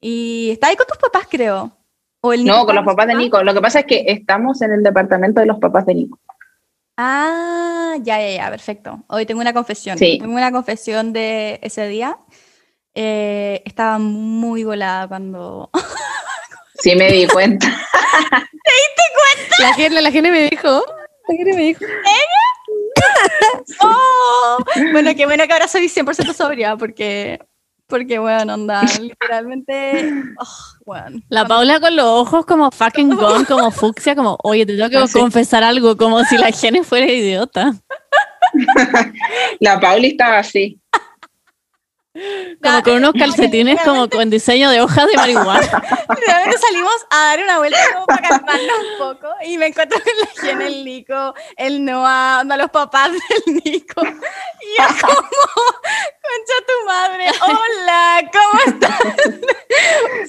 Y está ahí con tus papás, creo. O el Nico No, con los papás de Nico. Lo que pasa es que estamos en el departamento de los papás de Nico. Ah, ya, ya, ya, perfecto. Hoy tengo una confesión. Sí. Tengo una confesión de ese día. Eh, estaba muy volada cuando... *laughs* Sí, me di cuenta. La gente, la gente me dijo, la gente me dijo, *laughs* ¡Oh! *laughs* Bueno, qué bueno que ahora soy 100% sobria porque... Porque, bueno, onda, *laughs* literalmente... oh, bueno. La Paula con los ojos como fucking *laughs* gone, como fucsia, como, oye, te tengo que confesar algo, como si la *laughs* Gene fuera idiota. La Pauli estaba así. Como con unos calcetines como con diseño de hojas de marihuana. *laughs* Realmente salimos a dar una vuelta como para calmarnos un poco y me encuentro con la Jen, el Nico, el Noah, onda, los papás *laughs* del Nico. Y yo *laughs* como, concha tu madre, hola, ¿cómo estás?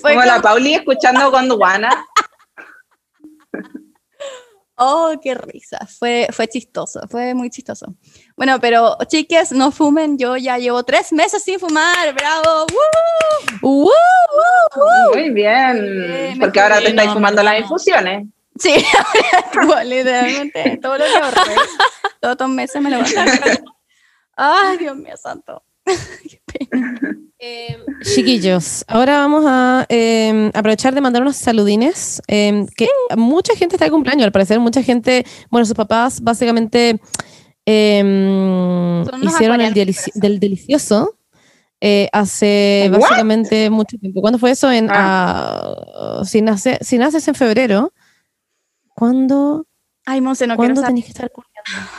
Fue Como la como, Pauli escuchando Gondwana. Oh, qué risa, fue, fue chistoso, fue muy chistoso. Bueno, pero chiques, no fumen, yo ya llevo tres meses sin fumar, bravo, ¡Woo! ¡Woo! Muy bien. Bien, Porque ahora te estáis no, fumando no. las infusiones. Sí, *laughs* literalmente, todo lo que ahorré, todos estos meses me lo voy a estar *laughs* Ay, Dios mío santo. *laughs* Qué pena. Eh, chiquillos, ahora vamos a eh, aprovechar de mandar unos saludines. eh, que mucha gente está de cumpleaños, al parecer, mucha gente, bueno, sus papás básicamente unos hicieron el delici- del delicioso eh, hace ¿What? básicamente mucho tiempo. ¿Cuándo fue eso? En, Ah. ah, si, nace, si naces en febrero, ¿cuándo, Ay, Monse, no quiero ¿cuándo saber. tenés que estar culiando?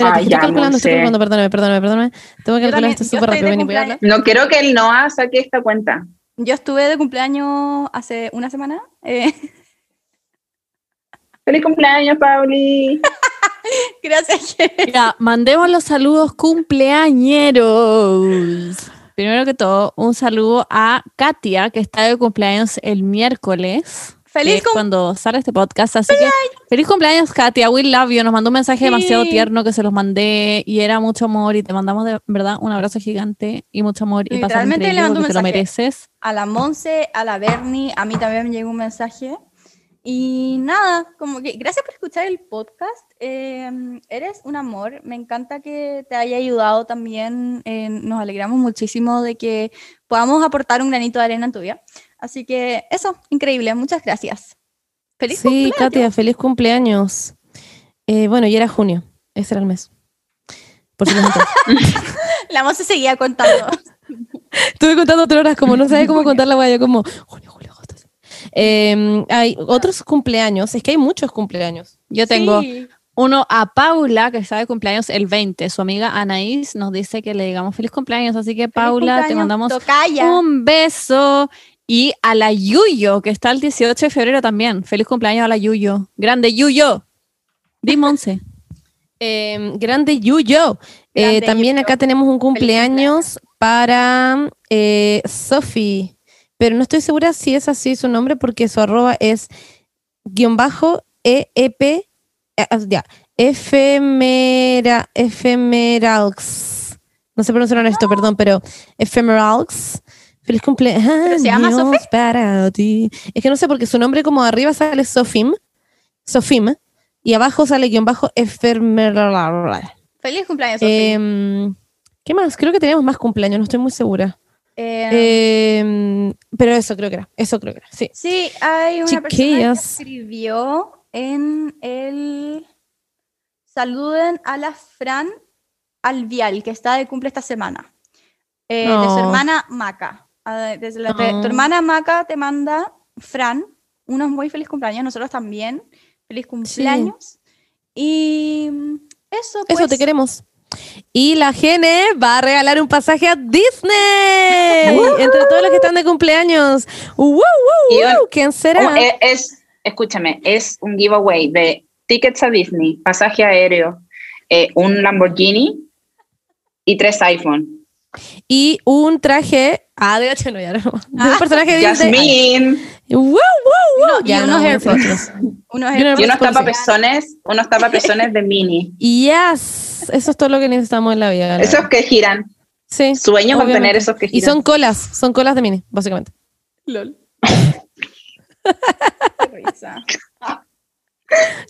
Espérate, Ay, estoy ya, calculando, estoy calculando, perdóname, perdóname, perdóname. Tengo que calcular esto súper rápido. No quiero que el Noah saque esta cuenta. Yo estuve de cumpleaños hace una semana. eh, *laughs* ¡Feliz cumpleaños, Pauli! *laughs* gracias. Ya, mandemos los saludos cumpleañeros. Primero que todo, un saludo a Katia, que está de cumpleaños el miércoles. Feliz que es cum- cuando sale este podcast. Así que feliz cumpleaños, Katia. We love you. Nos mandó un mensaje demasiado Sí. tierno que se los mandé y era mucho amor. Y te mandamos de verdad un abrazo gigante y mucho amor. Y Literalmente le mandó un te lo mensaje. mereces. A la Monse, a la Bernie, a mí también me llegó un mensaje. Y nada, como que gracias por escuchar el podcast. eh, eres un amor. Me encanta que te haya ayudado también. eh, nos alegramos muchísimo de que podamos aportar un granito de arena en tu vida. Así que eso, increíble. Muchas gracias. Feliz Sí, cumpleaños. Katia, feliz cumpleaños. Eh, bueno, y era junio, ese era el mes. Por si no *laughs* La Monse seguía contando. *laughs* Estuve contando tres horas, como no sabía cómo *laughs* contar la guaya, como junio, julio, agosto. Eh, hay otros cumpleaños, es que hay muchos cumpleaños. Yo tengo Sí. uno a Paula, que está de cumpleaños el 20. Su amiga Anaís nos dice que le digamos feliz cumpleaños. Así que, Paula, te mandamos tocaya. un beso. Y a la Yuyo, que está el 18 de febrero también. Feliz cumpleaños a la Yuyo. Grande Yuyo. Dime once. *laughs* Eh, grande Yuyo. Eh, también Yuyo. acá tenemos un cumpleaños para eh, Sophie, pero no estoy segura si es así su nombre porque su arroba es guion bajo EEP, eh, ah, ya, efemera. No sé pronunciar esto, perdón, pero efemeralx. Feliz cumpleaños se llama para ti. Es que no sé porque su nombre como arriba sale Sofim, Sofim, y abajo sale guion bajo efemeralx. Feliz cumpleaños, Sofía. Em, ¿Qué más? Creo que teníamos más cumpleaños, no estoy muy segura. Eh, Em, pero eso creo que era, eso creo que era, sí. Sí, hay una persona que Chiquillas. escribió en el saluden a la Fran Alvial, que está de cumple esta semana. Eh, De su hermana Maca. Ah, desde la- de- Oh. Tu hermana Maca te manda, Fran, unos muy feliz cumpleaños, nosotros también. Feliz cumpleaños. Y mm, eso, pues. Eso te queremos. Y la Gene va a regalar un pasaje a Disney entre todos los que están de cumpleaños. ¡Woo, woo, Y un- woo! ¿Quién será? Oh, eh, es, escúchame, es un giveaway de tickets a Disney, pasaje aéreo, eh, un Lamborghini y tres iPhone. Y un traje. Ah, de hecho, no, ya no. De un personaje de Disney. Jasmine ¡Woo, woo, woo! No, y Ya, unos no, AirPods. Unos Y unos y unos tapapezones, unos tapapezones de mini. Yes, eso es todo lo que necesitamos en la vida. la Esos que giran. Sí. Sueño con obviamente. tener esos que Y giran. son colas, son colas de mini, básicamente. LOL. *laughs* Qué risa.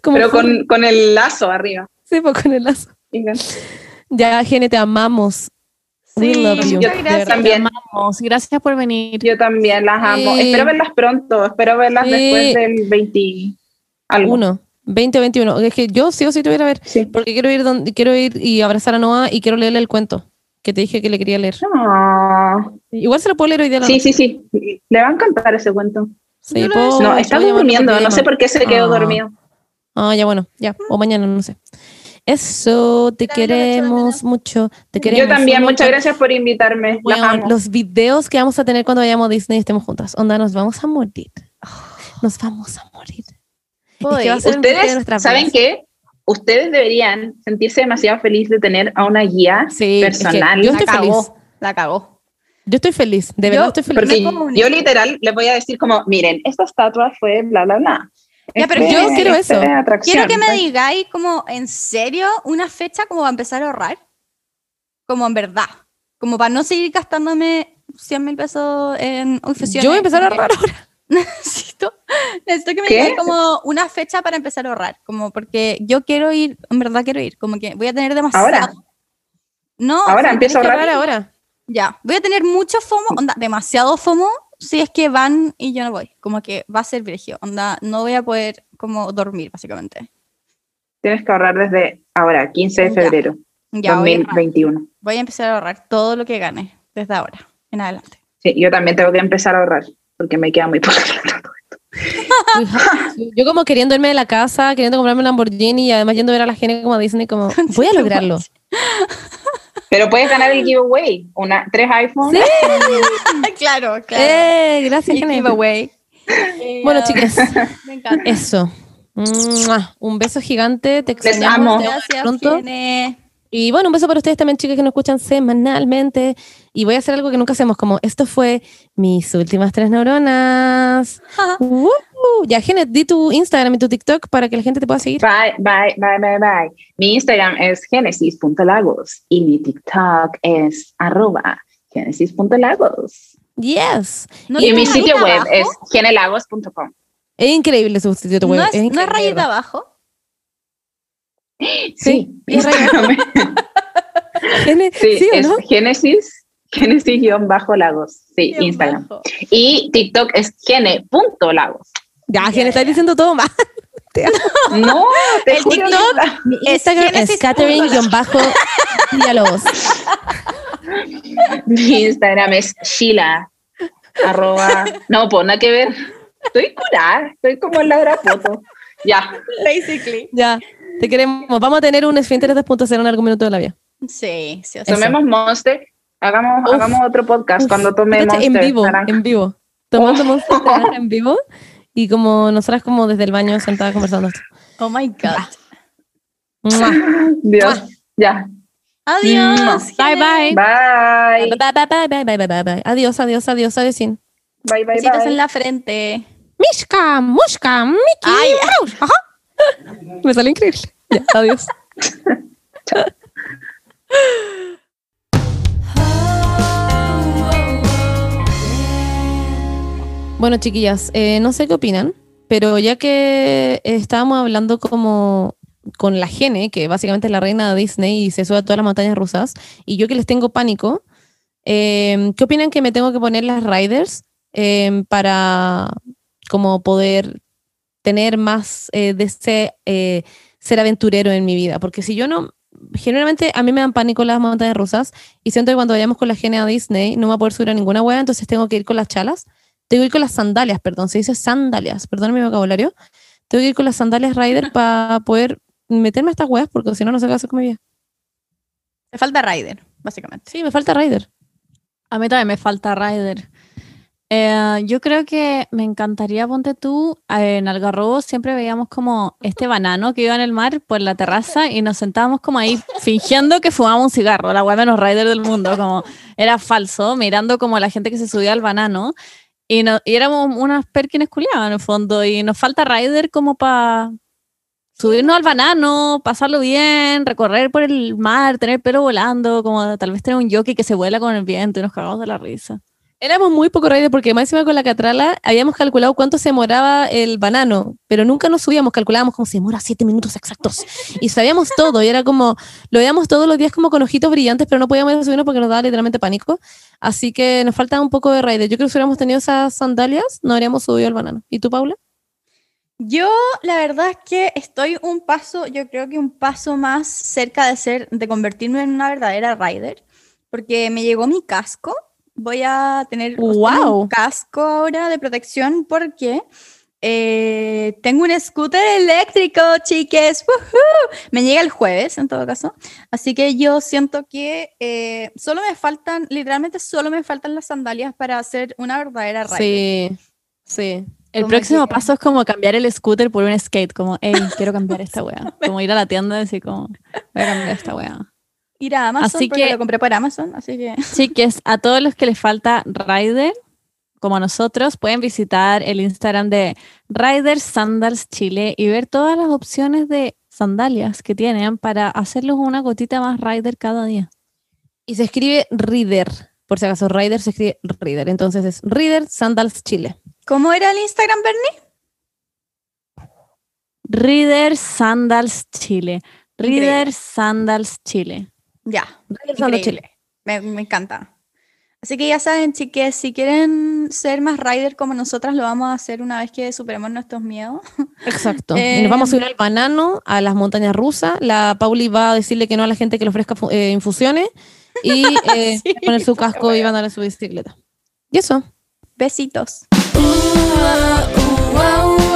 Como pero con, con el lazo arriba. Sí, pues con el lazo. Ya, Gene, te amamos. We Sí, love you. muchas de gracias. También. Vamos, gracias por venir. Yo también las amo. Sí. Espero verlas pronto. Espero verlas Sí. después del 20 algo. Uno, 20 o 21. Es que yo sí o sí te voy a ver. Sí. Porque quiero ir, donde, quiero ir y abrazar a Noah y quiero leerle el cuento que te dije que le quería leer. No. Igual se lo puedo leer hoy día. a la Sí, noche. sí, sí. Le va a encantar ese cuento. Sí, Yo puedo- no, está durmiendo. No sé por qué se quedó Ah. dormido. Ah, ya bueno, ya. O mañana, no sé. Eso, te También queremos mucho. Te queremos Yo también. Muchas gracias por invitarme. Amo. los videos que vamos a tener cuando vayamos a Disney y estemos juntas. Onda, nos vamos a morir. Nos vamos a morir. Es que va a ser Ustedes, ¿saben vidas. qué? Ustedes deberían sentirse demasiado felices de tener a una guía Sí, es que personal. yo La estoy feliz. cagó. La cagó. Yo estoy feliz, de Yo- verdad estoy feliz. Yo literal les voy a decir como, miren, esta estatua fue bla, bla, bla. Ya, pero yo quiero eso. Quiero que me pues. digáis como en serio una fecha como para empezar a ahorrar. Como en verdad. Como para no seguir gastándome 100 mil pesos en infusiones. Yo voy a empezar a ahorrar ahora. *laughs* Necesito, necesito que me digáis como una fecha para empezar a ahorrar. Como porque yo quiero ir, en verdad quiero ir. Como que voy a tener demasiado. Ahora. No, Ahora empiezo a ahorrar ahora. Ya, voy a tener mucho FOMO, onda, demasiado FOMO si es que van y yo no voy. Como que va a ser virgio, onda, no voy a poder como dormir, básicamente. Tienes que ahorrar desde ahora, 15 de Ya. febrero Ya, voy a, ahorrar. 2021. voy a empezar a ahorrar todo lo que gane desde ahora en adelante. Sí, yo también tengo que empezar a ahorrar porque me queda muy poco plata. We have to. Yo como queriendo irme de la casa, queriendo comprarme un Lamborghini y además yendo a ver a la gente como a Disney, como *laughs* voy a lograrlo. Pero puedes ganar el giveaway. Una, tres iPhones. *laughs* claro, claro. Eh, gracias, El giveaway. Bueno, chicas, Me encanta. eso. Un beso gigante, te Les extrañamos. Gracias, pronto. Gene. Y bueno, un beso para ustedes también, chicas, que nos escuchan semanalmente. Y voy a hacer algo que nunca hacemos, como esto fue mis últimas tres neuronas. Woo. Ya, Genet, di tu Instagram y tu TikTok para que la gente te pueda seguir. Bye, bye, bye, bye, bye. Mi Instagram es genesis.lagos y mi TikTok es arroba genesis.lagos. Yes. ¿No Y mi sitio web abajo? es genelagos.com. Es increíble su sitio web. ¿No es, es ¿no es rayita abajo? Sí, es. Gene- sí, ¿Sí o es no? Genesis, Genesis-lagos. Sí, Instagram. bajo. Y TikTok es gene.lagos. Ya, Ya, Gene, estás ya. diciendo todo mal. *laughs* *laughs* No, te El juro. TikTok. Mi Es Instagram es Genesis Catherine-Villalobos. Mi Instagram es Sheila. Arroba. No, pues nada que ver. Estoy curada, estoy como en la grapoto. Ya. Basically. Ya, te queremos. Vamos a tener un Esfínteres 2.0 en algún minuto de la vida. Sí, sí. o sea, Eso. Tomemos Monster. Hagamos, Uf, hagamos otro podcast Uf, cuando tome fíjate, Monster. en vivo, naranja. en vivo. Tomando Monster naranja en vivo *laughs* y como nosotras como desde el baño sentadas conversando esto. Oh my God. Mua. Dios. Ya. Adiós. Bye, bye. Bye. Bye, bye, bye, bye, bye, bye, bye, bye. Adiós, adiós, adiós, adiós. Bye, bye, Besitos bye. en la frente. Mishka, Mushka, Mickey. Ay. Mouse. Ajá. Me salió increíble. Ya, adiós. *laughs* Bueno, chiquillas, eh, no sé qué opinan, pero ya que estábamos hablando como con la Gene, que básicamente es la reina de Disney y se sube a todas las montañas rusas, y yo que les tengo pánico, eh, ¿qué opinan que me tengo que poner las riders eh, para como poder tener más eh, de ese ser aventurero en mi vida? Porque si yo no, generalmente a mí me dan pánico las montañas rusas y siento que cuando vayamos con la Gene a Disney no me voy a poder subir a ninguna hueá, entonces tengo que ir con las chalas. Tengo que ir con las sandalias, perdón, se dice sandalias, perdón mi vocabulario. Tengo que ir con las sandalias rider *laughs* para poder meterme a estas weas, porque si no, no sé qué hacer con mi vida. Te falta Ryder, básicamente. Sí, me falta rider. A mí también me falta Rider. Eh, yo creo que me encantaría, ponte tú, en Algarrobo siempre veíamos como este banano que iba en el mar por la terraza y nos sentábamos como ahí *laughs* fingiendo que fumábamos un cigarro, la weá menos Rider del mundo, como era falso, mirando como la gente que se subía al banano y, no, y éramos unas perkines culiadas en el fondo y nos falta Rider como para subirnos al banano, pasarlo bien, recorrer por el mar, tener pelo volando, como tal vez tener un jockey que se vuela con el viento y nos cagamos de la risa. Éramos muy poco rider porque más encima con la catrala habíamos calculado cuánto se demoraba el banano, pero nunca nos subíamos, calculábamos como se demora siete minutos exactos. Y sabíamos todo, y era como, lo veíamos todos los días como con ojitos brillantes, pero no podíamos subirnos porque nos daba literalmente pánico. Así que nos falta un poco de rider. Yo creo que si hubiéramos tenido esas sandalias, no habríamos subido al banano. ¿Y tú, Paula? Yo, la verdad es que estoy un paso, yo creo que un paso más cerca de ser, de convertirme en una verdadera rider, porque me llegó mi casco. Voy a tener un casco ahora de protección porque eh, tengo un scooter eléctrico, chiques. ¡Woohoo! Me llega el jueves, en todo caso. Así que yo siento que eh, solo me faltan, literalmente solo me faltan las sandalias para ser una verdadera rider. Sí, sí. El próximo que- paso es como cambiar el scooter por un skate, como, hey, quiero cambiar esta *laughs* weá. Como ir a la tienda y decir como, voy a cambiar esta weá. Ir a Amazon, Así porque que- lo compré por Amazon, así que... *laughs* Chiques, a todos los que les falta Rider, como a nosotros, pueden visitar el Instagram de Rider Sandals Chile y ver todas las opciones de sandalias que tienen para hacerlos una gotita más Rider cada día. Y se escribe Reader. Por si acaso, Rider se escribe Reader. Entonces es Reader Sandals Chile. ¿Cómo era el Instagram, Bernie? Reader Sandals Chile. Reader Sandals Chile. Ya, Reader Sandals Chile. Me, me encanta. Así que ya saben, chiques, si quieren ser más rider como nosotras, lo vamos a hacer una vez que superemos nuestros miedos. *laughs* Exacto. y Eh, nos vamos a subir al banano, a las montañas rusas. La Pauli va a decirle que no a la gente que le ofrezca eh, infusiones. Y *laughs* eh, Sí, poner su casco y va a en su bicicleta. Y eso. Besitos. Uh, uh,